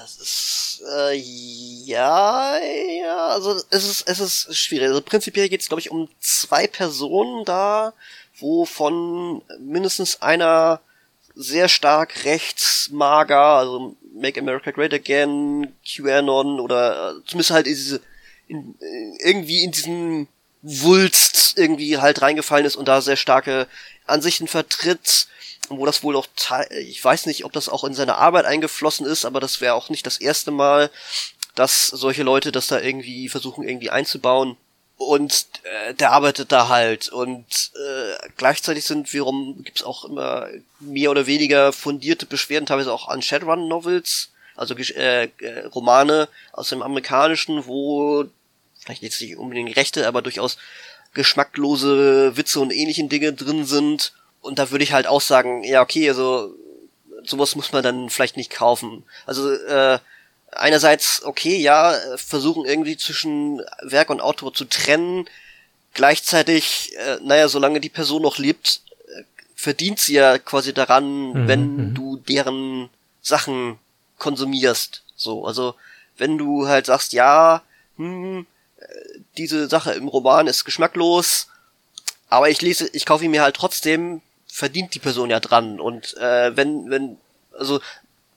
[SPEAKER 2] Das ist, Äh, ja, ja, also es ist, es ist schwierig. Also prinzipiell geht es, glaube ich, um zwei Personen da, wo von mindestens einer sehr stark rechtsmager, also Make America Great Again, QAnon oder äh, zumindest halt diese in, irgendwie in diesen Wulst irgendwie halt reingefallen ist und da sehr starke Ansichten vertritt, wo das wohl auch, ich weiß nicht, ob das auch in seine Arbeit eingeflossen ist, aber das wäre auch nicht das erste Mal, dass solche Leute das da irgendwie versuchen irgendwie einzubauen. Und äh, der arbeitet da halt. Und äh, gleichzeitig sind wiederum, gibt's auch immer mehr oder weniger fundierte Beschwerden, teilweise auch an Shadowrun-Novels, also äh, äh, Romane aus dem Amerikanischen, wo vielleicht jetzt nicht unbedingt Rechte, aber durchaus geschmacklose Witze und ähnlichen Dinge drin sind. Und da würde ich halt auch sagen, ja, okay, also sowas muss man dann vielleicht nicht kaufen. Also äh, einerseits, okay, ja, versuchen irgendwie zwischen Werk und Autor zu trennen. Gleichzeitig, äh, naja, solange die Person noch lebt, äh, verdient sie ja quasi daran, mhm. wenn mhm. du deren Sachen konsumierst. So, also wenn du halt sagst, ja, hm, äh, diese Sache im Roman ist geschmacklos, aber ich lese, ich kaufe ihn mir halt trotzdem, verdient die Person ja dran. Und äh, wenn, wenn, also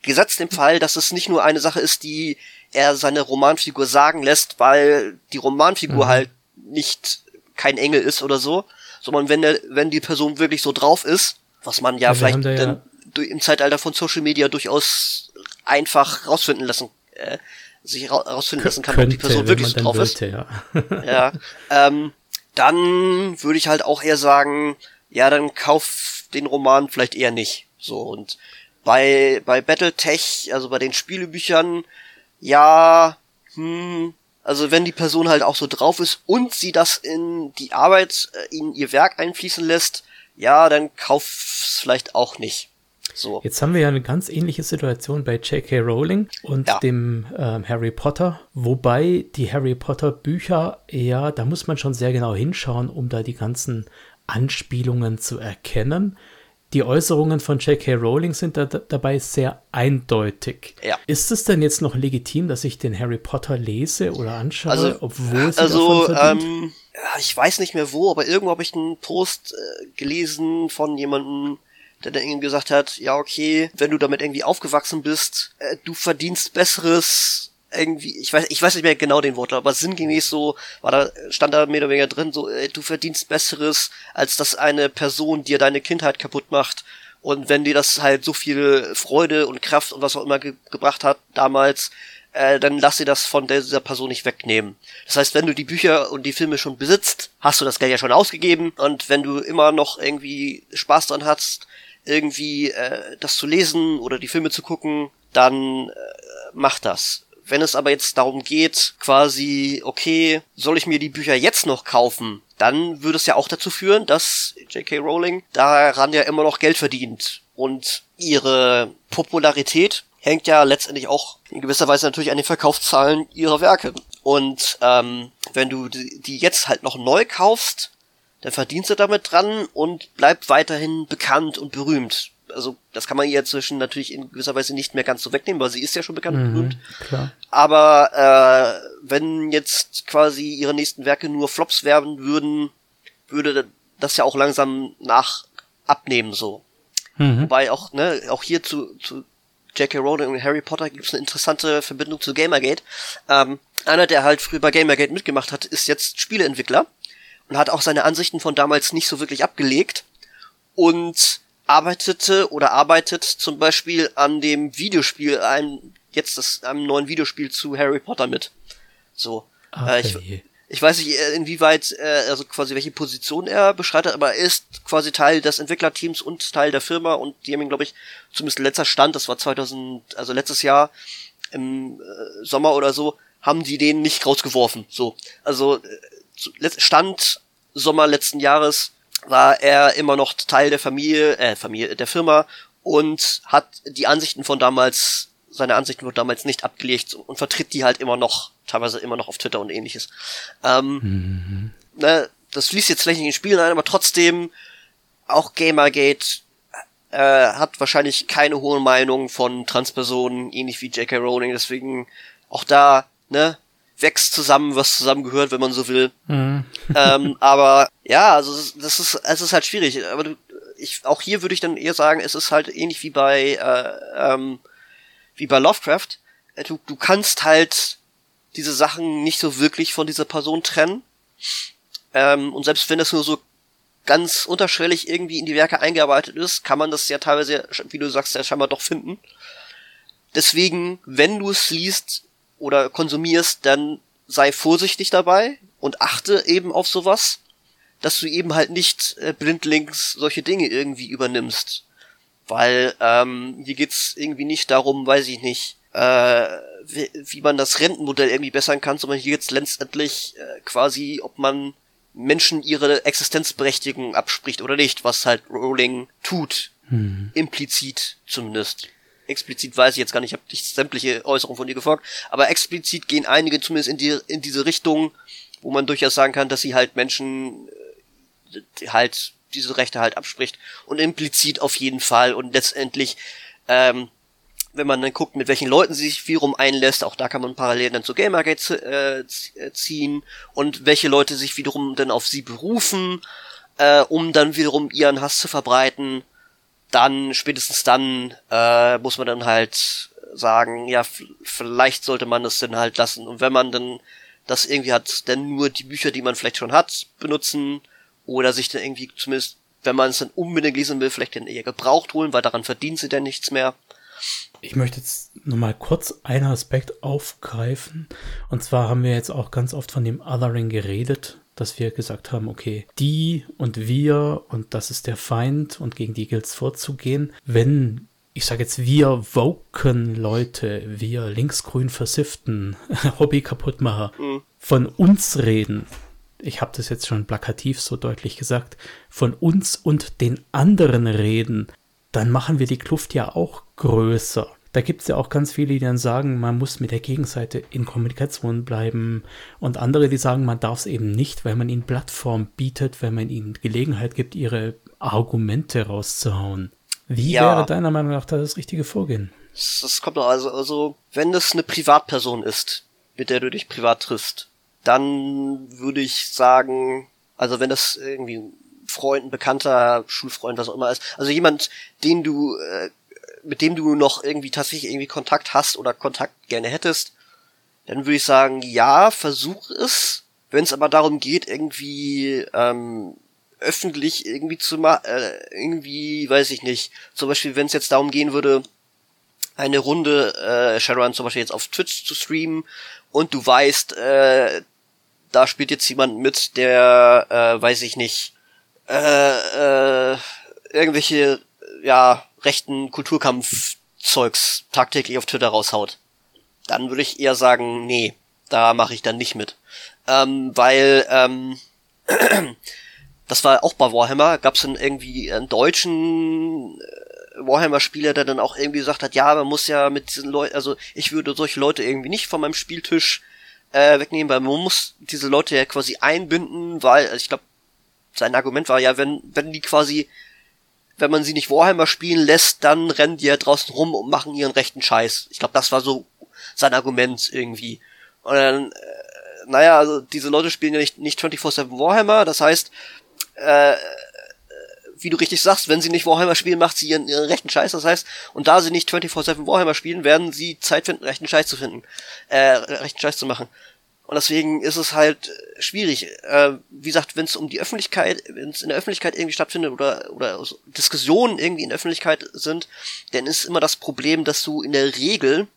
[SPEAKER 2] gesetzt im Fall, dass es nicht nur eine Sache ist, die er seine Romanfigur sagen lässt, weil die Romanfigur mhm. halt nicht kein Engel ist oder so, sondern wenn der, wenn die Person wirklich so drauf ist, was man ja, ja vielleicht ja im Zeitalter von Social Media durchaus einfach rausfinden lassen, äh, sich rausfinden lassen kann, könnte, ob die Person wirklich so drauf wollte, ist. Ja, ja ähm, dann würde ich halt auch eher sagen, ja, dann kauf den Roman vielleicht eher nicht. So und bei, bei Battletech, also bei den Spielebüchern, ja, hm, also wenn die Person halt auch so drauf ist und sie das in die Arbeit, äh, in ihr Werk einfließen lässt, ja, dann kauf's vielleicht auch nicht. So.
[SPEAKER 1] Jetzt haben wir ja eine ganz ähnliche Situation bei J.K. Rowling und ja. dem ähm, Harry Potter, wobei die Harry Potter Bücher eher, da muss man schon sehr genau hinschauen, um da die ganzen Anspielungen zu erkennen die Äußerungen von J.K. Rowling sind da, dabei sehr eindeutig. Ja. Ist es denn jetzt noch legitim, dass ich den Harry Potter lese oder anschaue,
[SPEAKER 2] also, obwohl sie also, davon ähm, ich weiß nicht mehr wo, aber irgendwo habe ich einen Post äh, gelesen von jemandem, der dann irgendwie gesagt hat, ja okay, wenn du damit irgendwie aufgewachsen bist, äh, du verdienst besseres irgendwie, ich weiß, ich weiß nicht mehr genau den Wort, aber sinngemäß so, war da, stand da mehr oder weniger drin, so, ey, du verdienst Besseres, als dass eine Person dir deine Kindheit kaputt macht. Und wenn dir das halt so viel Freude und Kraft und was auch immer ge gebracht hat damals, äh, dann lass dir das von dieser Person nicht wegnehmen. Das heißt, wenn du die Bücher und die Filme schon besitzt, hast du das Geld ja schon ausgegeben. Und wenn du immer noch irgendwie Spaß dran hast, irgendwie äh, das zu lesen oder die Filme zu gucken, dann äh, mach das. Wenn es aber jetzt darum geht, quasi, okay, soll ich mir die Bücher jetzt noch kaufen? Dann würde es ja auch dazu führen, dass J.K. Rowling daran ja immer noch Geld verdient. Und ihre Popularität hängt ja letztendlich auch in gewisser Weise natürlich an den Verkaufszahlen ihrer Werke. Und ähm, wenn du die jetzt halt noch neu kaufst, dann verdienst du damit dran und bleib weiterhin bekannt und berühmt also das kann man ihr zwischen natürlich in gewisser Weise nicht mehr ganz so wegnehmen, weil sie ist ja schon bekannt und mhm, berühmt. Klar. Aber äh, wenn jetzt quasi ihre nächsten Werke nur Flops werden würden, würde das ja auch langsam nach abnehmen so. Mhm. Wobei auch, ne, auch hier zu, zu J.K. Rowling und Harry Potter gibt es eine interessante Verbindung zu Gamergate. Ähm, einer, der halt früher bei Gamergate mitgemacht hat, ist jetzt Spieleentwickler und hat auch seine Ansichten von damals nicht so wirklich abgelegt. Und arbeitete oder arbeitet zum Beispiel an dem Videospiel, einem, jetzt das, einem neuen Videospiel zu Harry Potter mit. So. Okay. Äh, ich, ich weiß nicht, äh, inwieweit, äh, also quasi welche Position er beschreitet, aber er ist quasi Teil des Entwicklerteams und Teil der Firma und die haben ihn, glaube ich, zumindest letzter Stand, das war 2000, also letztes Jahr im äh, Sommer oder so, haben die den nicht rausgeworfen. So. Also äh, Stand Sommer letzten Jahres war er immer noch Teil der Familie, äh, Familie, der Firma und hat die Ansichten von damals, seine Ansichten von damals nicht abgelegt und vertritt die halt immer noch, teilweise immer noch auf Twitter und ähnliches. Ähm, mhm. ne, das fließt jetzt vielleicht nicht in Spielen ein, aber trotzdem, auch Gamergate äh, hat wahrscheinlich keine hohe Meinung von Transpersonen, ähnlich wie J.K. Rowling, deswegen auch da, ne, wächst zusammen, was zusammengehört, wenn man so will. Mhm. ähm, aber ja, also das ist, es ist halt schwierig. Aber du, ich, auch hier würde ich dann eher sagen, es ist halt ähnlich wie bei, äh, ähm, wie bei Lovecraft. Äh, du, du kannst halt diese Sachen nicht so wirklich von dieser Person trennen. Ähm, und selbst wenn das nur so ganz unterschwellig irgendwie in die Werke eingearbeitet ist, kann man das ja teilweise, wie du sagst, ja scheinbar doch finden. Deswegen, wenn du es liest oder konsumierst, dann sei vorsichtig dabei und achte eben auf sowas, dass du eben halt nicht äh, blindlings solche Dinge irgendwie übernimmst. Weil ähm, hier geht's irgendwie nicht darum, weiß ich nicht, äh, wie, wie man das Rentenmodell irgendwie bessern kann, sondern hier geht's letztendlich äh, quasi, ob man Menschen ihre Existenzberechtigung abspricht oder nicht, was halt Rowling tut. Hm. Implizit zumindest. Explizit weiß ich jetzt gar nicht, ich habe nicht sämtliche Äußerungen von ihr gefolgt, aber explizit gehen einige zumindest in, die, in diese Richtung, wo man durchaus sagen kann, dass sie halt Menschen äh, halt diese Rechte halt abspricht und implizit auf jeden Fall und letztendlich ähm, wenn man dann guckt, mit welchen Leuten sie sich wiederum einlässt, auch da kann man parallel dann zu Gamergate äh, äh, ziehen und welche Leute sich wiederum dann auf sie berufen, äh, um dann wiederum ihren Hass zu verbreiten, dann, spätestens dann, äh, muss man dann halt sagen, ja, vielleicht sollte man das dann halt lassen. Und wenn man dann das irgendwie hat, dann nur die Bücher, die man vielleicht schon hat, benutzen oder sich dann irgendwie zumindest, wenn man es dann unbedingt lesen will, vielleicht dann eher gebraucht holen, weil daran verdient sie dann nichts mehr.
[SPEAKER 1] Ich möchte jetzt nur mal kurz einen Aspekt aufgreifen. Und zwar haben wir jetzt auch ganz oft von dem Othering geredet, dass wir gesagt haben, okay, die und wir und das ist der Feind und gegen die gilt es vorzugehen. Wenn ich sage jetzt wir woken Leute, wir linksgrün versifften, Hobby kaputtmacher, mhm. von uns reden, ich habe das jetzt schon plakativ so deutlich gesagt, von uns und den anderen reden, dann machen wir die Kluft ja auch größer. Da gibt es ja auch ganz viele, die dann sagen, man muss mit der Gegenseite in Kommunikation bleiben und andere, die sagen, man darf es eben nicht, weil man ihnen Plattform bietet, weil man ihnen Gelegenheit gibt, ihre Argumente rauszuhauen. Wie ja. wäre deiner Meinung nach das richtige Vorgehen?
[SPEAKER 2] Das kommt doch also, also, wenn das eine Privatperson ist, mit der du dich privat triffst, dann würde ich sagen, also wenn das irgendwie Freund, ein Bekannter, Schulfreund, was auch immer ist. Also jemand, den du, äh, mit dem du noch irgendwie tatsächlich irgendwie Kontakt hast oder Kontakt gerne hättest, dann würde ich sagen, ja, versuch es. Wenn es aber darum geht, irgendwie ähm, öffentlich irgendwie zu machen, äh, irgendwie, weiß ich nicht. Zum Beispiel, wenn es jetzt darum gehen würde, eine Runde äh, Shadowrun zum Beispiel jetzt auf Twitch zu streamen und du weißt, äh, da spielt jetzt jemand mit, der, äh, weiß ich nicht, äh, äh, irgendwelche, ja, rechten Kulturkampfzeugs tagtäglich auf Twitter raushaut, dann würde ich eher sagen, nee, da mache ich dann nicht mit. Ähm, weil, ähm, das war auch bei Warhammer, gab es dann irgendwie einen deutschen äh, Warhammer-Spieler, der dann auch irgendwie gesagt hat, ja, man muss ja mit diesen Leuten, also ich würde solche Leute irgendwie nicht von meinem Spieltisch äh, wegnehmen, weil man muss diese Leute ja quasi einbinden, weil, also ich glaube, sein Argument war ja, wenn, wenn die quasi, wenn man sie nicht Warhammer spielen lässt, dann rennen die ja draußen rum und machen ihren rechten Scheiß. Ich glaube, das war so sein Argument irgendwie. Und dann, äh, naja, also diese Leute spielen ja nicht, nicht 24-7 Warhammer, das heißt, äh, wie du richtig sagst, wenn sie nicht Warhammer spielen, macht sie ihren, ihren rechten Scheiß. Das heißt, und da sie nicht 24-7 Warhammer spielen, werden sie Zeit finden, rechten Scheiß zu finden. Äh, rechten Scheiß zu machen. Und deswegen ist es halt schwierig. Äh, wie gesagt, wenn es um die Öffentlichkeit, wenn es in der Öffentlichkeit irgendwie stattfindet oder, oder Diskussionen irgendwie in der Öffentlichkeit sind, dann ist immer das Problem, dass du in der Regel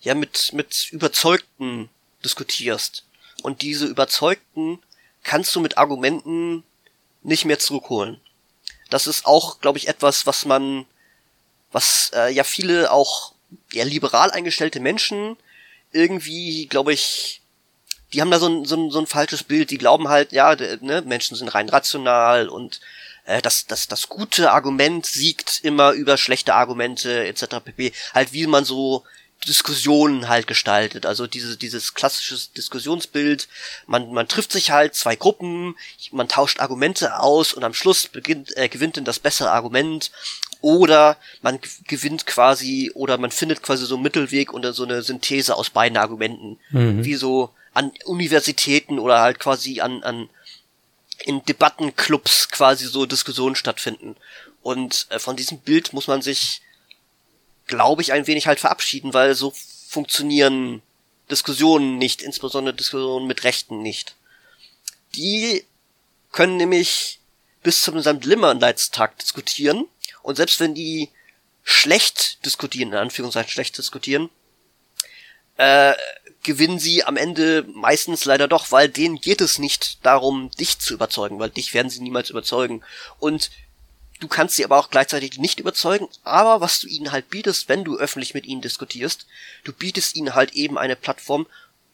[SPEAKER 2] ja mit, mit Überzeugten diskutierst. Und diese Überzeugten kannst du mit Argumenten nicht mehr zurückholen. Das ist auch, glaube ich, etwas, was man, was äh, ja viele auch ja, liberal eingestellte Menschen irgendwie, glaube ich, die haben da so ein, so, ein, so ein falsches Bild. Die glauben halt, ja, ne, Menschen sind rein rational und äh, das, das, das gute Argument siegt immer über schlechte Argumente etc. pp. Halt wie man so Diskussionen halt gestaltet. Also diese, dieses klassische Diskussionsbild. Man, man trifft sich halt zwei Gruppen, man tauscht Argumente aus und am Schluss beginnt, äh, gewinnt dann das bessere Argument oder man gewinnt quasi oder man findet quasi so einen Mittelweg oder so eine Synthese aus beiden Argumenten, mhm. wie so an Universitäten oder halt quasi an, an in Debattenclubs quasi so Diskussionen stattfinden. Und äh, von diesem Bild muss man sich, glaube ich, ein wenig halt verabschieden, weil so funktionieren Diskussionen nicht, insbesondere Diskussionen mit Rechten nicht. Die können nämlich bis zum St. Limmerleitstag diskutieren und selbst wenn die schlecht diskutieren, in Anführungszeichen schlecht diskutieren, äh, gewinnen sie am Ende meistens leider doch, weil denen geht es nicht darum, dich zu überzeugen, weil dich werden sie niemals überzeugen. Und du kannst sie aber auch gleichzeitig nicht überzeugen, aber was du ihnen halt bietest, wenn du öffentlich mit ihnen diskutierst, du bietest ihnen halt eben eine Plattform,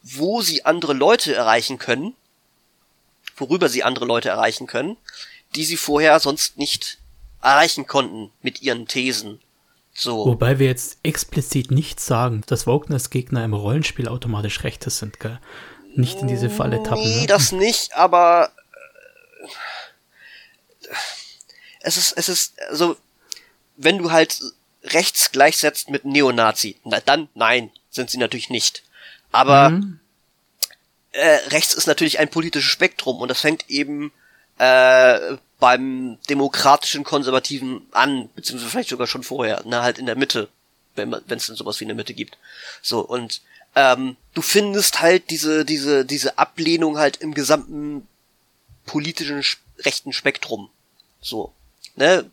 [SPEAKER 2] wo sie andere Leute erreichen können, worüber sie andere Leute erreichen können, die sie vorher sonst nicht erreichen konnten mit ihren Thesen. So.
[SPEAKER 1] Wobei wir jetzt explizit nicht sagen, dass Wokeness-Gegner im Rollenspiel automatisch Rechte sind, gell? Nicht in diese Falle tappen.
[SPEAKER 2] Nee, ne? das nicht, aber äh, es ist, es ist, also, wenn du halt rechts gleichsetzt mit Neonazi, na, dann nein, sind sie natürlich nicht. Aber mhm. äh, rechts ist natürlich ein politisches Spektrum und das fängt eben äh, beim demokratischen Konservativen an, beziehungsweise vielleicht sogar schon vorher, ne, halt in der Mitte, wenn es denn sowas wie eine Mitte gibt. So, und ähm, du findest halt diese, diese, diese Ablehnung halt im gesamten politischen rechten Spektrum. So, ne?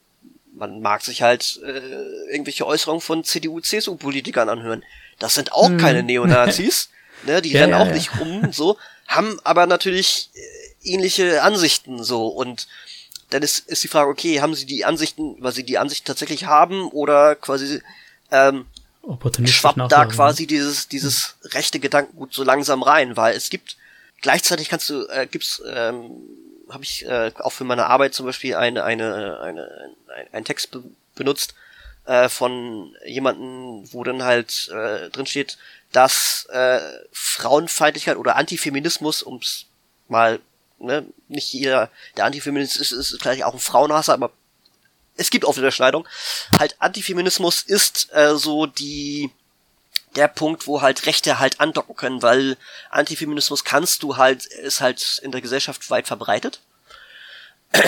[SPEAKER 2] Man mag sich halt äh, irgendwelche Äußerungen von CDU, CSU-Politikern anhören. Das sind auch hm. keine Neonazis, ne? Die ja, rennen ja, auch ja. nicht rum, so, haben aber natürlich äh, ähnliche Ansichten so und dann ist, ist die Frage, okay, haben sie die Ansichten, weil sie die Ansichten tatsächlich haben oder quasi ähm, schwappt da quasi dieses, dieses rechte Gedankengut so langsam rein, weil es gibt gleichzeitig kannst du, äh, gibt's, ähm, habe ich äh, auch für meine Arbeit zum Beispiel eine, eine, eine, ein, ein Text be benutzt äh, von jemanden, wo dann halt äh, drin steht, dass äh, Frauenfeindlichkeit oder Antifeminismus, ums mal ne, nicht jeder, der Antifeminist ist, ist gleich auch ein Frauenhasser, aber es gibt oft Überschneidung. Halt Antifeminismus ist äh, so die der Punkt, wo halt Rechte halt andocken können, weil Antifeminismus kannst du halt, ist halt in der Gesellschaft weit verbreitet.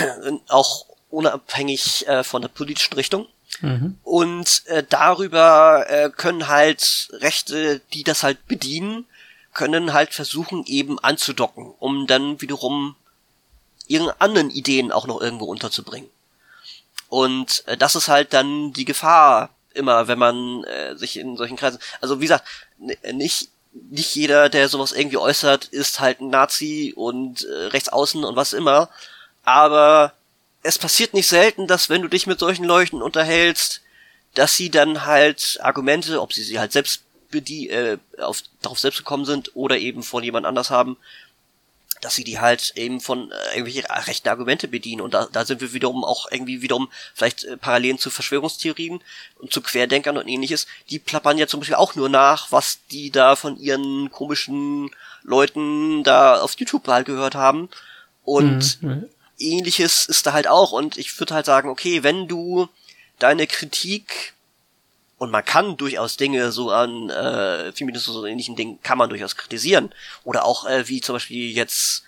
[SPEAKER 2] auch unabhängig äh, von der politischen Richtung. Mhm. Und äh, darüber äh, können halt Rechte, die das halt bedienen, können halt versuchen eben anzudocken, um dann wiederum ihre anderen Ideen auch noch irgendwo unterzubringen. Und äh, das ist halt dann die Gefahr immer, wenn man äh, sich in solchen Kreisen, also wie gesagt, nicht nicht jeder, der sowas irgendwie äußert, ist halt ein Nazi und äh, rechtsaußen und was immer, aber es passiert nicht selten, dass wenn du dich mit solchen Leuten unterhältst, dass sie dann halt Argumente, ob sie sie halt selbst die äh, auf, darauf selbst gekommen sind oder eben von jemand anders haben, dass sie die halt eben von äh, irgendwelche rechten Argumente bedienen. Und da, da sind wir wiederum auch irgendwie wiederum vielleicht äh, Parallelen zu Verschwörungstheorien und zu Querdenkern und ähnliches. Die plappern ja zum Beispiel auch nur nach, was die da von ihren komischen Leuten da auf YouTube halt gehört haben. Und mhm. ähnliches ist da halt auch. Und ich würde halt sagen, okay, wenn du deine Kritik und man kann durchaus Dinge so an äh, Feminismus und ähnlichen Dingen kann man durchaus kritisieren. Oder auch äh, wie zum Beispiel jetzt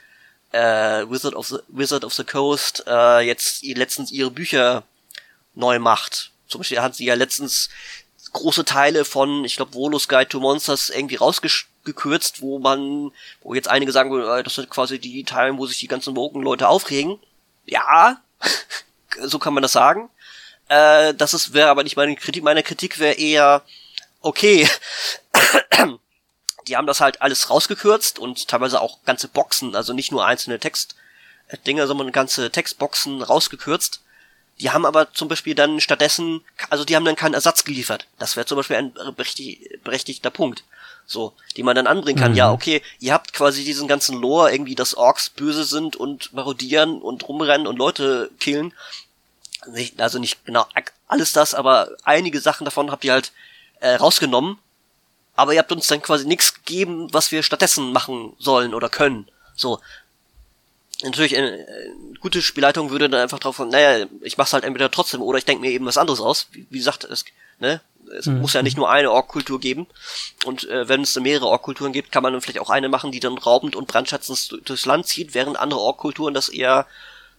[SPEAKER 2] äh, Wizard of the Wizard of the Coast äh, jetzt letztens ihre Bücher neu macht. Zum Beispiel hat sie ja letztens große Teile von, ich glaube, Volus Guide to Monsters irgendwie rausgekürzt, wo man, wo jetzt einige sagen äh, das sind quasi die Teile, wo sich die ganzen Woken-Leute aufregen. Ja, so kann man das sagen. Äh, das ist wäre aber nicht meine Kritik. Meine Kritik wäre eher, okay, die haben das halt alles rausgekürzt und teilweise auch ganze Boxen, also nicht nur einzelne Textdinge, sondern ganze Textboxen rausgekürzt. Die haben aber zum Beispiel dann stattdessen, also die haben dann keinen Ersatz geliefert. Das wäre zum Beispiel ein berechtig, berechtigter Punkt. So, die man dann anbringen kann. Mhm. Ja, okay, ihr habt quasi diesen ganzen Lore, irgendwie, dass Orks böse sind und marodieren und rumrennen und Leute killen nicht, also nicht genau alles das, aber einige Sachen davon habt ihr halt äh, rausgenommen. Aber ihr habt uns dann quasi nichts gegeben, was wir stattdessen machen sollen oder können. So. natürlich eine, eine gute Spielleitung würde dann einfach drauf von, naja, ich mach's halt entweder trotzdem oder ich denke mir eben was anderes aus. Wie, wie gesagt, es, ne, es mhm. muss ja nicht nur eine Ork-Kultur geben. Und äh, wenn es mehrere Ork-Kulturen gibt, kann man dann vielleicht auch eine machen, die dann raubend und brandschatzend durchs Land zieht, während andere Ork-Kulturen das eher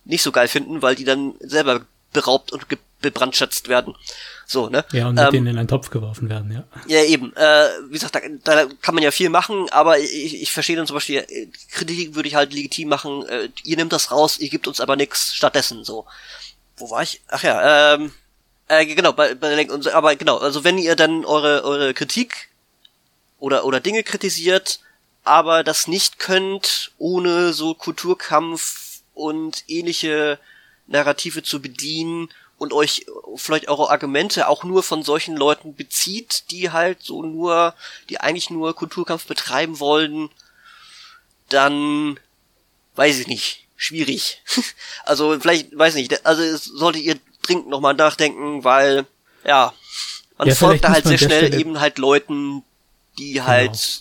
[SPEAKER 2] nicht so geil finden, weil die dann selber beraubt und bebrandschatzt werden. So, ne?
[SPEAKER 1] Ja, und mit ähm, denen in einen Topf geworfen werden, ja.
[SPEAKER 2] Ja, eben. Äh, wie gesagt, da, da kann man ja viel machen, aber ich, ich verstehe dann zum Beispiel, äh, Kritik würde ich halt legitim machen, äh, ihr nehmt das raus, ihr gebt uns aber nichts stattdessen, so. Wo war ich? Ach ja, ähm, äh, genau, bei, bei aber genau, also wenn ihr dann eure, eure Kritik oder, oder Dinge kritisiert, aber das nicht könnt, ohne so Kulturkampf und ähnliche Narrative zu bedienen und euch vielleicht eure Argumente auch nur von solchen Leuten bezieht, die halt so nur, die eigentlich nur Kulturkampf betreiben wollen, dann weiß ich nicht, schwierig. also vielleicht, weiß nicht, also solltet ihr dringend nochmal nachdenken, weil, ja, man ja, folgt da halt sehr schnell Stelle eben halt Leuten, die genau. halt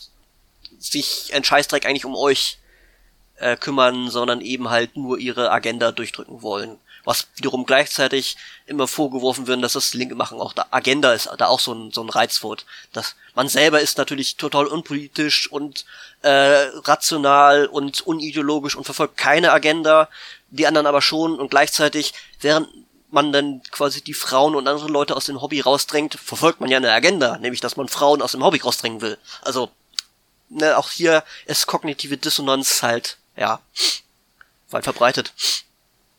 [SPEAKER 2] sich ein Scheißdreck eigentlich um euch äh, kümmern, sondern eben halt nur ihre Agenda durchdrücken wollen was wiederum gleichzeitig immer vorgeworfen wird, dass das Linke machen auch da Agenda ist, da auch so ein, so ein Reizwort. Das, man selber ist natürlich total unpolitisch und äh, rational und unideologisch und verfolgt keine Agenda, die anderen aber schon und gleichzeitig, während man dann quasi die Frauen und andere Leute aus dem Hobby rausdrängt, verfolgt man ja eine Agenda, nämlich dass man Frauen aus dem Hobby rausdrängen will. Also, ne, auch hier ist kognitive Dissonanz halt, ja, weit verbreitet.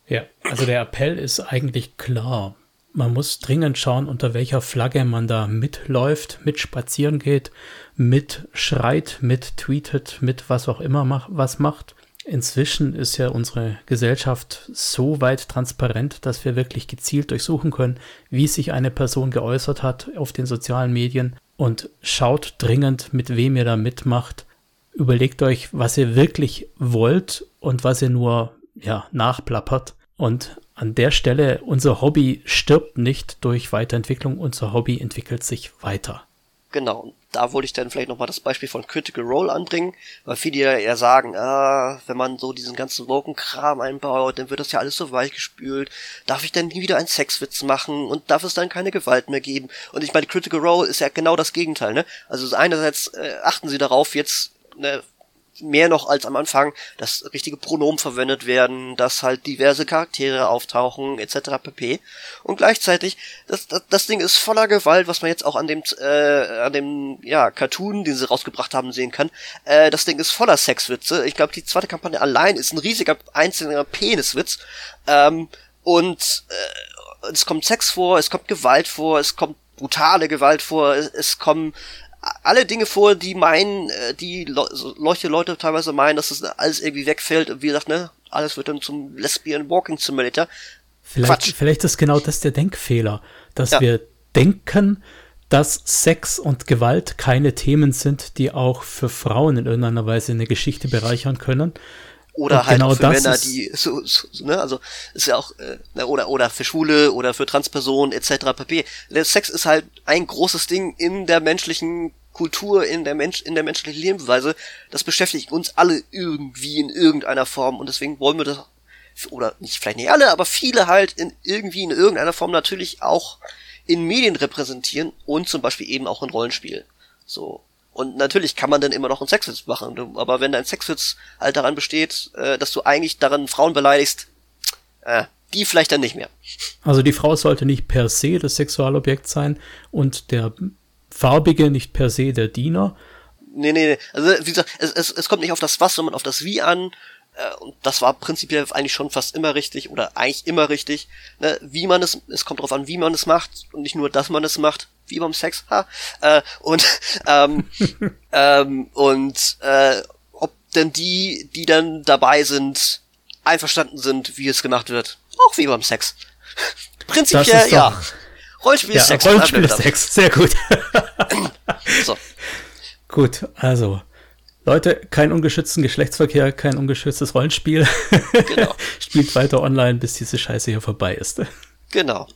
[SPEAKER 1] Ja, also der Appell ist eigentlich klar. Man muss dringend schauen, unter welcher Flagge man da mitläuft, mit spazieren geht, mit schreit, mit mit was auch immer mach, was macht. Inzwischen ist ja unsere Gesellschaft so weit transparent, dass wir wirklich gezielt durchsuchen können, wie sich eine Person geäußert hat auf den sozialen Medien und schaut dringend, mit wem ihr da mitmacht. Überlegt euch, was ihr wirklich wollt und was ihr nur ja, nachplappert. Und an der Stelle, unser Hobby stirbt nicht durch Weiterentwicklung, unser Hobby entwickelt sich weiter.
[SPEAKER 2] Genau, da wollte ich dann vielleicht nochmal das Beispiel von Critical Role anbringen, weil viele ja eher sagen, ah, wenn man so diesen ganzen Woken-Kram einbaut, dann wird das ja alles so weichgespült. Darf ich denn nie wieder einen Sexwitz machen und darf es dann keine Gewalt mehr geben? Und ich meine, Critical Role ist ja genau das Gegenteil, ne? Also einerseits äh, achten sie darauf, jetzt ne, mehr noch als am Anfang, dass richtige Pronomen verwendet werden, dass halt diverse Charaktere auftauchen, etc. pp. Und gleichzeitig, das, das, das Ding ist voller Gewalt, was man jetzt auch an dem, äh, an dem, ja, Cartoon, den sie rausgebracht haben, sehen kann. Äh, das Ding ist voller Sexwitze. Ich glaube, die zweite Kampagne allein ist ein riesiger einzelner Peniswitz. Ähm, und äh, es kommt Sex vor, es kommt Gewalt vor, es kommt brutale Gewalt vor, es, es kommen alle Dinge vor, die meinen, äh, die leuchte Leute teilweise meinen, dass das alles irgendwie wegfällt und wie gesagt, ne, alles wird dann zum Lesbian Walking Simulator.
[SPEAKER 1] Vielleicht, vielleicht ist genau das der Denkfehler, dass ja. wir denken, dass Sex und Gewalt keine Themen sind, die auch für Frauen in irgendeiner Weise eine Geschichte bereichern können.
[SPEAKER 2] Oder und halt genau für Männer, die so, so, ne, also ist ja auch äh, ne, oder oder für Schwule oder für Transpersonen etc. pp. Sex ist halt ein großes Ding in der menschlichen Kultur, in der Mensch in der menschlichen Lebensweise. Das beschäftigt uns alle irgendwie in irgendeiner Form und deswegen wollen wir das oder nicht vielleicht nicht alle, aber viele halt in irgendwie in irgendeiner Form natürlich auch in Medien repräsentieren und zum Beispiel eben auch in Rollenspiel. So und natürlich kann man dann immer noch einen Sexwitz machen, aber wenn dein Sexwitz halt daran besteht, äh, dass du eigentlich daran Frauen beleidigst, äh, die vielleicht dann nicht mehr.
[SPEAKER 1] Also die Frau sollte nicht per se das Sexualobjekt sein und der Farbige nicht per se der Diener.
[SPEAKER 2] Nee, nee, nee. Also wie gesagt, es, es, es kommt nicht auf das Was, sondern auf das Wie an. Äh, und das war prinzipiell eigentlich schon fast immer richtig oder eigentlich immer richtig. Ne? Wie man es, es kommt darauf an, wie man es macht und nicht nur, dass man es macht wie beim Sex, ha, äh, und ähm, ähm, und äh, ob denn die, die dann dabei sind, einverstanden sind, wie es gemacht wird, auch wie beim Sex. Prinzipiell, ja.
[SPEAKER 1] Rollenspiel ja, Sex. Rollenspiel Sex, sehr gut. so. Gut, also Leute, kein ungeschützten Geschlechtsverkehr, kein ungeschütztes Rollenspiel. Genau. Spielt weiter online, bis diese Scheiße hier vorbei ist.
[SPEAKER 2] Genau.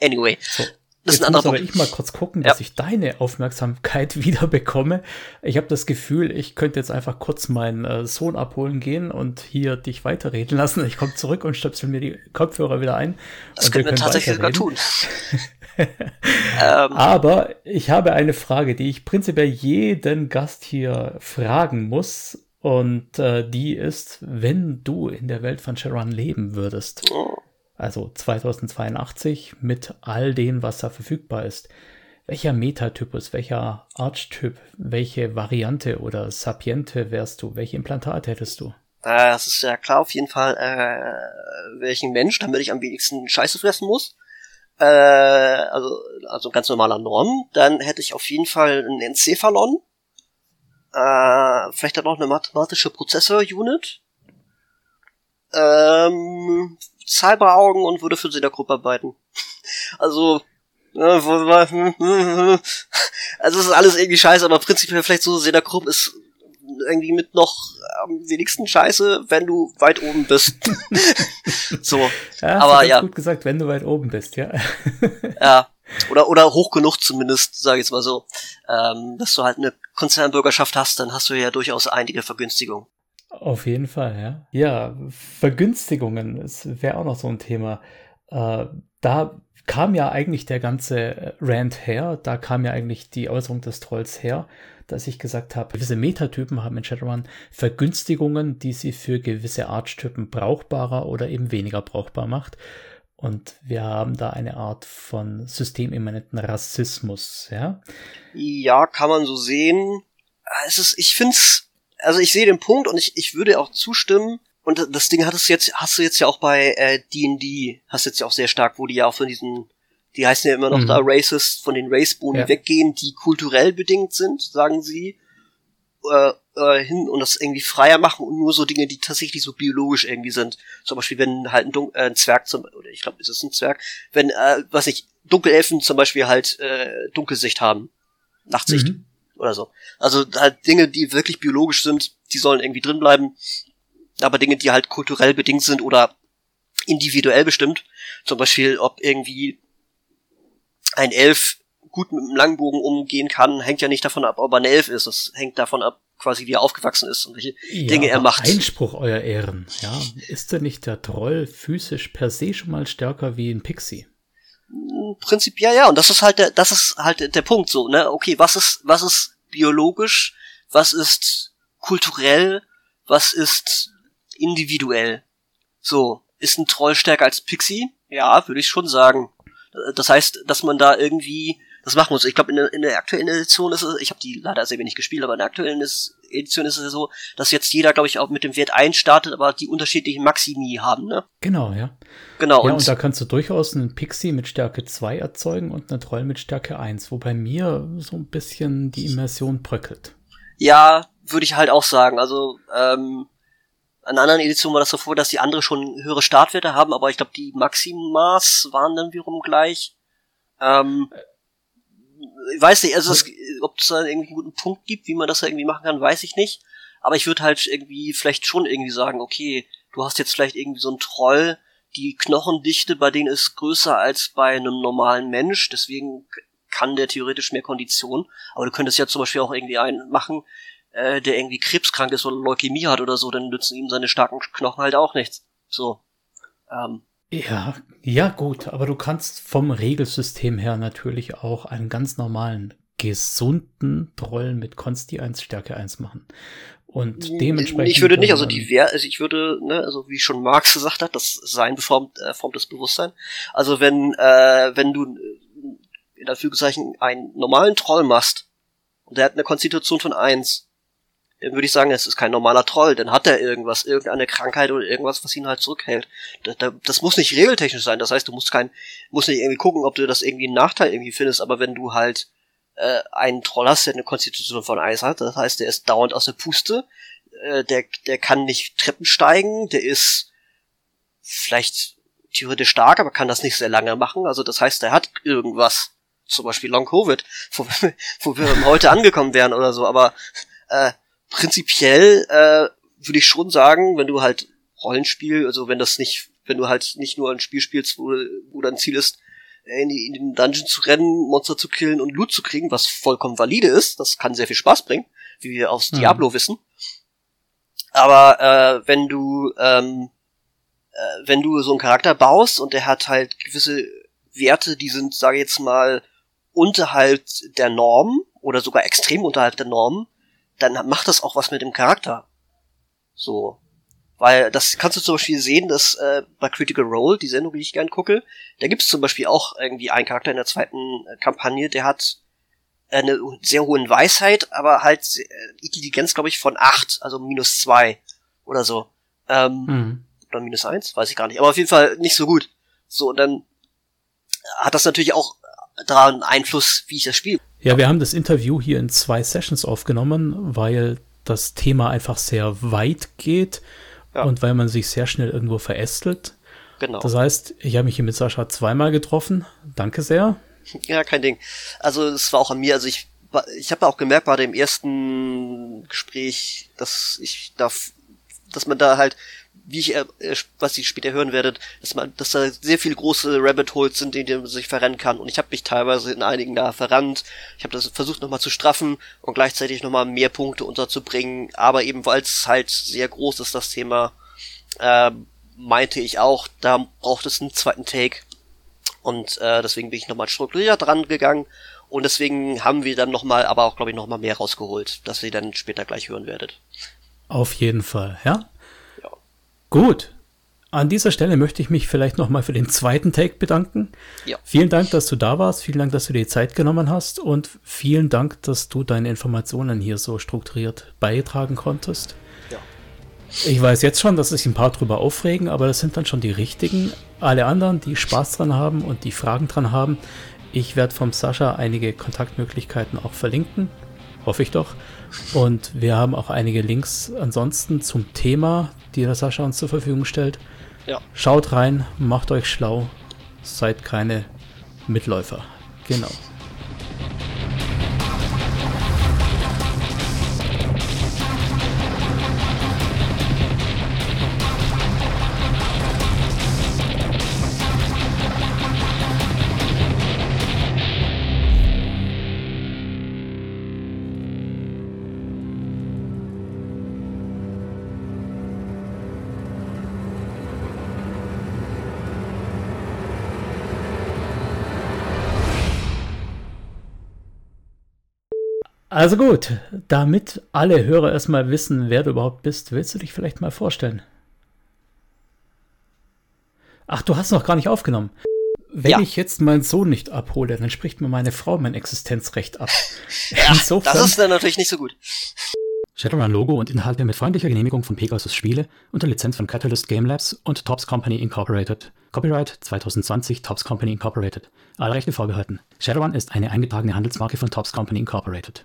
[SPEAKER 2] Anyway. So.
[SPEAKER 1] Das ist ein muss aber ich mal kurz gucken, dass ja. ich deine Aufmerksamkeit wieder bekomme. Ich habe das Gefühl, ich könnte jetzt einfach kurz meinen äh, Sohn abholen gehen und hier dich weiterreden lassen. Ich komme zurück und stöpsel mir die Kopfhörer wieder ein.
[SPEAKER 2] Das können wir tatsächlich sogar tun.
[SPEAKER 1] Ähm. Aber ich habe eine Frage, die ich prinzipiell jeden Gast hier fragen muss. Und äh, die ist, wenn du in der Welt von Sharon leben würdest, oh. Also 2082 mit all dem, was da verfügbar ist, welcher Metatypus, welcher Archetyp, welche Variante oder Sapiente wärst du? Welche Implantate hättest du?
[SPEAKER 2] Das ist ja klar auf jeden Fall, äh, welchen Mensch, damit ich am wenigsten Scheiße fressen muss. Äh, also, also ganz normaler Norm, dann hätte ich auf jeden Fall einen Enzephalon, äh, vielleicht dann noch eine mathematische Prozessor-Unit, ähm, Cyberaugen und würde für sie in der Gruppe arbeiten. Also, also es ist alles irgendwie scheiße, aber prinzipiell vielleicht so Seda Krupp ist irgendwie mit noch am wenigsten scheiße, wenn du weit oben bist. so.
[SPEAKER 1] Ja, aber ja. gut gesagt, wenn du weit oben bist, ja.
[SPEAKER 2] ja. Oder, oder hoch genug zumindest, sage ich jetzt mal so. Ähm, dass du halt eine Konzernbürgerschaft hast, dann hast du ja durchaus einige Vergünstigungen.
[SPEAKER 1] Auf jeden Fall, ja. Ja, Vergünstigungen, das wäre auch noch so ein Thema. Äh, da kam ja eigentlich der ganze Rand her, da kam ja eigentlich die Äußerung des Trolls her dass ich gesagt habe, gewisse Metatypen haben in Shadowrun Vergünstigungen, die sie für gewisse Archetypen brauchbarer oder eben weniger brauchbar macht. Und wir haben da eine Art von systemimmanenten Rassismus, ja?
[SPEAKER 2] Ja, kann man so sehen. Es ist, ich find's, also ich sehe den Punkt und ich, ich würde auch zustimmen. Und das Ding hattest du jetzt, hast du jetzt ja auch bei D&D, äh, hast du jetzt ja auch sehr stark, wo die ja auch von diesen die heißen ja immer noch mhm. da Racist, von den Raceboni ja. weggehen, die kulturell bedingt sind, sagen sie, äh, äh, hin und das irgendwie freier machen und nur so Dinge, die tatsächlich so biologisch irgendwie sind. Zum Beispiel, wenn halt ein, Dun äh, ein Zwerg zum, oder ich glaube, ist es ein Zwerg, wenn, äh, was ich, Dunkelelfen zum Beispiel halt äh, Dunkelsicht haben. Nachtsicht. Mhm. Oder so. Also halt Dinge, die wirklich biologisch sind, die sollen irgendwie drin bleiben. Aber Dinge, die halt kulturell bedingt sind oder individuell bestimmt, zum Beispiel, ob irgendwie ein Elf gut mit dem Langbogen umgehen kann, hängt ja nicht davon ab, ob er ein Elf ist. Das hängt davon ab, quasi wie er aufgewachsen ist und welche ja, Dinge er macht.
[SPEAKER 1] Einspruch, euer Ehren. Ja, ist denn nicht der Troll physisch per se schon mal stärker wie ein Pixie?
[SPEAKER 2] Prinzipiell ja, und das ist halt der, das ist halt der Punkt so, ne? Okay, was ist, was ist biologisch, was ist kulturell, was ist individuell? So, ist ein Troll stärker als Pixie? Ja, würde ich schon sagen. Das heißt, dass man da irgendwie das machen muss. Ich glaube, in, der, in der aktuellen Edition ist es, ich habe die leider sehr wenig gespielt, aber in der aktuellen Edition ist es ja so, dass jetzt jeder, glaube ich, auch mit dem Wert 1 startet, aber die unterschiedlichen Maximi haben, ne?
[SPEAKER 1] Genau, ja.
[SPEAKER 2] Genau.
[SPEAKER 1] Ja, und, und da kannst du durchaus einen Pixie mit Stärke 2 erzeugen und einen Troll mit Stärke 1, wo bei mir so ein bisschen die Immersion bröckelt.
[SPEAKER 2] Ja, würde ich halt auch sagen. Also, ähm, an anderen Editionen war das so vor, dass die andere schon höhere Startwerte haben, aber ich glaube, die Maximas waren dann wiederum gleich. Ähm, ich weiß nicht, also ob es da irgendwie einen guten Punkt gibt, wie man das da irgendwie machen kann, weiß ich nicht. Aber ich würde halt irgendwie vielleicht schon irgendwie sagen, okay, du hast jetzt vielleicht irgendwie so einen Troll, die Knochendichte bei denen ist größer als bei einem normalen Mensch, deswegen kann der theoretisch mehr Kondition. Aber du könntest ja zum Beispiel auch irgendwie einen machen, äh, der irgendwie krebskrank ist oder Leukämie hat oder so, dann nützen ihm seine starken Knochen halt auch nichts. So.
[SPEAKER 1] Ähm. Ja, ja gut, aber du kannst vom Regelsystem her natürlich auch einen ganz normalen, gesunden Troll mit Konsti 1 Stärke 1 machen. Und dementsprechend.
[SPEAKER 2] Ich würde nicht, also die Wehr, also ich würde, ne, also wie schon Marx gesagt hat, das Sein beformt, äh, formt das Bewusstsein. Also wenn, äh, wenn du in Anführungszeichen einen normalen Troll machst und der hat eine Konstitution von 1 dann würde ich sagen, es ist kein normaler Troll, dann hat er irgendwas, irgendeine Krankheit oder irgendwas, was ihn halt zurückhält. Das, das muss nicht regeltechnisch sein, das heißt, du musst kein, musst nicht irgendwie gucken, ob du das irgendwie einen Nachteil irgendwie findest, aber wenn du halt äh, einen Troll hast, der eine Konstitution von Eis hat, das heißt, der ist dauernd aus der Puste, äh, der, der kann nicht Treppen steigen, der ist vielleicht theoretisch stark, aber kann das nicht sehr lange machen, also das heißt, der hat irgendwas, zum Beispiel Long Covid, wo, wo wir heute angekommen wären oder so, aber äh, prinzipiell äh, würde ich schon sagen, wenn du halt Rollenspiel, also wenn das nicht, wenn du halt nicht nur ein Spiel spielst, wo, wo dein Ziel ist, in, in den Dungeon zu rennen, Monster zu killen und Loot zu kriegen, was vollkommen valide ist. Das kann sehr viel Spaß bringen, wie wir aus mhm. Diablo wissen. Aber äh, wenn du ähm, äh, wenn du so einen Charakter baust und der hat halt gewisse Werte, die sind, sage ich jetzt mal, unterhalb der Norm oder sogar extrem unterhalb der Norm, dann macht das auch was mit dem Charakter. So. Weil das kannst du zum Beispiel sehen, dass äh, bei Critical Role, die Sendung, die ich gern gucke, da gibt es zum Beispiel auch irgendwie einen Charakter in der zweiten äh, Kampagne, der hat eine sehr hohe Weisheit, aber halt äh, Intelligenz, glaube ich, von acht, also minus zwei oder so. Ähm, mhm. Oder minus eins, weiß ich gar nicht. Aber auf jeden Fall nicht so gut. So, und dann hat das natürlich auch daran Einfluss, wie ich das spiele.
[SPEAKER 1] Ja, wir haben das Interview hier in zwei Sessions aufgenommen, weil das Thema einfach sehr weit geht ja. und weil man sich sehr schnell irgendwo verästelt. Genau. Das heißt, ich habe mich hier mit Sascha zweimal getroffen. Danke sehr.
[SPEAKER 2] Ja, kein Ding. Also es war auch an mir. Also ich, ich habe auch gemerkt bei dem ersten Gespräch, dass ich da, dass man da halt wie ich, äh, was ihr später hören werdet, dass man, dass da sehr viele große Rabbit Holes sind, in denen man sich verrennen kann. Und ich habe mich teilweise in einigen da verrannt. Ich habe das versucht nochmal zu straffen und gleichzeitig nochmal mehr Punkte unterzubringen. Aber eben weil es halt sehr groß ist, das Thema, äh, meinte ich auch, da braucht es einen zweiten Take. Und äh, deswegen bin ich nochmal strukturiert dran gegangen. Und deswegen haben wir dann nochmal, aber auch, glaube ich, nochmal mehr rausgeholt, dass ihr dann später gleich hören werdet.
[SPEAKER 1] Auf jeden Fall, ja. Gut. An dieser Stelle möchte ich mich vielleicht nochmal für den zweiten Take bedanken. Ja. Vielen Dank, dass du da warst. Vielen Dank, dass du dir die Zeit genommen hast. Und vielen Dank, dass du deine Informationen hier so strukturiert beitragen konntest. Ja. Ich weiß jetzt schon, dass sich ein paar drüber aufregen, aber das sind dann schon die richtigen. Alle anderen, die Spaß dran haben und die Fragen dran haben, ich werde vom Sascha einige Kontaktmöglichkeiten auch verlinken. Hoffe ich doch. Und wir haben auch einige Links ansonsten zum Thema, die der Sascha uns zur Verfügung stellt. Ja. Schaut rein, macht euch schlau, seid keine Mitläufer. Genau. Also gut, damit alle Hörer erstmal wissen, wer du überhaupt bist, willst du dich vielleicht mal vorstellen? Ach, du hast noch gar nicht aufgenommen. Wenn ja. ich jetzt meinen Sohn nicht abhole, dann spricht mir meine Frau mein Existenzrecht ab.
[SPEAKER 2] Ja, Insofern, das ist dann natürlich nicht so gut.
[SPEAKER 1] Shadowrun-Logo und Inhalte mit freundlicher Genehmigung von Pegasus Spiele unter Lizenz von Catalyst Game Labs und Tops Company Incorporated. Copyright 2020 Tops Company Incorporated. Alle Rechte vorbehalten. Shadowrun ist eine eingetragene Handelsmarke von Tops Company Incorporated.